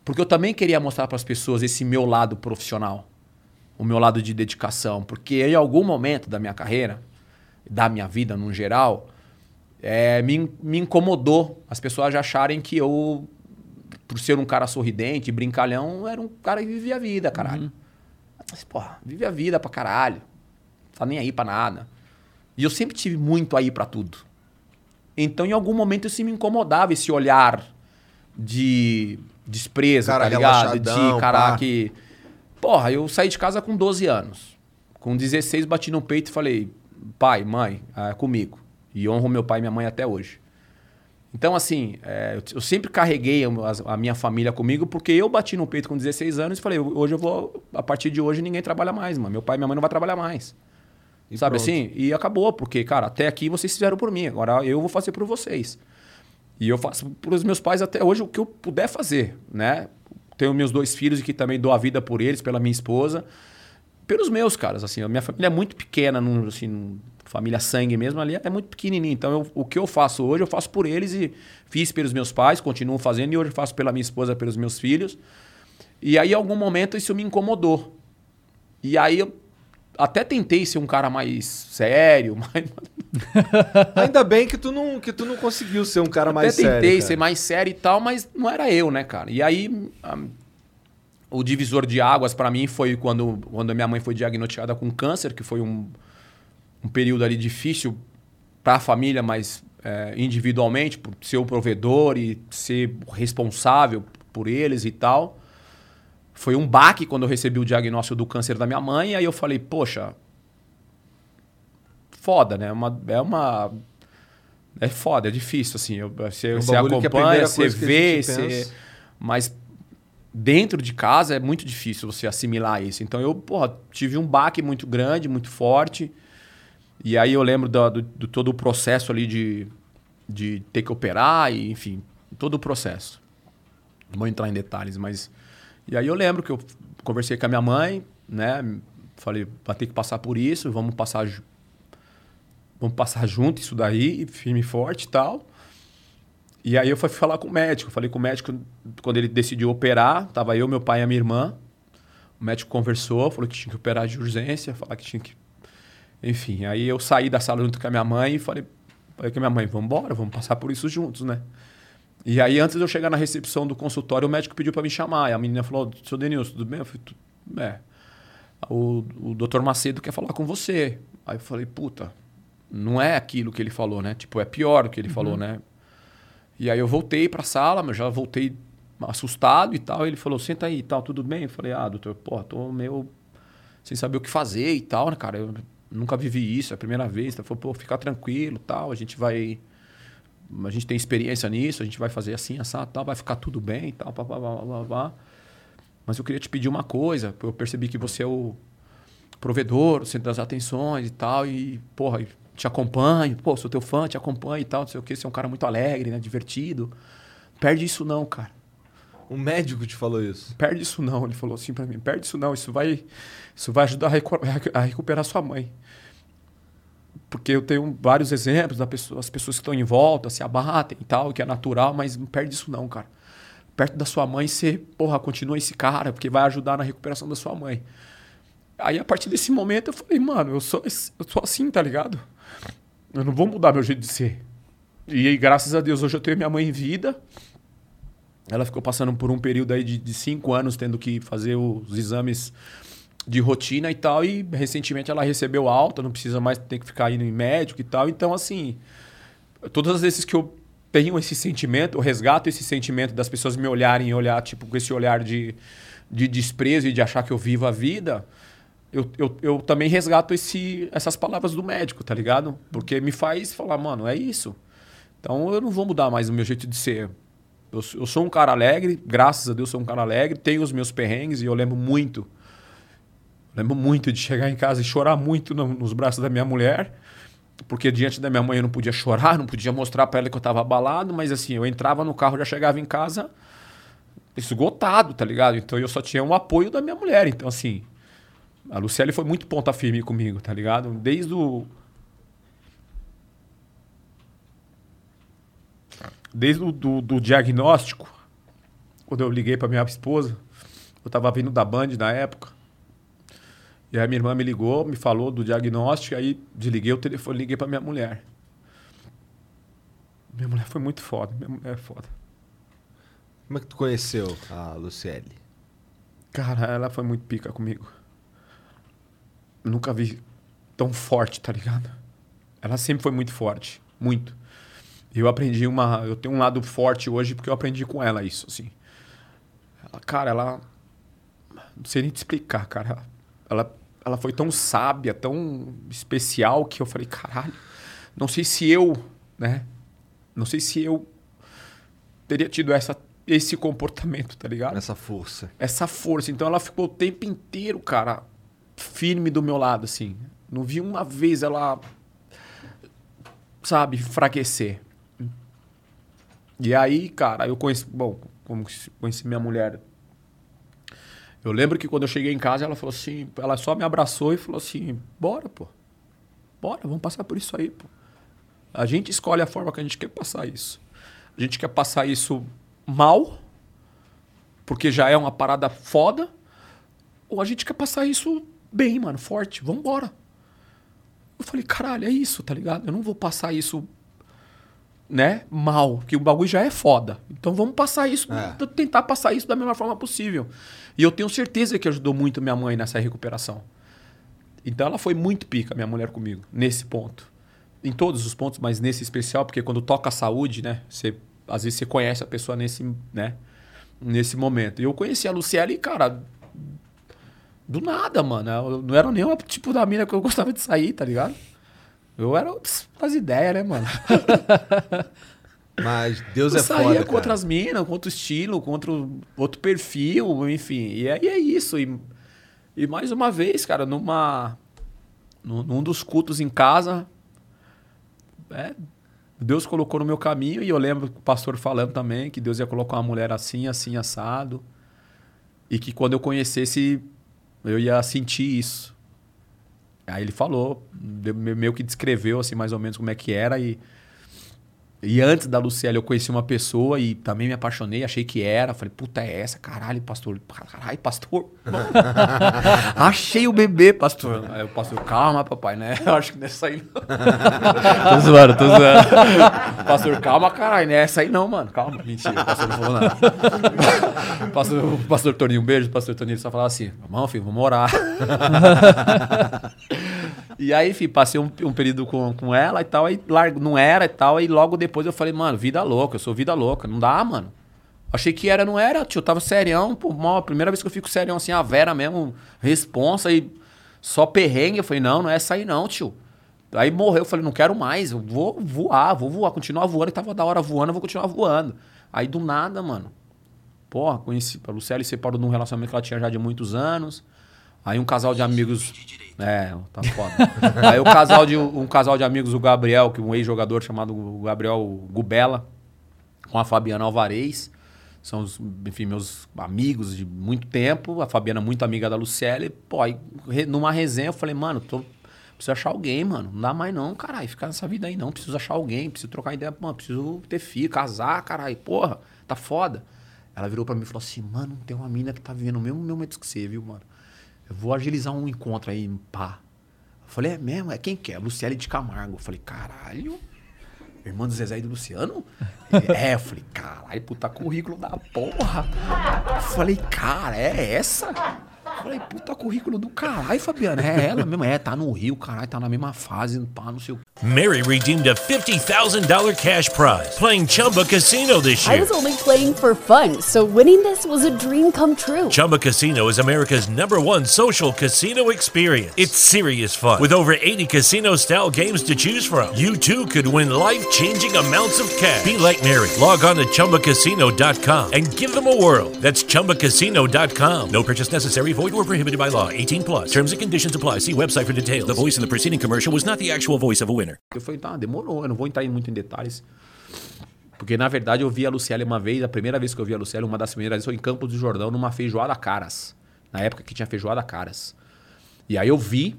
Porque eu também queria mostrar para as pessoas esse meu lado profissional, o meu lado de dedicação. Porque em algum momento da minha carreira, da minha vida no geral, é, me, me incomodou as pessoas acharem que eu, por ser um cara sorridente, brincalhão, era um cara que vivia a vida, caralho. Mas, porra, vive a vida pra caralho. Tá nem aí pra nada. E eu sempre tive muito aí pra tudo. Então, em algum momento, isso me incomodava, esse olhar de desprezo, Cara tá ligado? De cara pá. que. Porra, eu saí de casa com 12 anos. Com 16, bati no peito e falei: pai, mãe, é comigo. E honro meu pai e minha mãe até hoje. Então, assim, é, eu, sempre carreguei a, a minha família comigo porque eu bati no peito com 16 anos e falei: hoje eu vou, a partir de hoje ninguém trabalha mais, mano. Meu pai e minha mãe não vão trabalhar mais. E Sabe pronto. assim? E acabou, porque, cara, até aqui vocês fizeram por mim, agora eu vou fazer por vocês. E eu faço para os meus pais até hoje o que eu puder fazer, né? Tenho meus dois filhos e que também dou a vida por eles, pela minha esposa. Pelos meus, caras, assim, a minha família é muito pequena, num, assim, família sangue mesmo ali, é muito pequenininha. Então, eu- o que eu faço hoje, eu faço por eles e fiz pelos meus pais, continuo fazendo e hoje eu faço pela minha esposa, pelos meus filhos. E aí, em algum momento, isso me incomodou. E aí, eu até tentei ser um cara mais sério, mais, Ainda bem que tu não, que tu não conseguiu ser um cara mais Até tentei sério. ser mais sério e tal, mas não era eu, né, cara? E aí, o divisor de águas pra mim foi quando, quando minha mãe foi diagnosticada com câncer, que foi um, um período ali difícil pra família, mas é, individualmente, por ser o provedor e ser responsável por eles e tal. Foi um baque quando eu recebi o diagnóstico do câncer da minha mãe, e aí eu falei, poxa, foda, né? É uma, é uma. É foda, é difícil, assim. Eu, você um você bagulho que a acompanha, você a vê, você. Mas dentro de casa é muito difícil você assimilar isso. Então eu, porra, tive um baque muito grande, muito forte. E aí eu lembro do, do, do todo o processo ali de, de ter que operar e, enfim, todo o processo. Não vou entrar em detalhes, mas... E aí eu lembro que eu conversei com a minha mãe, né? Falei, vai ter que passar por isso, vamos passar... Vamos passar junto isso daí, firme e forte e tal. E aí eu fui falar com o médico. Falei com o médico quando ele decidiu operar. Tava eu, meu pai e a minha irmã. O médico conversou, falou que tinha que operar de urgência, falar que tinha que. Enfim, aí eu saí da sala junto com a minha mãe e falei, falei com a minha mãe, vamos embora, vamos passar por isso juntos, né? E aí, antes de eu chegar na recepção do consultório, o médico pediu para me chamar. E a menina falou, seu Denilson, tudo bem? Eu falei, "Tu- é. O, o doutor Macedo quer falar com você. Aí eu falei, puta, não é aquilo que ele falou, né? Tipo, é pior do que ele falou, né? E aí eu voltei pra sala, mas já voltei assustado e tal. Ele falou, senta aí e tal, tudo bem? Eu falei, ah, doutor, pô, tô meio sem saber o que fazer e tal, né, cara? Eu nunca vivi isso, é a primeira vez. Ele falou, pô, fica tranquilo tal, a gente vai... A gente tem experiência nisso, a gente vai fazer assim, assado, tal, vai ficar tudo bem tal, pá, pá, pá, pá. Mas eu queria te pedir uma coisa, eu percebi que você é o provedor, o centro das atenções e tal, e, porra, te acompanho, pô, sou teu fã, te acompanho e tal, não sei o que, você é um cara muito alegre, né, divertido. Perde isso não, cara. O médico te falou isso. Perde isso não, ele falou assim pra mim, perde isso não, isso vai, isso vai ajudar a, recu- a recuperar sua mãe. Porque eu tenho vários exemplos das pessoas, as pessoas que estão em volta se abatem e tal, que é natural, mas não perde isso não, cara. Perto da sua mãe, você, porra, continua esse cara, porque vai ajudar na recuperação da sua mãe. Aí, a partir desse momento, eu falei, mano, eu sou, eu sou assim, tá ligado? Eu não vou mudar meu jeito de ser. E aí, graças a Deus, hoje eu tenho minha mãe em vida. Ela ficou passando por um período aí de, de cinco anos, tendo que fazer os exames de rotina e tal. E recentemente ela recebeu alta, não precisa mais ter que ficar indo em médico e tal. Então, assim, todas as vezes que eu tenho esse sentimento, eu resgato esse sentimento das pessoas me olharem e olhar, tipo, com esse olhar de, de desprezo e de achar que eu vivo a vida, eu, eu, eu também resgato esse, essas palavras do médico, tá ligado? Porque me faz falar, mano, é isso. Então eu não vou mudar mais o meu jeito de ser. Eu, sou- eu sou um cara alegre, graças a Deus sou um cara alegre, tenho os meus perrengues e eu lembro muito. Lembro muito de chegar em casa e chorar muito no- nos braços da minha mulher, porque diante da minha mãe eu não podia chorar, não podia mostrar pra ela que eu tava abalado, mas assim, eu entrava no carro, já chegava em casa esgotado, tá ligado? Então eu só tinha um apoio da minha mulher. Então, assim, a Luciele foi muito ponta firme comigo, tá ligado? Desde o. Desde o do, do diagnóstico, quando eu liguei pra minha esposa, eu tava vindo da Band na época. E aí minha irmã me ligou, me falou do diagnóstico, aí desliguei o telefone e liguei pra minha mulher. Minha mulher foi muito foda, minha mulher é foda. Como é que tu conheceu a Luciele? Cara, ela foi muito pica comigo. Nunca vi tão forte, tá ligado? Ela sempre foi muito forte, muito. Eu aprendi uma, eu tenho um lado forte hoje porque eu aprendi com ela isso, assim. Ela, cara, ela não sei nem te explicar, cara. Ela ela foi tão sábia, tão especial que eu falei, caralho, não sei se eu, né? Não sei se eu teria tido essa esse comportamento, tá ligado? Essa força. essa força. Então ela ficou o tempo inteiro, cara, firme do meu lado, assim. Não vi uma vez ela, sabe, enfraquecer. E aí, cara, eu conheci, bom, como conheci minha mulher. Eu lembro que quando eu cheguei em casa, ela falou assim, ela só me abraçou e falou assim: "Bora, pô. Bora, vamos passar por isso aí, pô. A gente escolhe a forma que a gente quer passar isso. A gente quer passar isso mal, porque já é uma parada foda, ou a gente quer passar isso bem, mano, forte. Vambora. Eu falei, caralho, é isso, tá ligado? Eu não vou passar isso, né, mal, porque o bagulho já é foda. Então vamos passar isso, É. tentar passar isso da melhor forma possível. E eu tenho certeza que ajudou muito minha mãe nessa recuperação. Então ela foi muito pica, minha mulher comigo, nesse ponto. Em todos os pontos, mas nesse especial, porque quando toca a saúde, né? Você, às vezes você conhece a pessoa nesse, né? Nesse momento. E eu conheci a Luciele, cara, do nada, mano. Eu não era nem o tipo da mina que eu gostava de sair, tá ligado? Eu era pss, das ideias, né, mano? Mas Deus eu é saía foda, com cara. outras minas, com outro estilo, com outro, outro perfil, enfim. E aí é isso. E, e mais uma vez, cara, numa. num, num dos cultos em casa, é, Deus colocou no meu caminho e eu lembro o pastor falando também que Deus ia colocar uma mulher assim, assim, assado. E que quando eu conhecesse, eu ia sentir isso. Aí ele falou, meio que descreveu assim mais ou menos como é que era e e antes da Luciela eu conheci uma pessoa e também me apaixonei, achei que era. Falei, puta, é essa? Caralho, pastor. Caralho, pastor. achei o bebê, pastor. Aí o pastor, calma, papai, né? Eu acho que não é essa aí não. tô zoando, tô zoando. pastor, calma, caralho, não é essa aí não, mano. Calma. Mentira, o pastor não falou nada. pastor, o pastor Toninho, um beijo. O pastor Toninho só falava assim, vamos, filho, vamos orar. E aí, enfim, passei um, um período com, com ela e tal, aí largo, não era e tal, aí logo depois eu falei, mano, vida louca, eu sou vida louca, não dá, mano. Achei que era, não era, tio, eu tava serião, pô, mal, primeira vez que eu fico serião assim, a Vera mesmo, responsa e só perrengue, eu falei, não, não é essa aí não, tio. Aí morreu, eu falei, não quero mais, eu vou voar, vou voar, continuar voando, e tava da hora voando, eu vou continuar voando. Aí do nada, mano, porra, conheci, a Luciele separou de um relacionamento que ela tinha já de muitos anos. Aí um casal de amigos. É, tá foda. Aí o casal de, um casal de amigos, o Gabriel, que é um ex-jogador chamado Gabriel Gubela, com a Fabiana Alvarez. São, enfim, meus amigos de muito tempo. A Fabiana é muito amiga da Luciele. Pô, aí numa resenha eu falei, mano, tô, preciso achar alguém, mano. Não dá mais não, caralho. Ficar nessa vida aí não. Preciso achar alguém, preciso trocar ideia. Mano, preciso ter filho, casar, caralho. Porra, tá foda. Ela virou pra mim e falou assim, mano, tem uma mina que tá vivendo o mesmo momento que você, viu, mano? Eu vou agilizar um encontro aí, pá. Eu falei, é mesmo? É quem que é? Luciele de Camargo. Eu falei, caralho. Irmã do Zezé e do Luciano? É, eu falei, caralho, puta currículo da porra. Eu falei, cara, é essa? Eu falei, puta currículo do caralho, Fabiana. É ela mesmo? É, tá no Rio, caralho, tá na mesma fase, pá, não sei o Mary redeemed a $50,000 cash prize playing Chumba Casino this year. I was only playing for fun, so winning this was a dream come true. Chumba Casino is America's number one social casino experience. It's serious fun. With over 80 casino style games to choose from, you too could win life changing amounts of cash. Be like Mary. Log on to chumbacasino.com and give them a whirl. That's chumbacasino.com. No purchase necessary, void or prohibited by law. 18 plus. Terms and conditions apply. See website for details. The voice in the preceding commercial was not the actual voice of a winner. Eu falei, tá, demorou, eu não vou entrar muito em detalhes. Porque, na verdade, eu vi a Luciele uma vez, a primeira vez que eu vi a Luciele, uma das primeiras vezes, foi em Campos do Jordão, numa feijoada caras. Na época que tinha feijoada caras. E aí eu vi,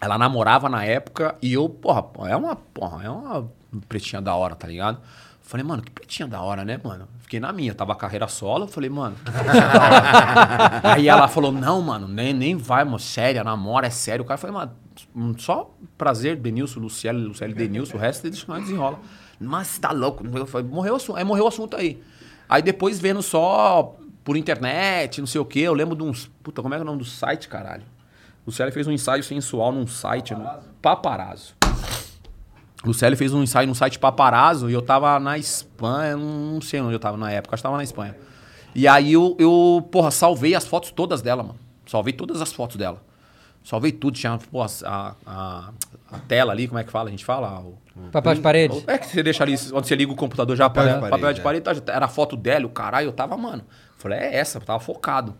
ela namorava na época, e eu, porra, é uma, porra, é uma pretinha da hora, tá ligado? Falei, mano, que pretinha da hora, né, mano? Fiquei na minha, tava carreira solo, eu falei, mano, que. Aí ela falou, não, mano, nem, nem vai, mano, séria, namora, é sério. O cara falou, mano, hum, só prazer, Denilson, Luciele, Luciele, Denilson, o resto deixa nós desenrola. Mas tá louco, falei, morreu o assunto, aí morreu o assunto aí. Aí depois vendo só por internet, não sei o quê, eu lembro de uns, puta, como é é o nome do site, caralho? Luciele fez um ensaio sensual num site, no Paparazzo. Luciele fez um ensaio num site Paparazzo e eu tava na Espanha, não sei onde eu tava na época, acho que tava na Espanha. E aí eu, eu, porra, salvei as fotos todas dela, mano. Salvei todas as fotos dela. Salvei tudo, tinha porra, a, a, a tela ali, como é que fala? A gente fala? O, Papel de parede. é que você deixa ali, onde você liga o computador já Papel de papel, parede, papel de é. parede, tá, era a foto dela, o caralho, eu tava, mano. Falei, é essa, eu tava focado.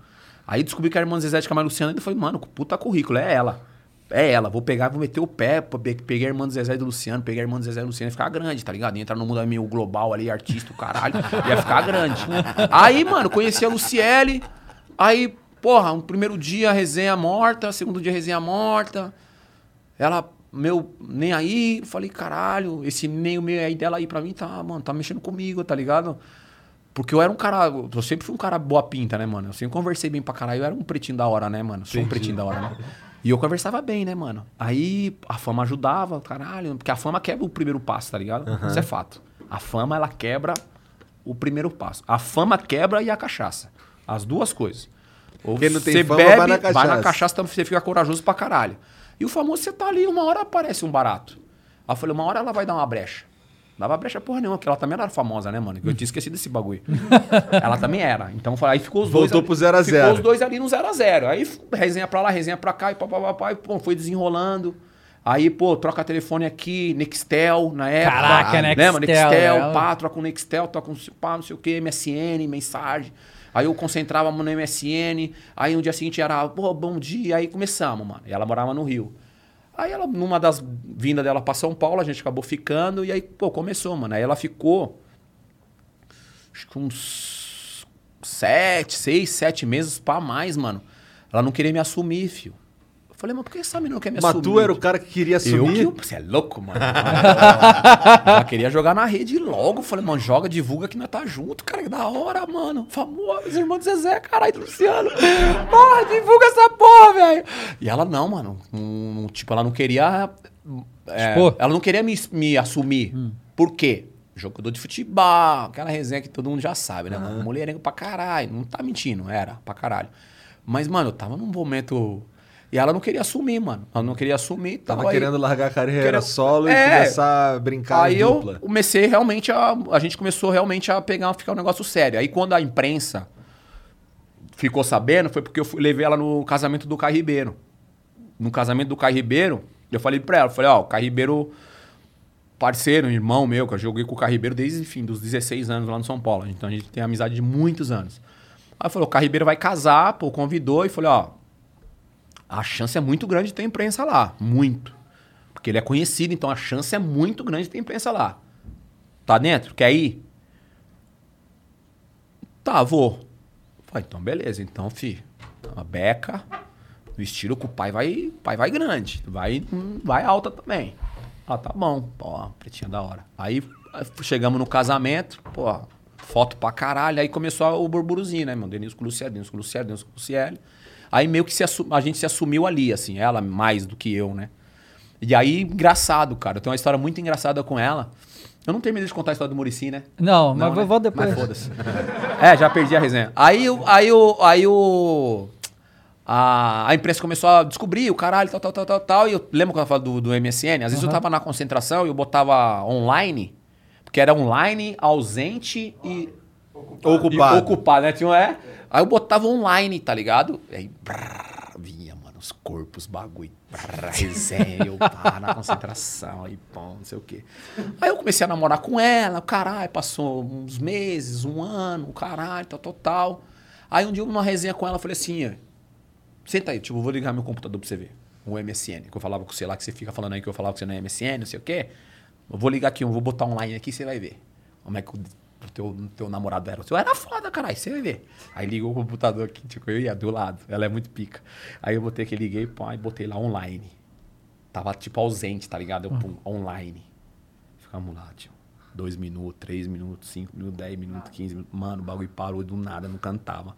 Aí descobri que a irmã Zezé de Camargo e Luciano, e falei, mano, puta currículo, é ela. É ela, vou pegar, vou meter o pé, peguei a irmã do Zezé e do Luciano, peguei a irmã do Zezé e do Luciano, ia ficar grande, tá ligado? Ia entrar no mundo meio global ali, artista, o caralho, ia ficar grande. Aí, mano, conheci a Luciele, aí, porra, um primeiro dia resenha morta, segundo dia resenha morta, ela, meu, nem aí, falei, caralho, esse meio, meio aí dela aí pra mim tá, mano, tá mexendo comigo, tá ligado? Porque eu era um cara, eu sempre fui um cara boa pinta, né, mano? Eu sempre conversei bem pra caralho, eu era um pretinho da hora, né, mano? Sou um pretinho da hora, né? E eu conversava bem, né, mano? Aí a fama ajudava, caralho, porque a fama quebra o primeiro passo, tá ligado? Isso é fato. A fama, ela quebra o primeiro passo. A fama quebra e a cachaça. As duas coisas. Ou Quem não tem você fama, bebe, vai na vai na cachaça. cachaça, então você fica corajoso pra caralho. E o famoso, você tá ali, uma hora aparece um barato. Aí eu falei, uma hora ela vai dar uma brecha. Dava brecha porra nenhuma, porque ela também era famosa, né, mano? Que Eu tinha esquecido desse bagulho. ela também era. Então aí ficou os dois. Voltou ali- pro zero a Ficou zero. os dois ali no 0 a 0 Aí resenha pra lá, resenha pra cá, e papapá, e pô, foi desenrolando. Aí, pô, troca telefone aqui, Nextel, na época. Caraca, Lembra? Nextel, Nextel, ela- pá, troca com Nextel, troca com pá, não sei o que, MSN, mensagem. Aí eu concentrava no MSN, aí no dia seguinte era, pô, bom dia, aí começamos, mano. E ela morava no Rio. Aí ela, numa das vindas dela pra São Paulo, a gente acabou ficando, e aí, pô, começou, mano. Aí ela ficou. Acho que uns sete, seis, sete meses pra mais, mano. Ela não queria me assumir, fio. Eu falei, mas por que essa menina não quer me Mas assumir? tu era o cara que queria Eu assumir? que. Você é louco, mano. Já queria jogar na rede logo. Falei, mano, joga, divulga que nós tá junto, cara. Que da hora, mano. Famoso, irmão do Zezé, caralho, do Luciano. Porra, divulga essa porra, velho. E ela não, mano. Não- tipo, ela não queria. é, ela não queria me, me assumir. Por quê? Jogador de futebol, aquela resenha que todo mundo já sabe, né, mano? Mulherengo pra caralho. Não tá mentindo, era pra caralho. Mas, mano, eu tava num momento. E ela não queria assumir, mano. Ela não queria assumir. Tava tal, aí- querendo largar a carreira Queria- solo e É. começar a brincar Aí em eu dupla. comecei realmente a. A gente começou realmente a pegar, ficar um negócio sério. Aí quando a imprensa ficou sabendo, foi porque eu fui- levei ela no casamento do Caio Ribeiro. No casamento do Caio Ribeiro, eu falei pra ela, eu falei, ó, o Caio Ribeiro, parceiro, irmão meu, que eu joguei com o Caio Ribeiro desde, enfim, dos 16 anos lá no São Paulo. Então a gente tem amizade de muitos anos. Aí eu falei, o Caio Ribeiro vai casar, pô, convidou e falei, ó, a chance é muito grande de ter imprensa lá. Muito. Porque ele é conhecido, então a chance é muito grande de ter imprensa lá. Tá dentro? Quer ir? Tá, vou. Falei, então beleza. Então, fi, a beca, no estilo que o pai vai, pai vai grande. Vai, vai alta também. Ah, tá bom. Pô, pretinha da hora. Aí chegamos no casamento, pô, foto pra caralho. Aí começou o burburuzinho, né, meu? Denilson com o Luciele, Denilson com o Luciele, Denilson com o Luciele. Aí meio que a gente se assumiu ali, assim, ela mais do que eu, né? E aí, engraçado, cara. Eu tenho uma história muito engraçada com ela. Eu não terminei de contar a história do Murici, né? Não, mas vou- vou depois. Mas foda-se. é, já perdi a resenha. Aí, o- aí, aí o. A, a imprensa começou a descobrir o caralho, tal, tal, tal, tal, tal. E eu lembro quando eu falava do, do MSN? Às vezes eu tava na concentração e eu botava online, porque era online, ausente e. Ocupado. e ocupado, né? Tinha um é. Aí eu botava online, tá ligado? Aí brrr, vinha, mano, os corpos, bagulho, brrr, resenha, eu pá, na concentração, aí pão, não sei o quê. Aí eu comecei a namorar com ela, caralho, passou uns meses, um ano, caralho, tal, tal, tal. Aí um dia, numa resenha com ela, falei assim, "Ó, senta aí, tipo, eu vou ligar meu computador pra você ver. O MSN, que eu falava com você lá, que você fica falando aí que eu falava com você no MSN, não sei o quê. Eu vou ligar aqui, eu vou botar online aqui, você vai ver. Como é que o o teu, teu namorado era. O seu era foda, caralho, você vai ver. Aí ligou o computador aqui, tipo, eu ia do lado. Ela é muito pica. Aí eu botei aqui, liguei, pô, aí botei lá online. Tava, tipo, ausente, tá ligado? Eu, pum, online. Ficamos lá, tio. Dois minutos, três minutos, cinco minutos, dez minutos, quinze minutos. Mano, o bagulho parou do nada, não cantava.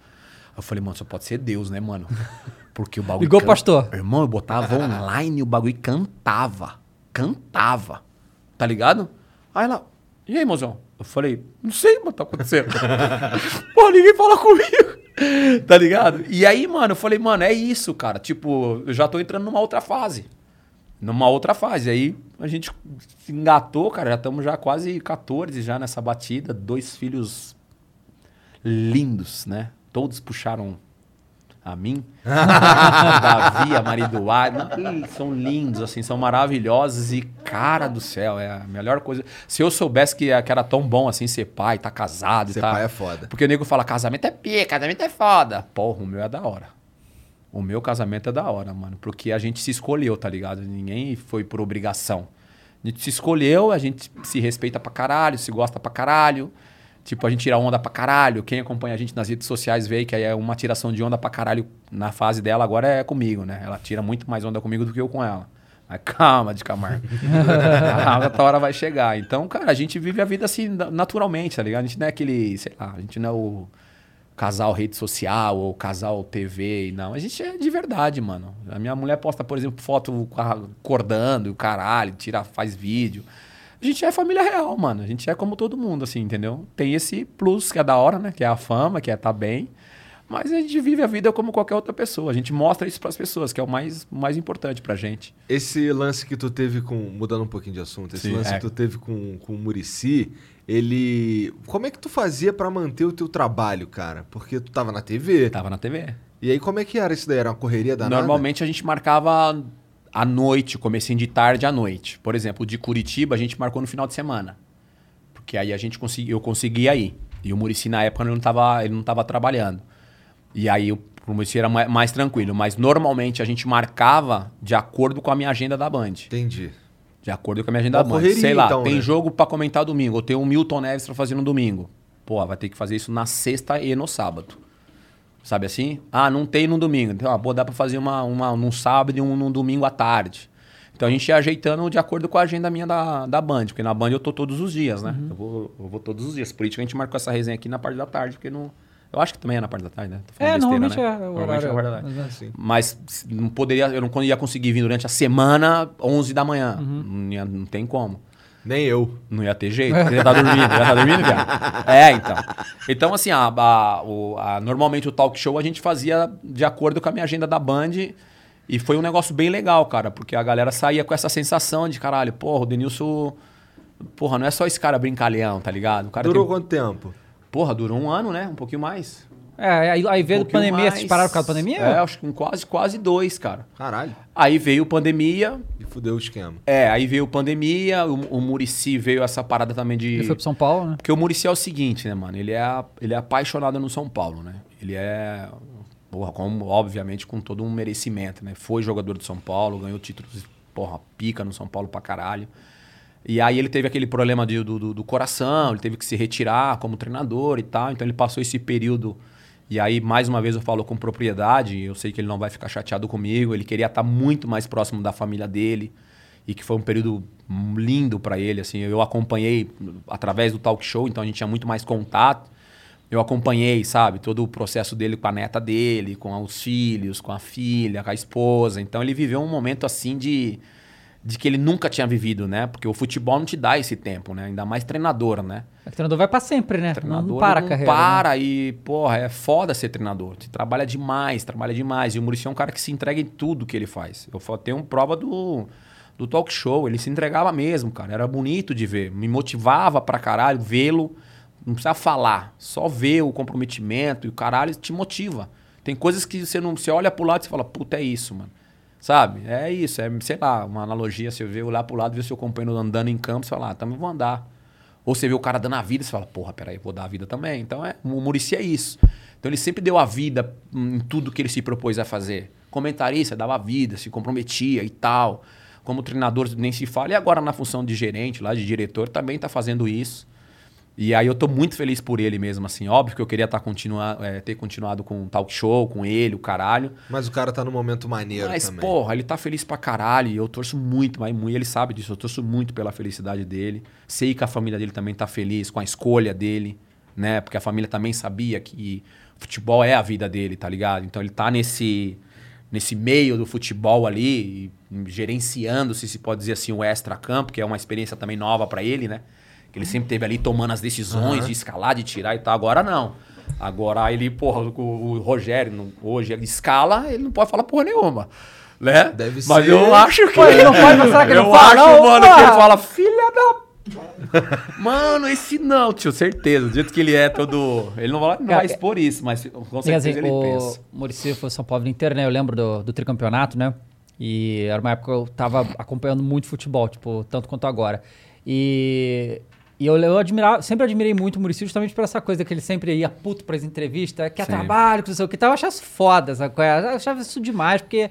Eu falei, mano, só pode ser Deus, né, mano? Porque o bagulho. Ligou can- pastor. Irmão, eu botava online e o bagulho cantava. Cantava. Tá ligado? Aí ela, e aí, mozão? Eu falei, não sei, mano, tá acontecendo. Pô, ninguém fala comigo. Tá ligado? E aí, mano, eu falei, mano, é isso, cara. Tipo, eu já tô entrando numa outra fase. Numa outra fase. Aí a gente se engatou, cara. Já estamos já quase 14 já nessa batida. Dois filhos lindos, né? Todos puxaram a mim. Davi, a. Ih, São lindos, assim, são maravilhosos. E, cara do céu, é a melhor coisa. Se eu soubesse que, era tão bom assim ser pai, tá casado e Ser tá. pai é foda. Porque o nego fala, casamento é pica, casamento é foda. Porra, o meu é da hora. O meu casamento é da hora, mano. Porque a gente se escolheu, tá ligado? Ninguém foi por obrigação. A gente se escolheu, a gente se respeita pra caralho, se gosta pra caralho. Tipo, a gente tira onda pra caralho. Quem acompanha a gente nas redes sociais vê que aí é uma tiração de onda pra caralho na fase dela, agora é comigo, né? Ela tira muito mais onda comigo do que eu com ela. Mas calma, de Camargo. a outra hora vai chegar. Então, cara, a gente vive a vida assim na- naturalmente, tá ligado? A gente não é aquele, sei lá, a gente não é o casal rede social ou casal TV, não. A gente é de verdade, mano. A minha mulher posta, por exemplo, foto acordando e o caralho, tira, faz vídeo. A gente é família real, mano. A gente é como todo mundo, assim, entendeu? Tem esse plus que é da hora, né? Que é a fama, que é tá bem. Mas a gente vive a vida como qualquer outra pessoa. A gente mostra isso pras pessoas, que é o mais, mais importante pra gente. Esse lance que tu teve com. Mudando um pouquinho de assunto, esse Sim, lance é. que tu teve com, com o Murici, ele. Como é que tu fazia pra manter o teu trabalho, cara? Porque tu tava na TV. Tava na TV. E aí, como é que era isso daí? Era uma correria danada? Normalmente a gente marcava à noite, comecinho de tarde à noite. Por exemplo, o de Curitiba a gente marcou no final de semana. Porque aí a gente consegui, eu conseguia ir. E o Murici na época ele não tava, ele não tava trabalhando. E aí pro Murici era ma- mais tranquilo. Mas normalmente a gente marcava de acordo com a minha agenda da Band. Entendi. De acordo com a minha agenda Uma da Band. correria, Sei lá, então, tem né? jogo pra comentar domingo. Eu tenho um Milton Neves pra fazer no domingo. Pô, vai ter que fazer isso na sexta e no sábado. Sabe assim? Ah, não tem no domingo. Então, ah, pô, dá pra fazer uma, uma num sábado e um num domingo à tarde. Então a gente ia ajeitando de acordo com a agenda minha da, da Band, porque na Band eu tô todos os dias, né? Eu, vou, eu vou todos os dias. Por isso que a gente marcou essa resenha aqui na parte da tarde, porque não. Eu acho que também é na parte da tarde, né? Tô falando É, besteira, normalmente né? é o Normalmente horário. é na parte da tarde. Sim. Mas não poderia, eu não ia conseguir vir durante a semana, 11 da manhã. Uhum. Não, não tem como. Nem eu. Não ia ter jeito. Você ia estar dormindo, ia estar dormindo, viado. É, então. Então, assim, a, a- o- a- normalmente o talk show a gente fazia de acordo com a minha agenda da Band. E foi um negócio bem legal, cara, porque a galera saía com essa sensação de caralho, porra, o Denilson. Porra, não é só esse cara brincalhão, tá ligado? Durou tem- quanto tempo? Porra, durou um ano, né? Um pouquinho mais. É, aí, aí veio Um a pandemia, pouquinho vocês pararam por causa da mais. pandemia? É, acho que com quase, quase dois, cara. Caralho. Aí veio pandemia. E fudeu o esquema. É, aí veio pandemia, o, o Murici veio essa parada também de. Ele foi pro São Paulo, né? Porque o Murici é o seguinte, né, mano? Ele é, a- ele é apaixonado no São Paulo, né? Ele é, porra, como, obviamente, com todo um merecimento, né? Foi jogador do São Paulo, ganhou títulos, porra, pica no São Paulo pra caralho. E aí ele teve aquele problema de- do, do, do coração, ele teve que se retirar como treinador e tal. Então ele passou esse período. E aí, mais uma vez, eu falo com propriedade. Eu sei que ele não vai ficar chateado comigo. Ele queria estar muito mais próximo da família dele. E que foi um período lindo pra ele. Assim, eu acompanhei através do talk show, então a gente tinha muito mais contato. Eu acompanhei, sabe, todo o processo dele com a neta dele, com os filhos, com a filha, com a esposa. Então ele viveu um momento assim de, de que ele nunca tinha vivido, né? Porque o futebol não te dá esse tempo, né? Ainda mais treinador, né? O treinador vai pra sempre, né? Treinador não para a não carreira. né? para e, porra, é foda ser treinador. Você trabalha demais, trabalha demais. E o Muricy é um cara que se entrega em tudo que ele faz. Eu tenho prova do, do talk show. Ele se entregava mesmo, cara. Era bonito de ver. Me motivava pra caralho vê-lo. Não precisa falar. Só ver o comprometimento e o caralho te motiva. Tem coisas que você não. Você olha pro lado e você fala, puta, é isso, mano. Sabe? É isso. É, sei lá, uma analogia. Você vê olhar pro lado, ver seu companheiro andando em campo, você fala, ah, também vou andar. Ou você vê o cara dando a vida você fala, porra, peraí, vou dar a vida também. Então é, o Murici é isso. Então ele sempre deu a vida em tudo que ele se propôs a fazer. Comentarista, dava a vida, se comprometia e tal. Como treinador, nem se fala. E agora na função de gerente, lá de diretor, também tá fazendo isso. E aí eu tô muito feliz por ele mesmo, assim. Óbvio que eu queria tá continua, é, ter continuado com o talk show, com ele, o caralho. Mas o cara tá num momento maneiro Mas, também. porra, ele tá feliz pra caralho. E eu torço muito, mas muito, ele sabe disso. Eu torço muito pela felicidade dele. Sei que a família dele também tá feliz com a escolha dele, né? Porque a família também sabia que futebol é a vida dele, tá ligado? Então ele tá nesse, nesse meio do futebol ali, gerenciando, se se pode dizer assim, o extra-campo, que é uma experiência também nova pra ele, né? Que ele sempre teve ali tomando as decisões Aham. de escalar, de tirar e tal. Agora não. Agora ele, porra, o, o Rogério, não- hoje ele escala, ele não pode falar porra nenhuma. Né? Deve Mas ser. eu acho que. Pô, ele não pode mostrar que ele eu não fala, acho, não, mano, que ele fala, filha da. Mano, esse não, tio, certeza. Do jeito que ele é todo. Ele não vai, não Cara, vai expor isso, mas com Quer certeza dizer, ele o pensa. Muricy foi São Paulo inteiro, né? Eu lembro do, do tricampeonato, né? E era uma época que eu tava acompanhando muito futebol, tipo, tanto quanto agora. E, e eu, eu admirava, sempre admirei muito o Muricy justamente por essa coisa que ele sempre ia puto pras entrevistas, que é trabalho, que não sei o que tal. Eu achava isso foda, sabe? é? Eu achava isso demais, porque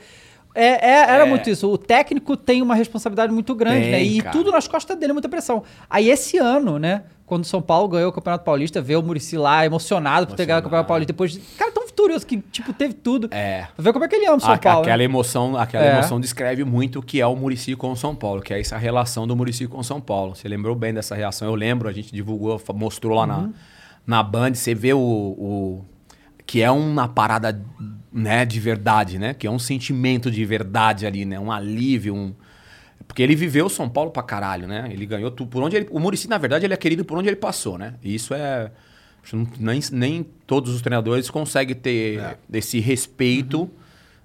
é, é- era É. muito isso. O técnico tem uma responsabilidade muito grande, Tem, né? E cara. tudo nas costas dele, muita pressão. Aí esse ano, né? Quando o São Paulo ganhou o Campeonato Paulista, ver o Muricy lá emocionado por ter ganhado o Campeonato Paulista, depois de. Cara, tão vitorioso que, tipo, teve tudo. É. Pra ver como é que ele ama o São A- Paulo. aquela né? emoção, aquela É. emoção descreve muito o que é o Murici com o São Paulo, que é essa relação do Murici com o São Paulo. Você lembrou bem dessa reação? Eu lembro, a gente divulgou, mostrou lá Uhum. na, na Band, você vê o, o- que é uma parada, né, de verdade, né? Que é um sentimento de verdade ali, né? Um alívio, um porque ele viveu São Paulo pra caralho, né? Ele ganhou tudo. Por onde ele, o Murici, na verdade, ele é querido por onde ele passou, né? E isso é. Nem, nem todos os treinadores conseguem ter É. esse respeito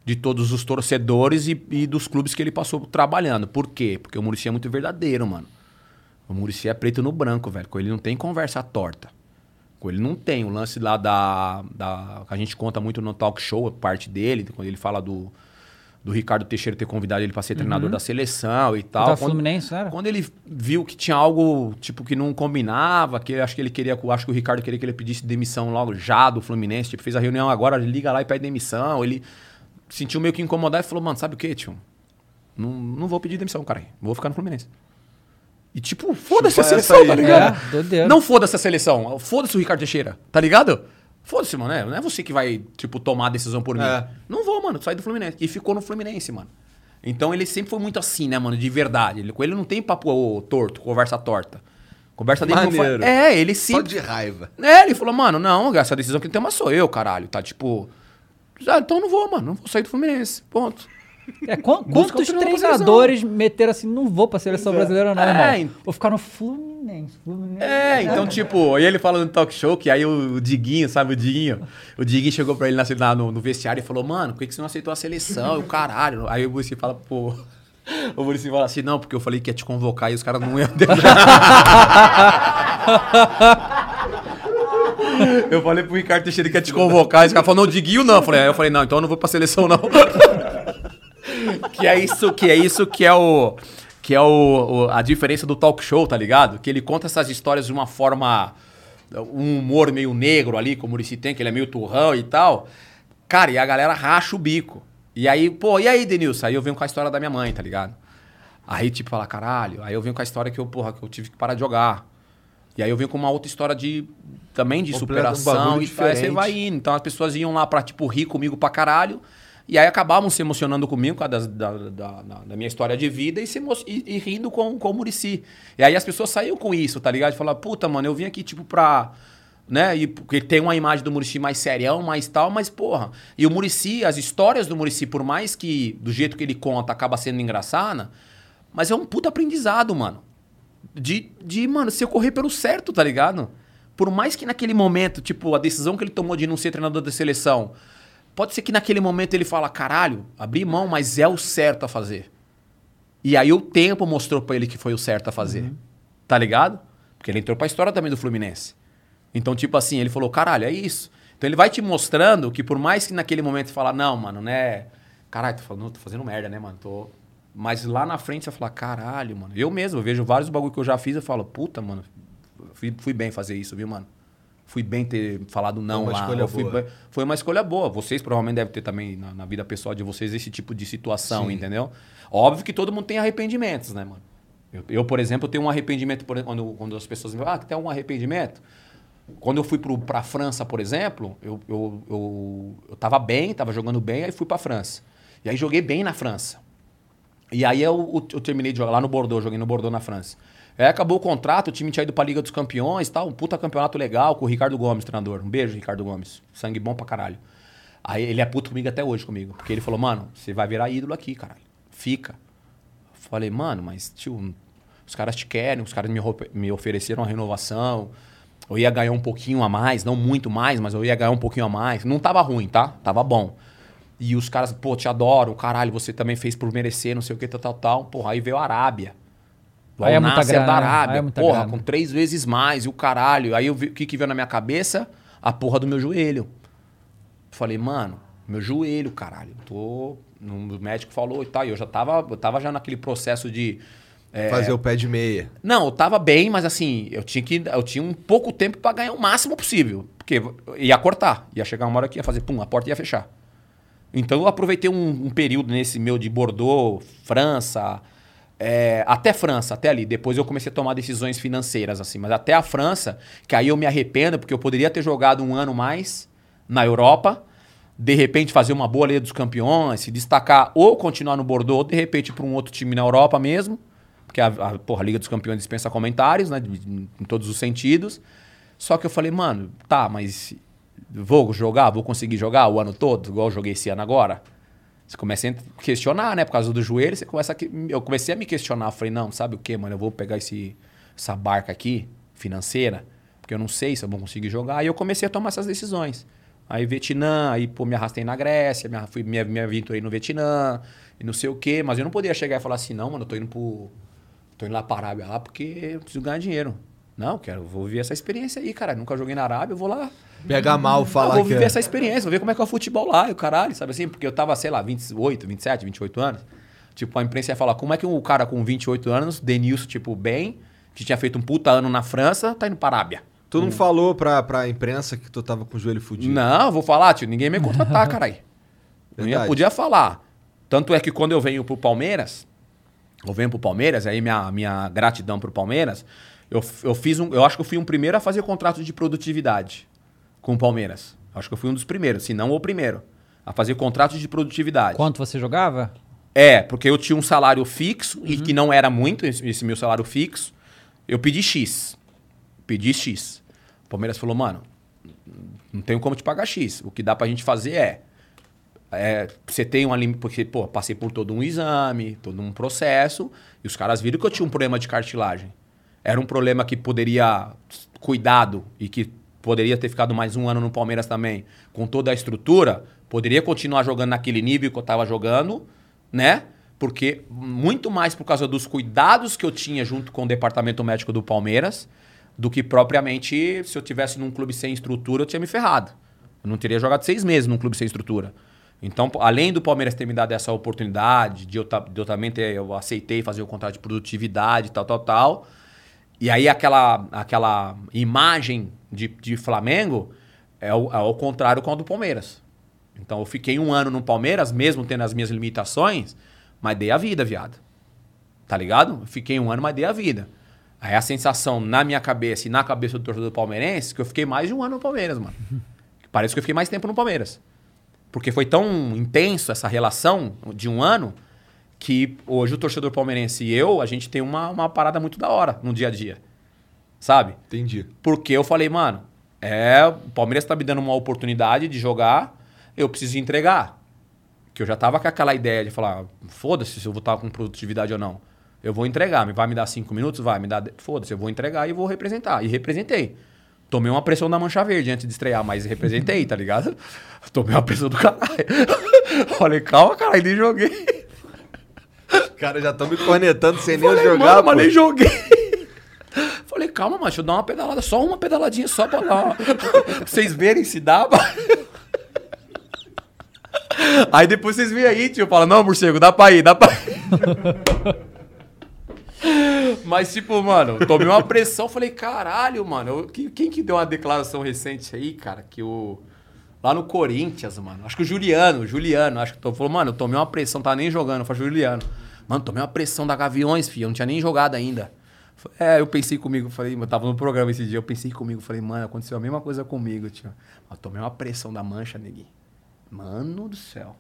de todos os torcedores e, e dos clubes que ele passou trabalhando. Por quê? Porque o Murici é muito verdadeiro, mano. O Murici é preto no branco, velho. Com ele não tem conversa torta. Com ele não tem. O lance lá da, da. que a gente conta muito no talk show, a parte dele, quando ele fala do, do Ricardo Teixeira ter convidado ele para ser treinador da seleção e tal. Tá Quando- Fluminense, era? quando ele viu que tinha algo, tipo, que não combinava, que acho que ele queria, acho que o Ricardo queria que ele pedisse demissão logo já do Fluminense, tipo, fez a reunião agora, liga lá e pede demissão. Ele sentiu meio que incomodado e falou, mano, sabe o que, tio? Não, não vou pedir demissão, cara. Vou ficar no Fluminense. E tipo, foda-se a seleção, aí. tá ligado? É. Não foda-se a seleção, foda-se o Ricardo Teixeira, tá ligado? Foda-se, mano, né? não é você que vai, tipo, tomar a decisão por mim. É. Não vou, mano, sair do Fluminense. E ficou no Fluminense, mano. Então ele sempre foi muito assim, né, mano, de verdade. Ele, com ele não tem papo ô, torto, conversa torta. Conversa dele não foi. Maneiro. É, ele Só sempre. de raiva. É, ele falou, mano, não, essa decisão que tem uma sou eu, caralho. Tá tipo. Ah, então não vou, mano. Não vou sair do Fluminense. Ponto. É, quantos treinadores meteram assim, não vou pra seleção brasileira não, É, irmão. ent- Vou ficar no Fluminense. Fluminense. É, então, tipo, aí ele falando no talk show que aí o Diguinho, sabe, o Diguinho, o Diguinho chegou pra ele na, no, no vestiário e falou, mano, por que, que você não aceitou a seleção? O caralho. Aí o Muricy fala, pô. O Muricy fala assim, não, porque eu falei que ia te convocar e os caras não iam. eu falei pro Ricardo Teixeira que ia te convocar, e os caras falaram, não, Diguinho não. Eu falei, aí eu falei, não, então eu não vou pra seleção, não. que é isso, que é isso que é o que é o, o- a diferença do talk show, tá ligado? Que ele conta essas histórias de uma forma um humor meio negro ali, como o Muricy tem, que ele é meio turrão e tal. Cara, e a galera racha o bico. E aí, pô, e aí, Denilson? Aí eu venho com a história da minha mãe, tá ligado? Aí, tipo, fala, caralho. Aí eu venho com a história que eu, porra, que eu tive que parar de jogar. E aí eu venho com uma outra história de também de Completa- um superação bagulho e tal. Aí você vai indo. Então as pessoas iam lá pra, tipo, rir comigo pra caralho. E aí acabavam se emocionando comigo das- da, da, da- da minha história de vida e, se e, e rindo com, com o Murici. E aí as pessoas saíam com isso, tá ligado? De falar, puta, mano, eu vim aqui, tipo, pra. Né? E porque tem uma imagem do Murici mais serião, mais tal, mas porra. E o Murici, as histórias do Murici, por mais que do jeito que ele conta acaba sendo engraçada, mas é um puta aprendizado, mano de, de, mano, se eu correr pelo certo, tá ligado? Por mais que naquele momento, tipo, a decisão que ele tomou de não ser treinador da seleção, pode ser que naquele momento ele fala, caralho, abri mão, mas é o certo a fazer. E aí o tempo mostrou pra ele que foi o certo a fazer. Tá ligado? Porque ele entrou pra história também do Fluminense. Então, tipo assim, ele falou, caralho, é isso. Então ele vai te mostrando que por mais que naquele momento você fala, não, mano, né? Caralho, tô, falando, tô fazendo merda, né, mano? Tô... Mas lá na frente você fala, caralho, mano. Eu mesmo, eu vejo vários bagulho que eu já fiz, eu falo, puta, mano, fui, fui bem fazer isso, viu, mano? Fui bem ter falado não uma lá. escolha boa. bem- Foi uma escolha boa. Vocês provavelmente devem ter também na, na vida pessoal de vocês esse tipo de situação, Sim. entendeu? Óbvio que todo mundo tem arrependimentos, né, mano? Eu, eu, por exemplo, tenho um arrependimento por, quando, quando as pessoas me falam, ah, tem um arrependimento? Quando eu fui pro, pra França, por exemplo, eu, eu, eu, eu tava bem, tava jogando bem, aí fui pra França. E aí joguei bem na França. E aí eu, eu, eu terminei de jogar lá no Bordeaux, joguei no Bordeaux na França. Aí acabou o contrato, o time tinha ido pra Liga dos Campeões tal, um puta campeonato legal com o Ricardo Gomes, treinador. Um beijo, Ricardo Gomes. Sangue bom pra caralho. Aí ele é puto comigo até hoje comigo. Porque ele falou, mano, você vai virar ídolo aqui, caralho. Fica. Falei, mano, mas, tio, os caras te querem, os caras me, me ofereceram uma renovação. Eu ia ganhar um pouquinho a mais, não muito mais, mas eu ia ganhar um pouquinho a mais. Não tava ruim, tá? Tava bom. E os caras, pô, te adoro, caralho, você também fez por merecer, não sei o que, tal, tal, tal. Porra, aí veio a Arábia. O Aí é muita grana, da? Arábia. É muita porra, grana. com três vezes mais, e o caralho. Aí eu vi, o que, que veio na minha cabeça? A porra do meu joelho. Falei, mano, meu joelho, caralho. Tô. O médico falou e tal. E eu já tava, eu tava já naquele processo de. é, Fazer o pé de meia. não, eu tava bem, mas assim, eu tinha que eu tinha um pouco tempo pra ganhar o máximo possível, porque ia cortar, ia chegar uma hora que ia fazer pum, a porta ia fechar. Então eu aproveitei um, um período nesse meu de Bordeaux, França, é, até França, até ali. Depois eu comecei a tomar decisões financeiras assim, mas até a França, que aí eu me arrependo porque eu poderia ter jogado um ano mais na Europa, de repente fazer uma boa Liga dos Campeões, se destacar ou continuar no Bordeaux, ou de repente para um outro time na Europa mesmo. Porque a, a, porra, a Liga dos Campeões dispensa comentários, né? em todos os sentidos. Só que eu falei, mano, tá, mas vou jogar, vou conseguir jogar o ano todo, igual eu joguei esse ano agora? Você começa a questionar, né? Por causa do joelho, você começa a... Eu comecei a me questionar. Falei, não, sabe o que, mano? Eu vou pegar esse, essa barca aqui, financeira, porque eu não sei se eu vou conseguir jogar. E eu comecei a tomar essas decisões. Aí Vietnã, aí pô, me arrastei na Grécia, me, fui, me, me aventurei no Vietnã, e não sei o quê. Mas eu não podia chegar e falar assim, não, mano, eu tô indo pro... Tô indo lá pra Arábia lá porque eu preciso ganhar dinheiro. Não, quero, vou viver essa experiência aí, cara. Nunca joguei na Arábia, eu vou lá. Pega mal, falar vou que viver é. essa experiência, vou ver como é que é o futebol lá, e o caralho, sabe assim? Porque eu tava, sei lá, 28, 27, 28 anos. Tipo, a imprensa ia falar, como é que um cara com 28 anos, Denilson, tipo, bem, que tinha feito um puta ano na França, tá indo pra Arábia? Tu não falou pra, pra imprensa que tu tava com o joelho fudido? Não, vou falar, tio, ninguém me contratar, caralho. Não ia, podia falar. Tanto é que quando eu venho pro Palmeiras, eu venho pro Palmeiras, aí minha, minha gratidão pro Palmeiras, eu, eu fiz um. Eu acho que eu fui um primeiro a fazer contrato de produtividade com o Palmeiras. Acho que eu fui um dos primeiros, se não o primeiro. A fazer contrato de produtividade. Quanto você jogava? É, porque eu tinha um salário fixo e que não era muito esse, esse meu salário fixo. Eu pedi X. Pedi X. O Palmeiras falou, mano, não tenho como te pagar X. O que dá pra gente fazer é. é, você tem uma limite. Porque, pô, passei por todo um exame, todo um processo, e os caras viram que eu tinha um problema de cartilagem. Era um problema que poderia. Cuidado e que poderia ter ficado mais um ano no Palmeiras também, com toda a estrutura, poderia continuar jogando naquele nível que eu tava jogando, né? Porque muito mais por causa dos cuidados que eu tinha junto com o departamento médico do Palmeiras, do que propriamente se eu tivesse num clube sem estrutura, eu tinha me ferrado. Eu não teria jogado seis meses num clube sem estrutura. Então, além do Palmeiras ter me dado essa oportunidade, de eu, de eu também ter, eu aceitei fazer o contrato de produtividade, tal, tal, tal. E aí aquela, aquela imagem de, de Flamengo é, o- é ao contrário com a do Palmeiras. Então eu fiquei um ano no Palmeiras, mesmo tendo as minhas limitações, mas dei a vida, viado. Tá ligado? Eu Fiquei um ano, mas dei a vida. Aí a sensação na minha cabeça e na cabeça do torcedor palmeirense que eu fiquei mais de um ano no Palmeiras, mano. Parece que eu fiquei mais tempo no Palmeiras. Porque foi tão intenso essa relação de um ano que hoje o torcedor palmeirense e eu, a gente tem uma, uma parada muito da hora no dia a dia. Sabe? Entendi. Porque eu falei, mano, é, o Palmeiras tá me dando uma oportunidade de jogar, eu preciso entregar. Que eu já tava com aquela ideia de falar, foda-se se eu vou estar com produtividade ou não. Eu vou entregar, me vai me dar cinco minutos? Vai, me dá. Foda-se, eu vou entregar e vou representar. E representei. Tomei uma pressão da Mancha Verde antes de estrear, mas representei, tá ligado? Tomei uma pressão do caralho. Falei, calma, caralho, nem joguei. Os caras já estão me cornetando sem nem eu Falei, jogar, mano, pô. mas nem joguei. Falei, calma, mano, deixa eu dar uma pedalada, só uma pedaladinha, só pra pra vocês verem se dá. mano. Aí depois vocês veem aí, tio, fala, não, morcego, dá pra ir, dá pra ir. Mas, tipo, mano, tomei uma pressão, falei, caralho, mano, eu- quem, quem que deu uma declaração recente aí, cara, que o... Lá no Corinthians, mano, acho que o Juliano, o Juliano, acho que tô, falou, mano, eu tomei uma pressão, tava nem jogando, foi Juliano. Mano, tomei uma pressão da Gaviões, filho, eu não tinha nem jogado ainda. É, eu pensei comigo, falei, eu tava no programa esse dia, eu pensei comigo, falei, mano, aconteceu a mesma coisa comigo, tio. Eu tomei uma pressão da mancha, neguinho. Mano do céu.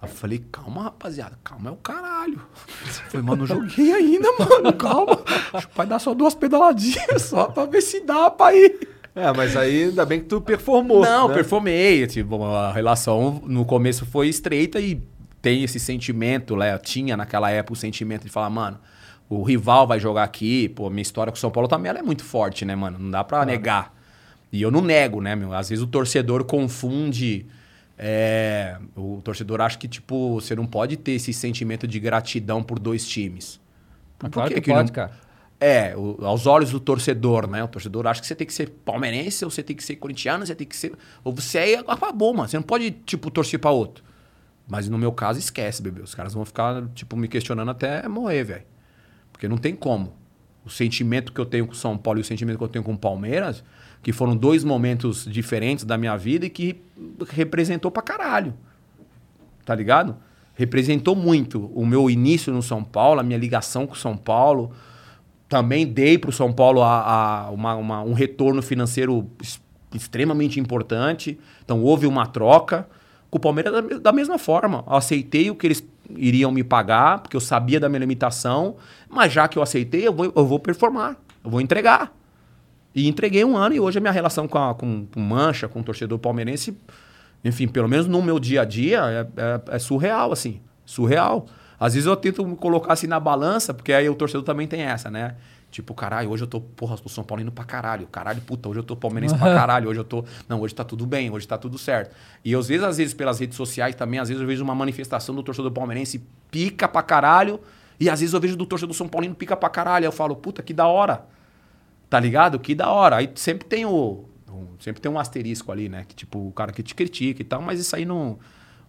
Aí eu falei, calma, rapaziada, calma é o caralho. Eu falei, mano, não joguei ainda, mano, calma. Acho que vai dar só duas pedaladinhas, só pra ver se dá pra ir. É, mas aí ainda bem que tu performou. Não, né? performei. Tipo, a relação no começo foi estreita e tem esse sentimento, né? Tinha naquela época o sentimento de falar, mano, o rival vai jogar aqui. Pô, minha história com o São Paulo também ela é muito forte, né, mano? Não dá pra negar. E eu não nego, né, meu? Às vezes o torcedor confunde. é, o torcedor acha que, tipo, você não pode ter esse sentimento de gratidão por dois times. Mas Por claro que que, que pode, não- cara. é, o- aos olhos do torcedor, né? O torcedor acha que você tem que ser palmeirense, ou você tem que ser corintiano, você tem que ser. Ou você é acabou, mano. Você não pode, tipo, torcer pra outro. Mas no meu caso, esquece, bebê. Os caras vão ficar, tipo, me questionando até morrer, velho. Porque não tem como. O sentimento que eu tenho com São Paulo e o sentimento que eu tenho com o Palmeiras, que foram dois momentos diferentes da minha vida e que representou pra caralho tá ligado? Representou muito o meu início no São Paulo, a minha ligação com São Paulo. Também dei para o São Paulo a, a- uma- uma- um retorno financeiro extremamente importante. Então houve uma troca. Com o Palmeiras da, me- da mesma forma. Eu aceitei o que eles iriam me pagar, porque eu sabia da minha limitação. Mas já que eu aceitei, eu vou, eu vou performar. Eu vou entregar. E entreguei um ano e hoje a minha relação com, a, com, com Mancha, com o torcedor palmeirense, enfim, pelo menos no meu dia a dia, é, é- é surreal, assim. Surreal. Às vezes eu tento me colocar assim na balança, porque aí o torcedor também tem essa, né? Tipo, caralho, hoje eu tô, porra, tô São Paulino pra caralho. Caralho, puta, hoje eu tô palmeirense pra caralho. Hoje eu tô. Não, hoje tá tudo bem, hoje tá tudo certo. E às vezes, às vezes, pelas redes sociais também, às vezes eu vejo uma manifestação do torcedor palmeirense pica pra caralho. E às vezes eu vejo do torcedor São Paulino pica pra caralho. Aí eu falo, puta, que da hora. Tá ligado? Que da hora. Aí sempre tem o. o- sempre tem um asterisco ali, né? Que tipo, o cara que te critica e tal, mas isso aí não.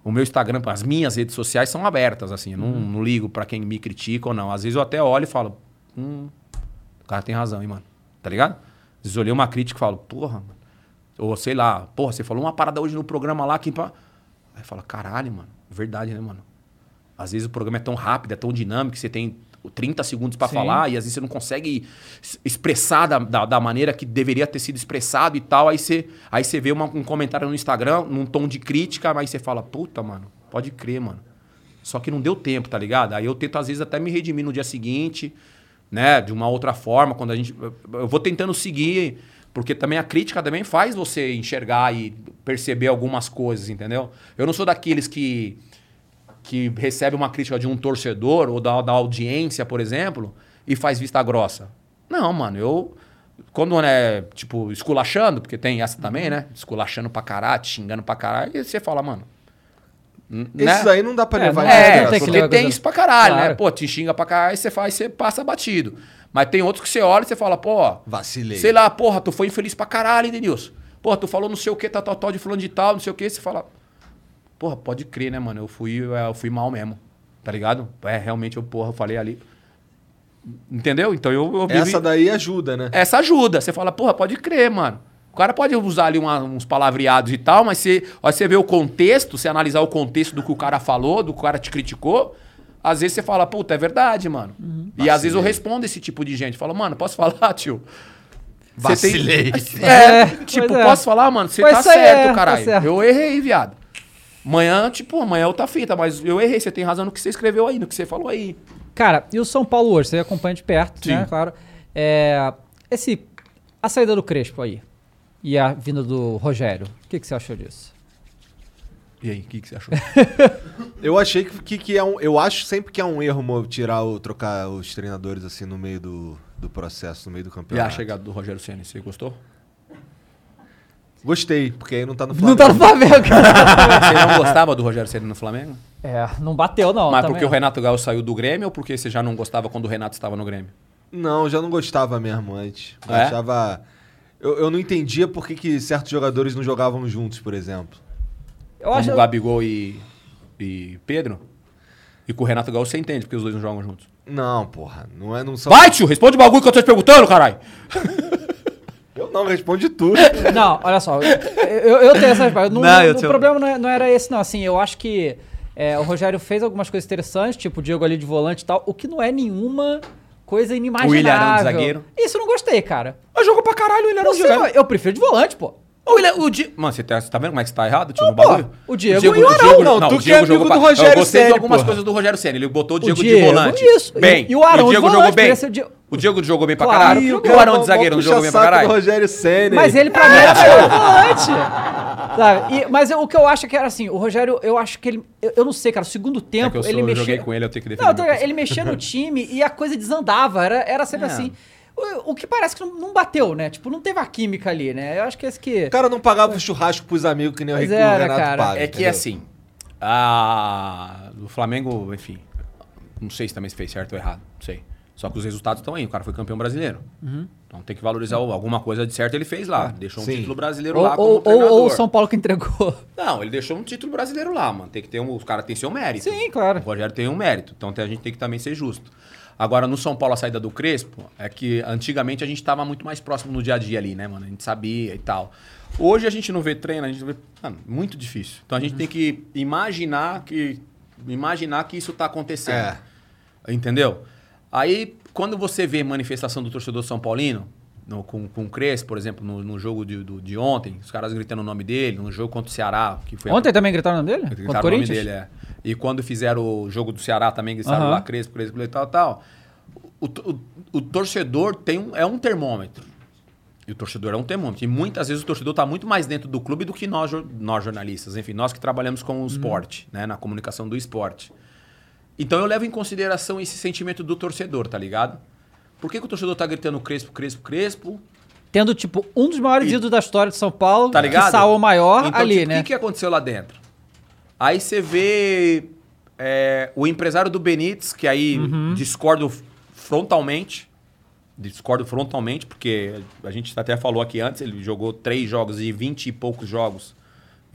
O meu Instagram, as minhas redes sociais são abertas, assim. Eu não, não ligo pra quem me critica ou não. Às vezes eu até olho e falo, hum, o cara tem razão, hein, mano. Tá ligado? Às vezes olhei uma crítica e falo, porra, mano. Ou sei lá, porra, você falou uma parada hoje no programa lá que. Aí fala, caralho, mano. Verdade, né, mano? Às vezes o programa é tão rápido, é tão dinâmico, que você tem 30 segundos pra Sim. falar e às vezes você não consegue expressar da, da, da maneira que deveria ter sido expressado e tal. Aí você, aí você vê uma- um comentário no Instagram, num tom de crítica, mas você fala, puta, mano, pode crer, mano. Só que não deu tempo, tá ligado? Aí eu tento, às vezes, até me redimir no dia seguinte, né? De uma outra forma, quando a gente. eu- vou tentando seguir, porque também a crítica também faz você enxergar e perceber algumas coisas, entendeu? Eu não sou daqueles que que recebe uma crítica de um torcedor ou da, da audiência, por exemplo, e faz vista grossa. Não, mano, eu. Quando é, tipo, esculachando, porque tem essa também, né? Esculachando pra caralho, xingando pra caralho, e você fala, mano. Né? aí não dá pra É, levar não em é, É, tem que porque tem isso pra caralho, né? Claro. Pô, te xinga pra caralho, você faz, você passa batido. Mas tem outros que você olha e você fala, pô, Vacilei. sei lá, porra, tu foi infeliz pra caralho, hein, Denilson? Porra, tu falou não sei o que, tal, tal, tal, de fulano de tal, não sei o que, você fala, porra, pode crer, né, mano? Eu fui, é, eu fui mal mesmo, tá ligado? É, realmente, eu, porra, eu falei ali. Entendeu? Então eu, eu vivi- Essa daí ajuda, né? essa ajuda. Você fala, porra, pode crer, mano. O cara pode usar ali uma- uns palavreados e tal, mas você, ó, você vê o contexto, você analisar o contexto do que o cara falou, do que o cara te criticou, às vezes você fala, puta, é verdade, mano. E às vezes eu respondo esse tipo de gente. Falo, mano, posso falar, tio? Você tem- Vacilei. É, É, tipo, é. posso falar, mano? Você tá isso aí certo, é, tá caralho. certo. Eu errei, viado. Amanhã, tipo, amanhã é outra fita, mas eu errei. Você tem razão no que você escreveu aí, no que você falou aí. Cara, e o São Paulo hoje? Você acompanha de perto, Sim. né? Claro. É, esse, a saída do Crespo aí e a vinda do Rogério. O que, que você achou disso? E aí, o que, que você achou? Eu achei que, que, que é um. Eu acho sempre que é um erro tirar o, trocar os treinadores assim no meio do, do processo, no meio do e a campeonato. chegada do Rogério Senna, você gostou? Gostei, porque aí não tá no Não Flamengo. tá no Flamengo, cara. Você não gostava do Rogério Senna no Flamengo? É, não bateu, não. Mas também porque o não. Renato Gaúcho saiu do Grêmio ou porque você já não gostava quando o Renato estava no Grêmio? Não, já não gostava mesmo antes. Eu É? achava. Eu, eu não entendia por que, que certos jogadores não jogavam juntos, por exemplo. Eu Como acho. o Gabigol e, e Pedro? E com o Renato Gaúcho você entende porque os dois não jogam juntos. Não, porra. Não, é, não são. Vai, tio, responde o bagulho que eu tô te perguntando, caralho. Eu não, responde tudo. Não, olha só. Eu, eu- tenho essa resposta. Não, Não, o tenho- problema não, é- não era esse, não. Assim, eu acho que é, o Rogério fez algumas coisas interessantes, tipo o Diego ali de volante e tal, o que não é nenhuma coisa inimaginável. O Ilharão de zagueiro. Isso eu não gostei, cara. Mas jogou pra caralho, Não um sei, jogador. eu prefiro de volante, pô. O, Willian, o Di... Mano, você tá, você tá vendo como é que você tá errado, tio, no pô, bagulho? o Diego e o Arão, não, tu o que é amigo do Rogério Eu gostei Ceni, de algumas porra. coisas do Rogério Senna. Ele botou o Diego, Diego, de volante. isso. Bem. E o Arão o de Diego volante, jogou bem. O Di- O Diego jogou bem pra Claro, caralho. E o o Arão de zagueiro não jogou bem pra caralho? Rogério Senna. Mas ele, pra mim, era melhor volante. Sabe? E- mas eu- o que eu acho é que era assim, o Rogério, eu acho que ele. Eu, eu não sei, cara, o segundo É tempo, que eu, sou, ele mexia. joguei com ele, eu tenho que defender. Não, parceiro. ele mexia no time e a coisa desandava. Era, era sempre É. assim. O, o que parece que não, não bateu, né? Tipo, não teve a química ali, né? Eu acho que esse que. O cara não pagava churrasco pros amigos que nem o Rico- o era, Renato cara. paga. É que entendeu? assim, a... o Flamengo, enfim, não sei se também se fez certo ou errado, não sei. Só que os resultados estão aí, o cara foi campeão brasileiro. Uhum. Então tem que valorizar alguma coisa de certo ele fez lá. Deixou um Sim. título brasileiro Ou, lá como ou, treinador. ou o São Paulo que entregou. Não, ele deixou um título brasileiro lá, mano. Tem que ter um, os caras têm seu mérito. Sim, claro. O Rogério tem um mérito, então a gente tem que também ser justo. Agora, no São Paulo, a saída do Crespo, é que antigamente a gente tava muito mais próximo no dia a dia ali, né, mano? A gente sabia e tal. Hoje a gente não vê treino, a gente vê. Mano, muito difícil. Então a gente tem que imaginar que. Imaginar que isso tá acontecendo. É. Entendeu? Aí, quando você vê manifestação do torcedor São Paulino, no- com, com o Crespo, por exemplo, no, no jogo de, do- de ontem, os caras gritando o nome dele, no jogo contra o Ceará, que foi a- Ontem também gritaram o nome dele? Gritaram Contra o o nome Corinthians? dele, é. E quando fizeram o jogo do Ceará também, gritaram Aham. lá Crespo, Crespo e tal, tal. O, o, o torcedor tem um, é um termômetro. E o torcedor é um termômetro. E muitas vezes o torcedor está muito mais dentro do clube do que nós, nós jornalistas. Enfim, nós que trabalhamos com o Uhum. esporte, né? Na comunicação do esporte. Então eu levo em consideração esse sentimento do torcedor, tá ligado? Por que, que o torcedor tá gritando Crespo, Crespo, Crespo? Tendo, tipo, um dos maiores E- ídolos da história de São Paulo, Tá ligado? que o maior então, ali, tipo, né? O que, que aconteceu lá dentro? Aí você vê é, o empresário do Benítez, que aí Uhum. discordo frontalmente, discordo frontalmente, porque a gente até falou aqui antes, ele jogou três jogos e 20 e poucos jogos.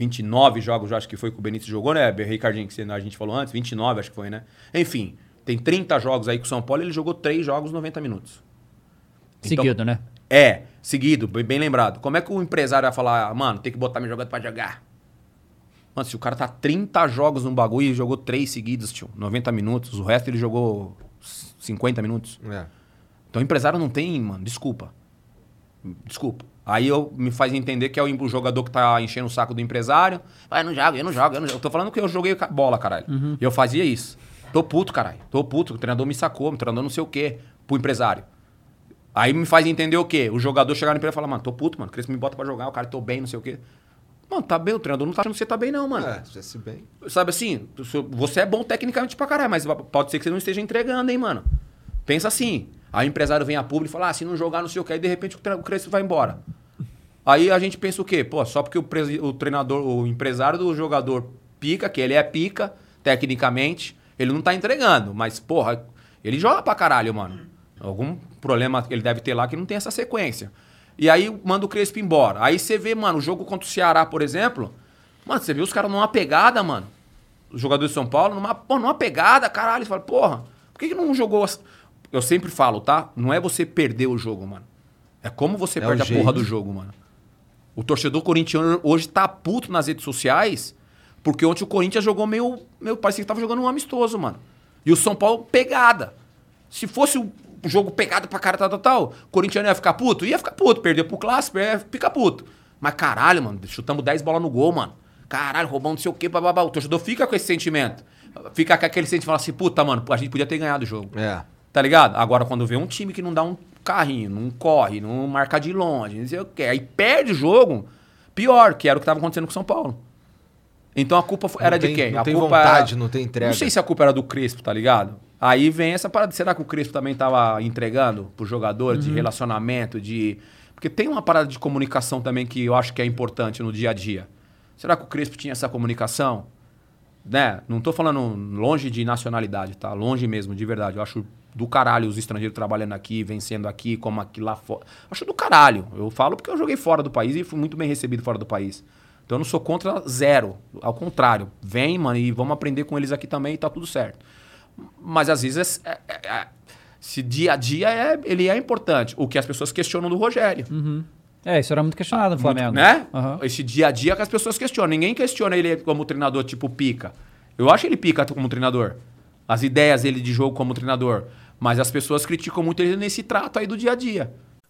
29 jogos, eu acho que foi que o Benítez jogou, né, Ricardinho, que a gente falou antes, 29 acho que foi, né? Enfim, tem 30 jogos aí com o São Paulo, ele jogou três jogos 90 minutos. Então, Seguido, né? É, seguido, bem, bem lembrado. Como é que o empresário vai falar, mano, tem que botar meu jogador pra jogar? Mano, se o cara tá 30 jogos num bagulho e jogou três seguidos, tio, 90 minutos, o resto ele jogou 50 minutos. É. Então o empresário não tem, mano, desculpa. Desculpa. Aí eu me faz entender que é o jogador que tá enchendo o saco do empresário. Vai, eu não jogo, eu não jogo, eu não jogo. Eu tô falando que eu joguei bola, caralho. E eu fazia isso. Tô puto, caralho. Tô puto. O treinador me sacou, o treinador não sei o quê, pro empresário. Aí me faz entender o quê? O jogador chegar no empresa e falar, mano, tô puto, mano. Cresce me bota pra jogar, o cara tô bem, não sei o quê. Mano, tá bem, o treinador não tá achando que você tá bem, não, mano. É, se se bem. Sabe assim, você é bom tecnicamente pra caralho, mas pode ser que você não esteja entregando, hein, mano. Pensa assim. Aí o empresário vem a público e fala, ah, se não jogar, não sei o que, aí de repente o Crespo vai embora. Aí a gente pensa o quê? Pô, só porque o, presi- o treinador, o empresário do jogador pica, que ele é pica, tecnicamente, ele não tá entregando. Mas, porra, ele joga pra caralho, mano. Algum problema ele deve ter lá que não tem essa sequência. E aí manda o Crespo embora. Aí você vê, mano, o jogo contra o Ceará, por exemplo. Mano, você vê os caras numa pegada, mano. Os jogadores de São Paulo, numa, numa pegada, caralho. Você fala, porra, por que, que não jogou. Eu sempre falo, tá? Não é você perder o jogo, mano. É como você É perde a porra do jogo, mano. O torcedor corintiano hoje tá puto nas redes sociais, porque ontem o Corinthians jogou meio. meio parecia que tava jogando um amistoso, mano. E o São Paulo, pegada. Se fosse o jogo pegado pra cara, tal, tal, tal, o corintiano ia ficar puto? Ia ficar puto. Perdeu pro clássico, ia ficar puto. Mas caralho, mano, chutamos 10 bolas no gol, mano. Caralho, roubando não sei o quê, bababá. O torcedor fica com esse sentimento. Fica com aquele sentimento, fala assim, puta, mano, a gente podia ter ganhado o jogo. É. Tá ligado? Agora, quando vê um time que não dá um carrinho, não corre, não marca de longe, não sei o quê, aí perde o jogo, pior, que era o que tava acontecendo com o São Paulo. Então a culpa foi- Não era tem- de quem? não a tem culpa vontade, era- não tem entrega. Não sei se a culpa era do Crespo, tá ligado? Aí vem essa parada. Será que o Crespo também tava entregando pro jogador de relacionamento, de. Porque tem uma parada de comunicação também que eu acho que é importante no dia a dia. Será que o Crespo tinha essa comunicação? Né? Não tô falando longe de nacionalidade, tá? Longe mesmo, de verdade. Eu acho do caralho os estrangeiros trabalhando aqui, vencendo aqui, como aqui lá fora. Acho do caralho. Eu falo porque eu joguei fora do país e fui muito bem recebido fora do país. Então eu não sou contra zero. Ao contrário. Vem, mano, e vamos aprender com eles aqui também e tá tudo certo. Mas às vezes é, é- é- se dia a dia é, ele é importante. O que as pessoas questionam do Rogério. É, isso era muito questionado no Flamengo. Né? Aham. Esse dia a dia que as pessoas questionam. Ninguém questiona ele como treinador tipo pica. Eu acho ele pica como treinador. As ideias dele de jogo como treinador. Mas as pessoas criticam muito ele nesse trato aí do dia a dia.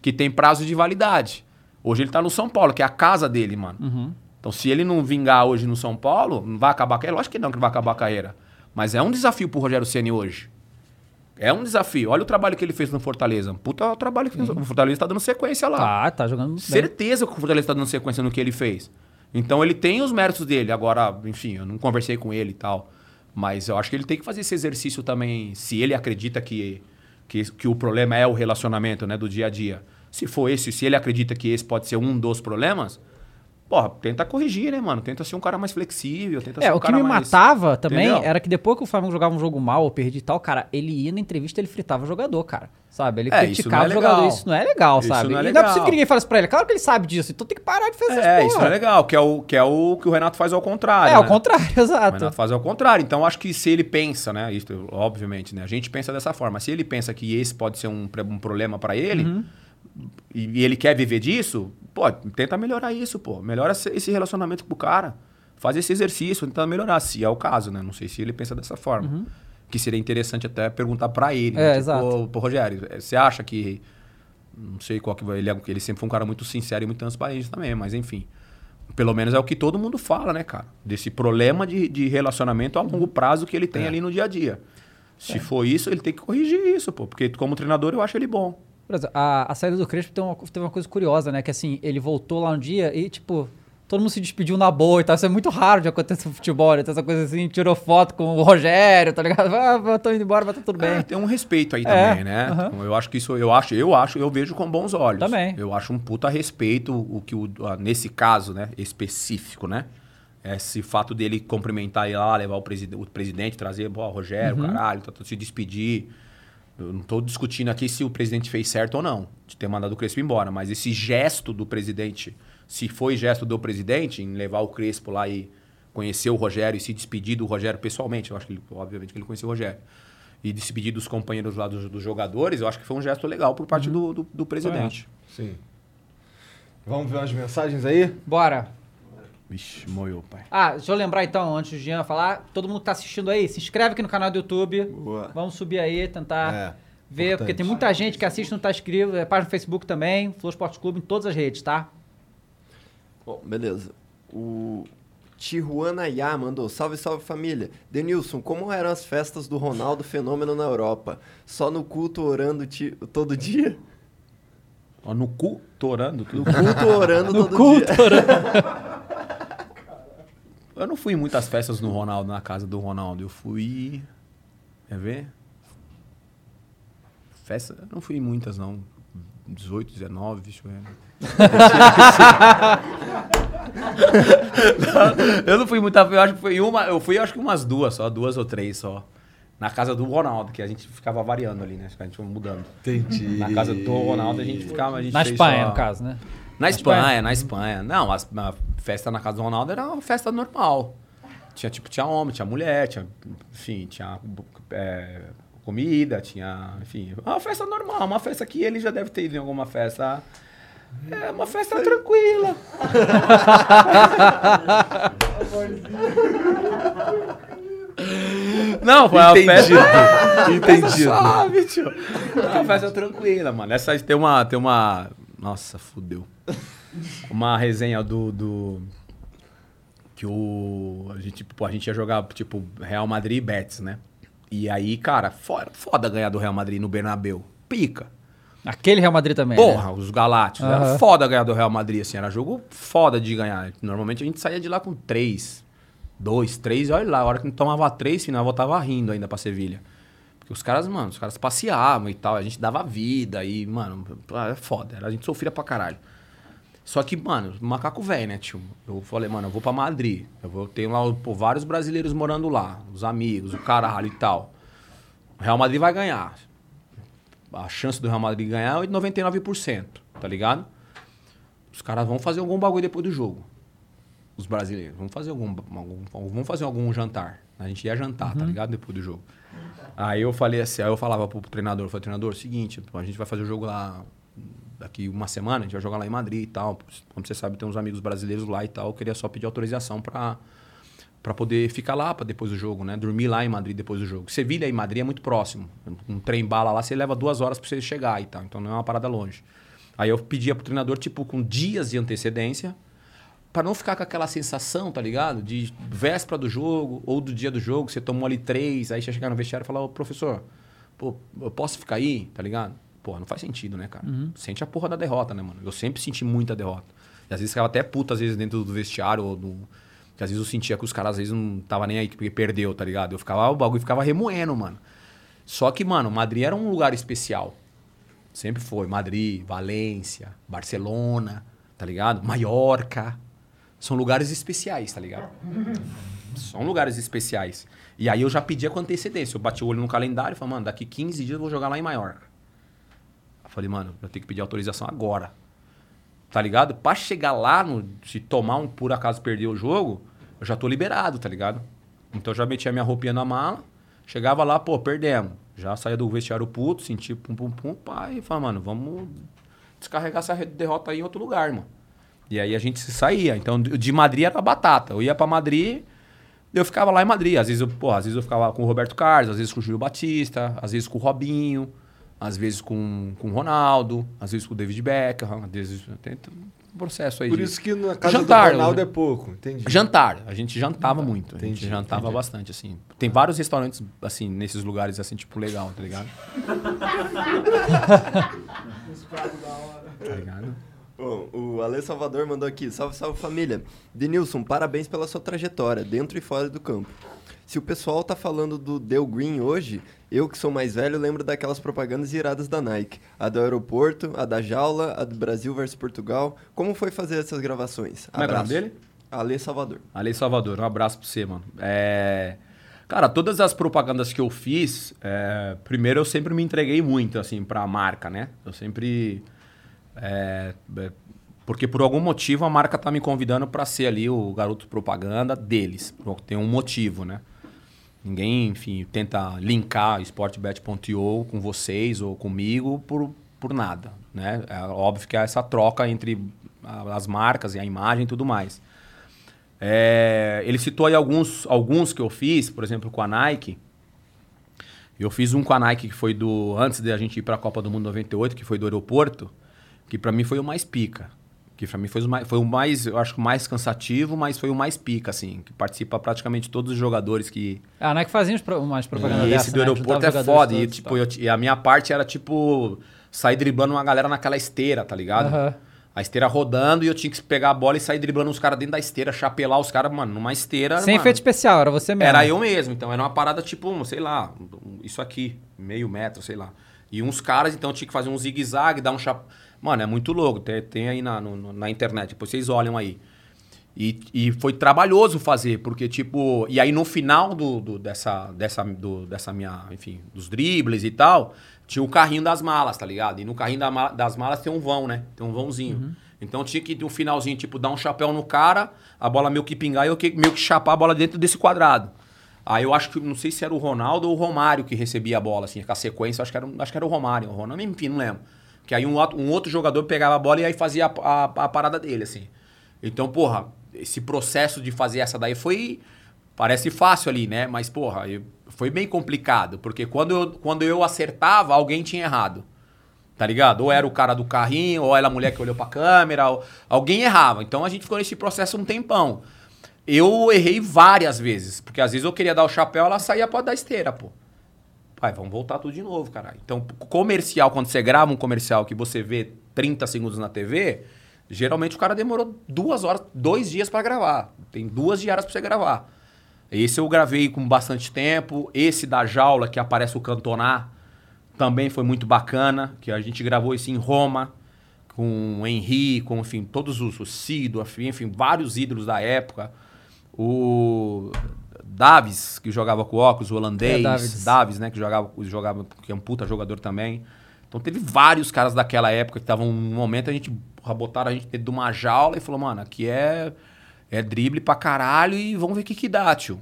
Que tem prazo de validade. Hoje ele tá no São Paulo, que é a casa dele, mano. Então, se ele não vingar hoje no São Paulo, não vai acabar a carreira? Lógico que não, que não vai acabar a carreira. Mas é um desafio pro Rogério Ceni hoje. É um desafio. Olha o trabalho que ele fez no Fortaleza. Puta trabalho que fez. O Fortaleza tá dando sequência lá. Tá, tá jogando muito bem. Certeza que o Fortaleza tá dando sequência no que ele fez. Então ele tem os méritos dele. Agora, enfim, eu não conversei com ele e tal. Mas eu acho que ele tem que fazer esse exercício também, se ele acredita que, que, que o problema é o relacionamento, né, do dia a dia. Se for esse, se ele acredita que esse pode ser um dos problemas, porra, tenta corrigir, né, mano? Tenta ser um cara mais flexível, tenta É, ser um o que cara me mais- matava também Entendeu? era que depois que o Flamengo jogava um jogo mal ou perdia e tal, cara, ele ia na entrevista ele fritava o jogador, cara. Sabe? Ele É, isso criticava é o jogador. legal. Isso não é legal, Isso sabe? não é e não é legal. possível que ninguém falasse pra ele. Claro que ele sabe disso, então tem que parar de fazer essas É, porra. isso não é legal, que é o que, é o, que o Renato faz ao contrário. É, ao né? contrário, O exato. Renato faz ao contrário. Então, acho que se ele pensa, né? Isso, obviamente, né? A gente pensa dessa forma. Se ele pensa que esse pode ser um, um problema pra ele Uhum. e, e ele quer viver disso, pô, tenta melhorar isso, pô. Melhora esse- relacionamento com o cara. Faz esse exercício, tenta melhorar, se é o caso, né? Não sei se ele pensa dessa forma. Que seria interessante até perguntar pra ele. Uhum. É, né? exato. Ô, pô, Rogério, eh, você acha que. Não sei qual que vai. Ele, é- ele sempre foi um cara muito sincero e muito transparente também, mas enfim. Pelo menos é o que todo mundo fala, né, cara? Desse problema de, de relacionamento a longo prazo que ele tem ali no dia a dia. Se for isso, ele tem que corrigir isso, pô. Porque como treinador eu acho ele bom. A, a saída do Crespo tem uma, teve uma coisa curiosa, né? Que assim, ele voltou lá um dia e, tipo, todo mundo se despediu na boa e tal. Isso é muito raro de acontecer no futebol, né? Tem essa coisa assim, tirou foto com o Rogério, tá ligado? Ah, tô indo embora, mas tá tudo bem. É, tem um respeito aí É, também, né? Então, Eu acho que isso, eu acho, eu acho, eu vejo com bons olhos. Também. Eu acho um puta respeito o que o, nesse caso, né, específico, né? Esse fato dele cumprimentar ele lá, levar o, preside o presidente, trazer, pô, Rogério, Uhum. caralho, tá, tá, se despedir. Eu não tô discutindo aqui se o presidente fez certo ou não, de ter mandado o Crespo embora, mas esse gesto do presidente, se foi gesto do presidente em levar o Crespo lá e conhecer o Rogério e se despedir do Rogério pessoalmente, eu acho que ele, obviamente que ele conheceu o Rogério, e despedir dos companheiros lá dos, dos jogadores, eu acho que foi um gesto legal por parte do, do, do presidente. Sim. Vamos ver umas mensagens aí? Bora. Vixe, moiou, pai. Ah, deixa eu lembrar então, antes do Jean falar, todo mundo que tá assistindo aí, se inscreve aqui no canal do YouTube. Boa. Vamos subir aí, tentar É, ver, importante. porque tem muita gente que assiste e não tá inscrito. É página no Facebook também, Flow Esporte Clube, em todas as redes, tá? Bom, beleza. O Tijuana Ya mandou, salve, salve família. Denilson, como eram as festas do Ronaldo Fenômeno na Europa? Só no culto orando ti- todo dia? Ó, no cu, torando tudo. No culto orando No todo culto dia. Eu não fui em muitas festas no Ronaldo, na casa do Ronaldo. Eu fui. Quer ver? Festa? Eu não fui em muitas, não. 18, 19, deixa eu ver. eu não fui muita. Eu acho que foi uma. Eu fui acho que umas duas só, duas ou três só. Na casa do Ronaldo, que a gente ficava variando ali, né? A gente foi mudando. Entendi. Na casa do Ronaldo a gente ficava. A gente Na fez Espanha, só- no caso, né? Na Espanha, Espanha. na Espanha. Não, as- a festa na casa do Ronaldo era uma festa normal. Tinha, tipo, tinha homem, tinha mulher, tinha, enfim, tinha é, comida, tinha, enfim, uma festa normal, uma festa que ele já deve ter ido em alguma festa. É uma festa tranquila. Não, foi uma festa. Entendido. Sabe, tio? É uma festa tranquila, mano. Essa tem uma. Tem uma. Nossa, fudeu. Uma resenha do. do que o. A gente, pô, a gente ia jogar, tipo, Real Madrid e Betis, né? E aí, cara, foda, foda ganhar do Real Madrid no Bernabeu. Pica. Aquele Real Madrid também. né? Porra, os Galácticos. Era Aham. foda ganhar do Real Madrid, assim. Era jogo foda de ganhar. Normalmente a gente saía de lá com três, dois, três. e Olha lá, a hora que não tomava três, final, eu voltava rindo ainda pra Sevilha. Porque os caras, mano, os caras passeavam e tal. A gente dava vida e, mano, é foda. A gente sofria pra caralho. Só que, mano, macaco velho, né, tio? Eu falei, mano, eu vou pra Madrid. Eu vou ter lá pô, vários brasileiros morando lá. Os amigos, o caralho e tal. O Real Madrid vai ganhar. A chance do Real Madrid ganhar é de 99%, tá ligado? Os caras vão fazer algum bagulho depois do jogo. Os brasileiros. Vão fazer algum, algum, vão fazer algum jantar. A gente ia jantar, tá ligado? Depois do jogo. Aí eu falei assim, aí eu falava pro treinador, eu falei, treinador, seguinte, pô, a gente vai fazer o jogo lá daqui uma semana, a gente vai jogar lá em Madrid e tal. Como você sabe, tem uns amigos brasileiros lá e tal. Eu queria só pedir autorização pra, pra poder ficar lá pra depois do jogo, né? Dormir lá em Madrid depois do jogo. Sevilha e Madrid é muito próximo. Um trem bala lá, você leva duas horas pra você chegar e tal. Então não é uma parada longe. Aí eu pedia pro treinador, tipo, com dias de antecedência, Pra não ficar com aquela sensação, tá ligado? De véspera do jogo ou do dia do jogo, você tomou ali três, aí você chegar no vestiário e falar, ô professor, pô, eu posso ficar aí, tá ligado? Porra, não faz sentido, né, cara? Sente a porra da derrota, né, mano? Eu sempre senti muita derrota. E às vezes ficava até puta, às vezes, dentro do vestiário, ou que às vezes eu sentia que os caras, às vezes, não tava nem aí porque perdeu, tá ligado? Eu ficava, o bagulho ficava remoendo, mano. Só que, mano, Madrid era um lugar especial. Sempre foi. Madrid, Valência, Barcelona, tá ligado? Maiorca. São lugares especiais, tá ligado? São lugares especiais. E aí eu já pedia com antecedência. Eu bati o olho no calendário e falei, mano, daqui 15 dias eu vou jogar lá em Maiorca. Falei, mano, eu tenho que pedir autorização agora. Tá ligado? Pra chegar lá, no, se tomar um por acaso perder o jogo, eu já tô liberado, tá ligado? Então eu já metia minha roupinha na mala, chegava lá, pô, perdemos. Já saía do vestiário puto, sentia pum pum pum, pá, e falava, mano, vamos descarregar essa derrota aí em outro lugar, mano. E aí a gente saía. Então, de Madrid era batata. Eu ia pra Madrid, eu ficava lá em Madrid. Às vezes eu, pô, às vezes eu ficava com o Roberto Carlos, às vezes com o Júlio Batista, às vezes com o Robinho, às vezes com, com o Ronaldo, às vezes com o David Beckham, às vezes tem um processo aí Por de- isso que na casa Jantar, do Ronaldo né? é pouco, entendi. Jantar, a gente jantava muito, a gente Entendi, jantava entendi. bastante assim. Tem vários restaurantes assim nesses lugares assim tipo legal, tá ligado? tá ligado? Bom, o Ale Salvador mandou aqui. Salve, salve família. Denilson, parabéns pela sua trajetória, dentro e fora do campo. Se o pessoal tá falando do Dale Green hoje, eu que sou mais velho lembro daquelas propagandas iradas da Nike. A do aeroporto, a da jaula, a do Brasil versus Portugal. Como foi fazer essas gravações? Como é é o Abraço. nome dele? Ale Salvador. Ale Salvador, um abraço pra você, mano. É... Cara, todas as propagandas que eu fiz, é, primeiro eu sempre me entreguei muito, assim, pra marca, né? Eu sempre... é, é, porque por algum motivo a marca tá me convidando pra ser ali o garoto propaganda deles. Tem um motivo, né? Ninguém, enfim, tenta linkar sportbet.io com vocês ou comigo por, por nada, né? É óbvio que é essa troca entre as marcas e a imagem e tudo mais. É, ele citou aí alguns, alguns que eu fiz, por exemplo, com a Nike. Eu fiz um com a Nike que foi do antes de a gente ir para a Copa do Mundo 98, que foi do aeroporto, que para mim foi o mais pica. Que para mim foi o mais, foi o mais, eu acho que o mais cansativo, mas foi o mais pica assim, que participa praticamente todos os jogadores que Ah, não é que fazia uns pro- umas propagandas e dessa, esse do né? aeroporto é foda. E, todos tipo, eu e a minha parte era, tipo, sair driblando uma galera naquela esteira, tá ligado? Aham. A esteira rodando e eu tinha que pegar a bola e sair driblando os caras dentro da esteira, chapelar os caras, mano, numa esteira. Sem mano, efeito especial, era você mesmo. Era eu mesmo. Então era uma parada, tipo, sei lá, isso aqui, meio metro, sei lá. E uns caras, então, tinha que fazer um zigue-zague, dar um chap... Mano, é muito louco. Tem, tem aí na, no- na internet, depois vocês olham aí. E, e foi trabalhoso fazer, porque, tipo. E aí no final do, do- dessa, dessa, do- dessa minha, enfim, dos dribles e tal, tinha o carrinho das malas, tá ligado? E no carrinho da ma- das malas tem um vão, né? Tem um vãozinho. Então tinha que no finalzinho, tipo, dar um chapéu no cara, a bola meio que pingar e eu que, meio que chapar a bola dentro desse quadrado. Aí eu acho que, não sei se era o Ronaldo ou o Romário que recebia a bola, assim, com a sequência, acho que era, acho que era o Romário. O Ronaldo, enfim, não lembro. Que aí um, outro- um outro jogador pegava a bola e aí fazia a, a- a parada dele, assim. Então, porra, esse processo de fazer essa daí foi. Parece fácil ali, né? Mas, porra, eu- foi bem complicado. Porque quando eu, quando eu acertava, alguém tinha errado. Tá ligado? Ou era o cara do carrinho, ou era a mulher que olhou pra câmera, ou- alguém errava. Então a gente ficou nesse processo um tempão. Eu errei várias vezes, porque às vezes eu queria dar o chapéu, ela saía pra dar esteira, pô. Pai, vamos voltar tudo de novo, caralho. Então, comercial, quando você grava um comercial que você vê 30 segundos na TV, geralmente o cara demorou duas horas, dois dias pra gravar. Tem duas diárias pra você gravar. Esse eu gravei com bastante tempo. Esse da jaula, que aparece o Cantoná, também foi muito bacana, que a gente gravou isso em Roma, com o Henry, com, enfim, todos os, o Cido, enfim, vários ídolos da época. O Davis, que jogava com o óculos, o holandês. É, Davids. Davis, né, que jogava, jogava, que é um puta jogador também. Então teve vários caras daquela época que estavam num momento, a gente botaram a gente dentro de uma jaula e falou, mano, aqui é, é drible pra caralho e vamos ver o que que dá, tio.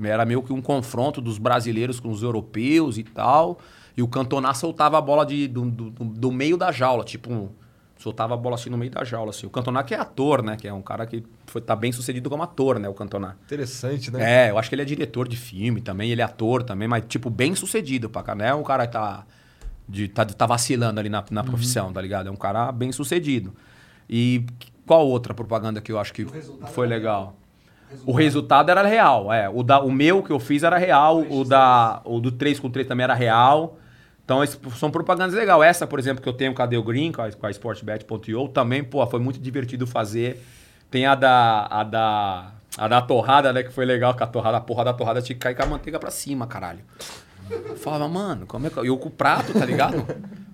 Era meio que um confronto dos brasileiros com os europeus e tal. E o Cantona soltava a bola de, do, do, do meio da jaula, tipo, um- soltava a bola assim no meio da jaula. Assim. O Cantona que é ator, né? Que é um cara que foi, tá bem sucedido como ator, né? O Cantona. Interessante, né? É, eu acho que ele é diretor de filme também, ele é ator também, mas, tipo, bem sucedido, pra cá. Não é um cara que tá, de, tá, tá vacilando ali na, na profissão, tá ligado? É um cara bem sucedido. E qual outra propaganda que eu acho que foi legal? O resultado era real, é. O, da, o meu que eu fiz era real, o, da, o do 3 com 3 também era real. Então, são propagandas legais. Essa, por exemplo, que eu tenho com a Deu Green, com a, com sportbet.io, também, pô, foi muito divertido fazer. Tem a da, a da, a da torrada, né, que foi legal, que a torrada, a porra da torrada tinha que cair com a manteiga pra cima, caralho. Eu falava, mano, como é que. Eu com o prato, tá ligado?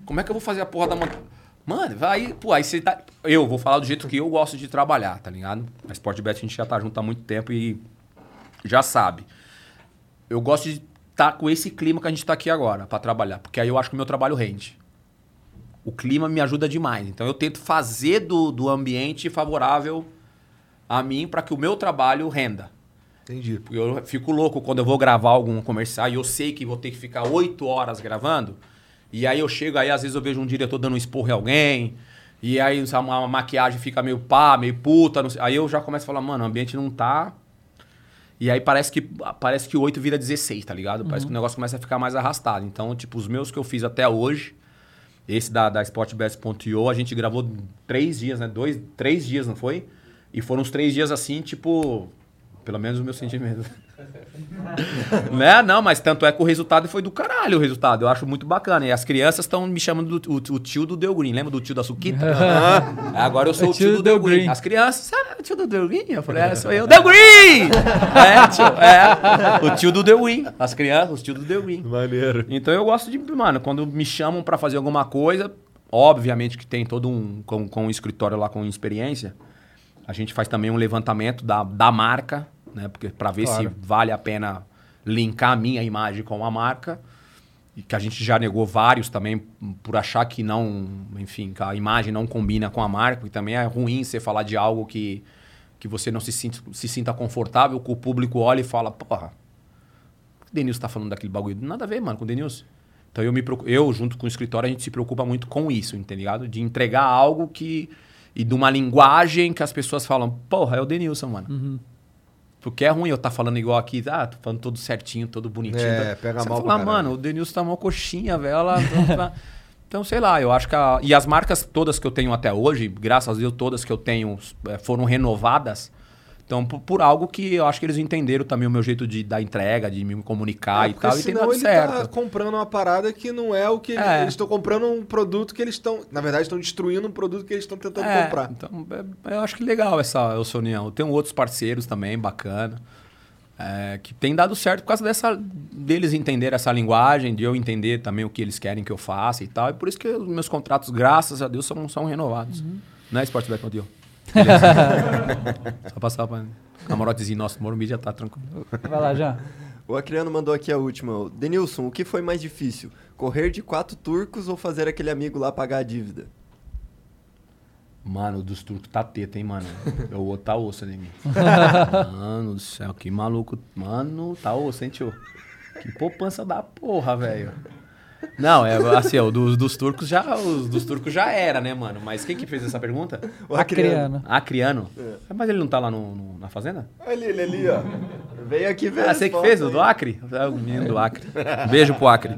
Como é que eu vou fazer a porra da manteiga? Mano, vai, pô, aí você tá... Eu vou falar do jeito que eu gosto de trabalhar, tá ligado? A Sportbet a gente já tá junto há muito tempo e já sabe. Eu gosto de estar com esse clima que a gente tá aqui agora pra trabalhar, porque aí eu acho que o meu trabalho rende. O clima me ajuda demais. Então eu tento fazer do, do ambiente favorável a mim para que o meu trabalho renda. Entendi. Porque Eu fico louco quando eu vou gravar algum comercial e eu sei que vou ter que ficar oito horas gravando. E aí eu chego, aí às vezes eu vejo um diretor dando um esporro em alguém. E aí uma maquiagem fica meio pá, meio puta. não sei. Aí eu já começo a falar, mano, o ambiente não tá. E aí parece que parece que o 8 vira 16, tá ligado? Parece que o negócio começa a ficar mais arrastado. Então, tipo, os meus que eu fiz até hoje, Esse da, da SportBest.io, a gente gravou três dias, né? Dois, três dias, não foi? E foram uns três dias assim, tipo. Pelo menos o meu sentimento. né? Não, mas tanto é que o resultado foi do caralho o resultado. Eu acho muito bacana. E as crianças estão me chamando do o, o tio do Del Green. Lembra do tio da Suquita? Agora eu sou o tio, do Del Green. As crianças, sabe o tio do Del Green? Eu falei, é, sou eu. Del Green! é, tio, é. O tio do Del Green. As crianças, o tio do Del Green. Maneiro. Então eu gosto de, mano, quando me chamam pra fazer alguma coisa, obviamente que tem todo um. Com, com um escritório lá com experiência, a gente faz também um levantamento da, da marca, né? Porque para ver Claro. se vale a pena linkar a minha imagem com a marca. E que a gente já negou vários também por achar que não, enfim, que a imagem não combina com a marca, porque também é ruim você falar de algo que, que você não se sinta, se sinta confortável, que o público olha e fala, porra, o Denilson tá falando daquele bagulho? Nada a ver, mano, com o Denilson. Então eu, me, eu, junto com o escritório, a gente se preocupa muito com isso, tá ligado? De entregar algo que. E de uma linguagem que as pessoas falam, porra, é o Denilson, mano. Porque é ruim eu estar falando igual aqui, ah, tô falando todo certinho, todo bonitinho. É, Tá- pega Você mal fala, mano, o Denilson tá mal coxinha, velho. ela- Então, sei lá, eu acho que. A... E as marcas todas que eu tenho até hoje, graças a Deus, todas que eu tenho eh, foram renovadas. Então, por, por algo que eu acho que eles entenderam também o meu jeito de dar entrega, de me comunicar É, e tal, e tem dado ele certo. tá comprando uma parada que não é o que ele- É. eles estão comprando um produto que eles estão, na verdade, estão destruindo um produto que eles estão tentando É, comprar. Então, é- eu acho que legal essa, essa união. Eu tenho outros parceiros também, bacana. é, que tem dado certo por causa dessa deles entender essa linguagem, de eu entender também o que eles querem que eu faça e tal. E por isso que os meus contratos, graças a Deus, são, são renovados. Não é Sportbet Contigo. Só passar para camarotezinho nosso, Morumbi já tá tranquilo. Vai lá, já. O Acriano mandou aqui a última. Denilson, o que foi mais difícil? Correr de quatro turcos ou fazer aquele amigo lá pagar a dívida? Mano, o dos turcos tá teta, hein, mano? O outro tá osso, né, Mano do céu, que maluco. Mano, tá osso, hein, tio? Que poupança da porra, velho. Não, é assim, ó, dos, dos turcos já, os dos turcos já era, né, mano? Mas quem que fez essa pergunta? O Acriano. Acriano. Mas ele não tá lá no, no- na fazenda? Olha ele ali, ó. Veio aqui ver. Ah, você que fez, o aí. do Acre? É o menino do Acre. Beijo pro Acre.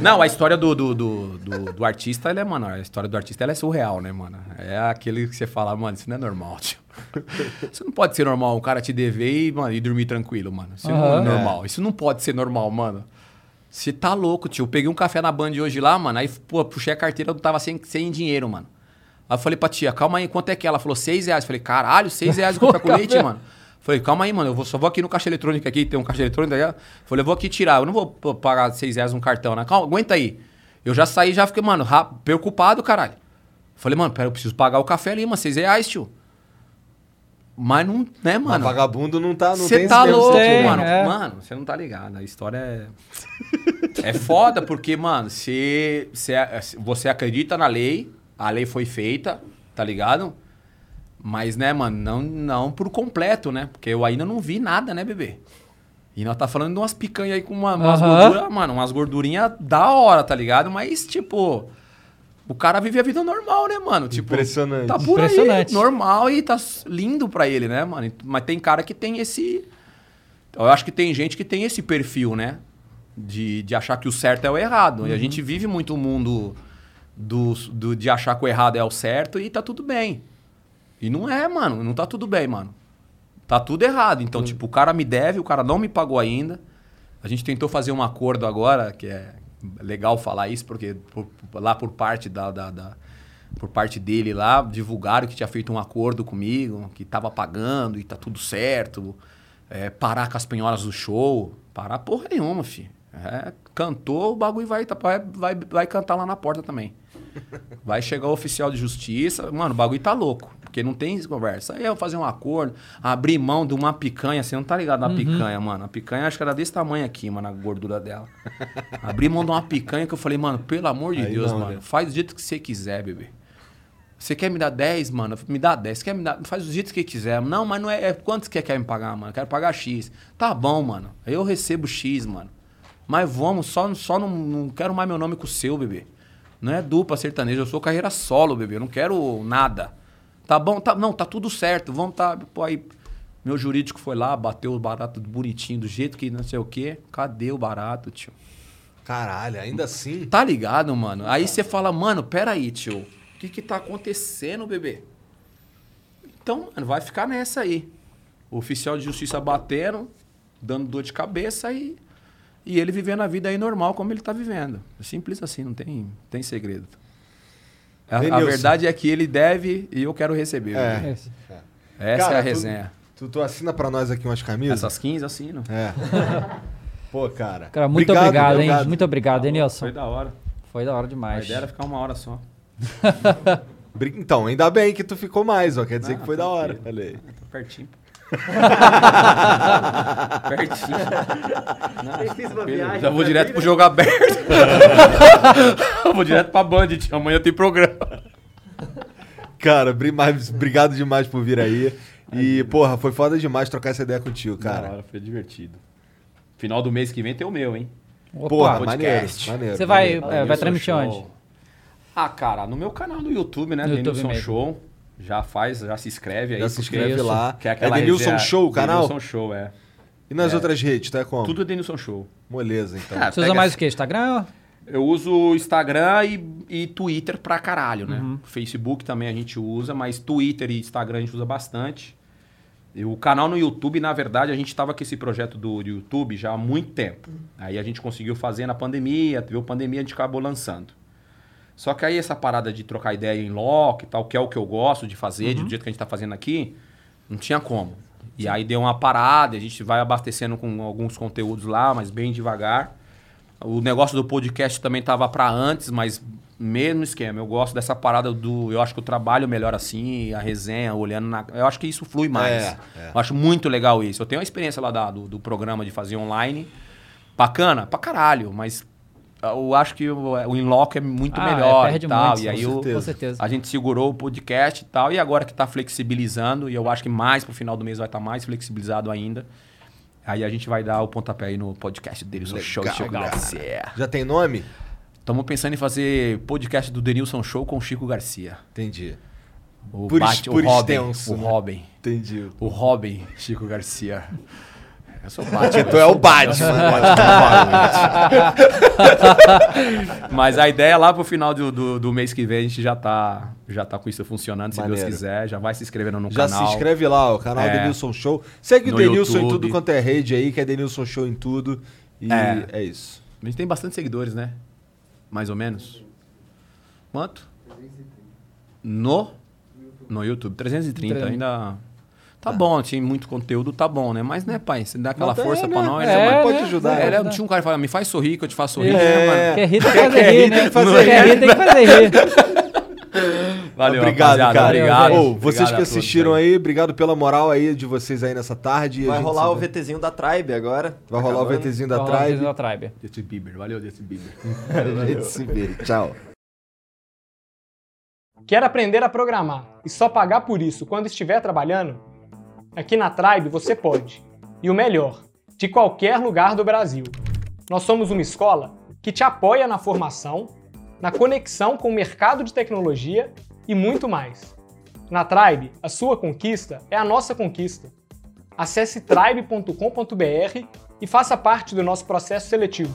Não, a história do, do, do, do- do artista, ela é, mano, a história do artista ela é surreal, né, mano? É aquele que você fala, mano, isso não é normal, tio. Isso não pode ser normal, um cara te dever e, mano, e dormir tranquilo, mano. Isso não é normal. Isso não pode ser normal, mano. Você tá louco, tio. Eu peguei um café na Band hoje lá, mano. Aí, pô, puxei a carteira, eu tava sem, sem dinheiro, mano. Aí eu falei pra tia, calma aí, quanto é que é? Ela falou, seis reais. Eu falei, caralho, seis reais o café com leite, mano. Falei, calma aí, mano, eu vou, só vou aqui no caixa eletrônico aqui, tem um caixa eletrônico aí. Falei, eu vou aqui tirar, eu não vou pagar seis reais um cartão, né? Calma, aguenta aí. Eu já saí, já fiquei, mano, preocupado, caralho. Falei, mano, pera, eu preciso pagar o café ali, mano, seis reais, tio. Mas não, né, Mas mano? vagabundo não tá, não Você tá louco, mano. é. Mano, você não tá ligado. A história é. é foda, porque, mano, você, você, você acredita na lei, a lei foi feita, tá ligado? Mas, né, mano, não, não por completo, né? Porque eu ainda não vi nada, né, bebê? E nós tá falando de umas picanhas aí com uma, umas gorduras, mano, umas gordurinhas da hora, tá ligado? Mas, tipo, o cara vive a vida normal, né, mano? Tipo, Impressionante. Tá por aí, Impressionante. normal e tá lindo pra ele, né, mano? Mas tem cara que tem esse. Eu acho que tem gente que tem esse perfil, né? De, de achar que o certo é o errado. E a gente vive muito o mundo do, do, de achar que o errado é o certo e tá tudo bem. E não é, mano. Não tá tudo bem, mano. Tá tudo errado. Então, tipo, o cara me deve, o cara não me pagou ainda. A gente tentou fazer um acordo agora, que é legal falar isso, porque por- lá por parte da, da- da- por parte dele lá, divulgaram que tinha feito um acordo comigo, que tava pagando e tá tudo certo. É, parar com as penhoras do show. Parar porra nenhuma, filho. É, cantou, o bagulho vai, tá- vai, vai, vai cantar lá na porta também. Vai chegar o oficial de justiça. Mano, o bagulho tá louco. Porque não tem conversa. Aí eu fazer um acordo, abrir mão de uma picanha. Você não tá ligado na picanha, mano. A picanha acho que era desse tamanho aqui, mano, a gordura dela. Abrir mão de uma picanha que eu falei, mano, pelo amor de Aí Deus, não, mano. né? Faz do jeito que você quiser, bebê. Você quer me dar 10, mano? Me dá 10. Você quer me dar. Faz do jeito que quiser. Não, mas não é. é quanto você quer me pagar, mano? Quero pagar X. Tá bom, mano. Aí eu recebo X, mano. Mas vamos, só, só não, não quero mais meu nome com o seu, bebê. Não é dupla sertaneja, eu sou carreira solo, bebê. Eu não quero nada. Tá bom? Tá, não, tá tudo certo. Vamos tá. Pô, aí. Meu jurídico foi lá, bateu o barato bonitinho, do jeito que não sei o quê. Cadê o barato, tio? Caralho, ainda assim. Tá ligado, mano? Aí você fala, mano, peraí, tio. O que que tá acontecendo, bebê? Então, mano, vai ficar nessa aí. O oficial de justiça batendo, dando dor de cabeça e, e ele vivendo a vida aí normal como ele tá vivendo. É Simples assim, não tem, tem segredo. A, a verdade é que ele deve e eu quero receber. É. Esse. Essa Cara, é a tu- resenha. Tu, tu assina pra nós aqui umas camisas? Essas 15 assino. É. Pô, cara. Cara, muito obrigado, hein? Muito obrigado, Denilson. Foi da hora. Foi da hora A demais. ideia era ficar uma hora só. Então, ainda bem que tu ficou mais, ó. Quer dizer Ah, que foi da hora. tranquilo. Olha aí. Tá pertinho. Pertinho. Não, tranquilo. Já vou direto pro jogo aberto. Eu vou direto pra Band, tio. amanhã tem programa. Cara, obrigado demais por vir aí. E, porra, foi foda demais trocar essa ideia contigo, cara. hora, foi divertido. Final do mês que vem tem o meu, hein? Opa. Porra, podcast. maneiro, maneiro. Você vai, maneiro. é, vai transmitir Show. onde? Ah, cara, no meu canal no YouTube, né? No YouTube Denilson mesmo. Show. Já faz, já se inscreve aí. Já se inscreve Isso. lá. Que é É, Denilson resenha- Show o canal? Denilson Show, é. E nas É. outras redes, tá como? Tudo é Denilson Show. Moleza, então. Cara, Você usa mais essa- o quê? Instagram? Eu uso Instagram e, e Twitter pra caralho, né? Facebook também a gente usa, mas Twitter e Instagram a gente usa bastante. E o canal no YouTube, na verdade, a gente tava com esse projeto do YouTube já há muito tempo. Aí a gente conseguiu fazer na pandemia, teve a pandemia, a gente acabou lançando. Só que aí essa parada de trocar ideia em loco e tal, que é o que eu gosto de fazer, do jeito que a gente tá fazendo aqui, não tinha como. E aí deu uma parada, a gente vai abastecendo com alguns conteúdos lá, mas bem devagar. O negócio do podcast também tava para antes, mas mesmo esquema. Eu gosto dessa parada do. Eu acho que eu trabalho melhor assim, a resenha, olhando na. Eu acho que isso flui mais. É, é. Eu acho muito legal isso. Eu tenho uma experiência lá da- do, do programa de fazer online. Bacana, pra caralho, mas eu acho que o, o in-loco é muito Ah, é, melhor perde e tal. muito, e com aí o- certeza. Com certeza. a gente segurou o podcast e tal, e agora que tá flexibilizando, e eu acho que mais pro final do mês vai estar mais flexibilizado ainda. Aí a gente vai dar o pontapé aí no podcast deles, o show Legal, Chico cara. Garcia. Já tem nome? Estamos pensando em fazer podcast do Denilson Show com o Chico Garcia. Entendi. O, Por por o Robin, extenso, o né? Robin. Entendi. O Robin Chico Garcia. Eu sou Batman. Tu é o Batman. Mas a ideia é lá pro final do, do, do mês que vem a gente já tá, já tá com isso funcionando, se Maneiro. Deus quiser. Já vai se inscrevendo no Já canal. se inscreve lá, o canal É. Denilson Show. Segue o Denilson em tudo quanto é rede aí, que é Denilson Show em tudo. E É. é, isso. A gente tem bastante seguidores, né? Mais ou menos. Quanto? No? No YouTube. 330 300. ainda. Tá bom, tinha muito conteúdo, tá bom, né? Mas, né, pai, você dá aquela Mas tá, força né? pra nós. É, né, mano? pode né? ajudar. É, né? tinha um cara que fala, me faz sorrir que eu te faço sorrir, É. né, mano? Quer rir, tem que fazer rir, né? tem que fazer Quer rir. tem que fazer rir. Valeu, obrigado, cara. Obrigado. Ô, vocês Obrigado que a todos assistiram aí, obrigado pela moral aí de vocês aí nessa tarde. Vai rolar o. VTzinho da Tribe agora. Vai rolar o. VTzinho da Vai rolar o Tribe. vídeo da Tribe. Justin Bieber, valeu, Justin Bieber. Se vê. Tchau. Quer aprender a programar e só pagar por isso quando estiver trabalhando? Aqui na Tribe você pode. E o melhor, de qualquer lugar do Brasil. Nós somos uma escola que te apoia na formação, na conexão com o mercado de tecnologia e muito mais. Na Tribe, a sua conquista é a nossa conquista. Acesse tribe.com.br e faça parte do nosso processo seletivo.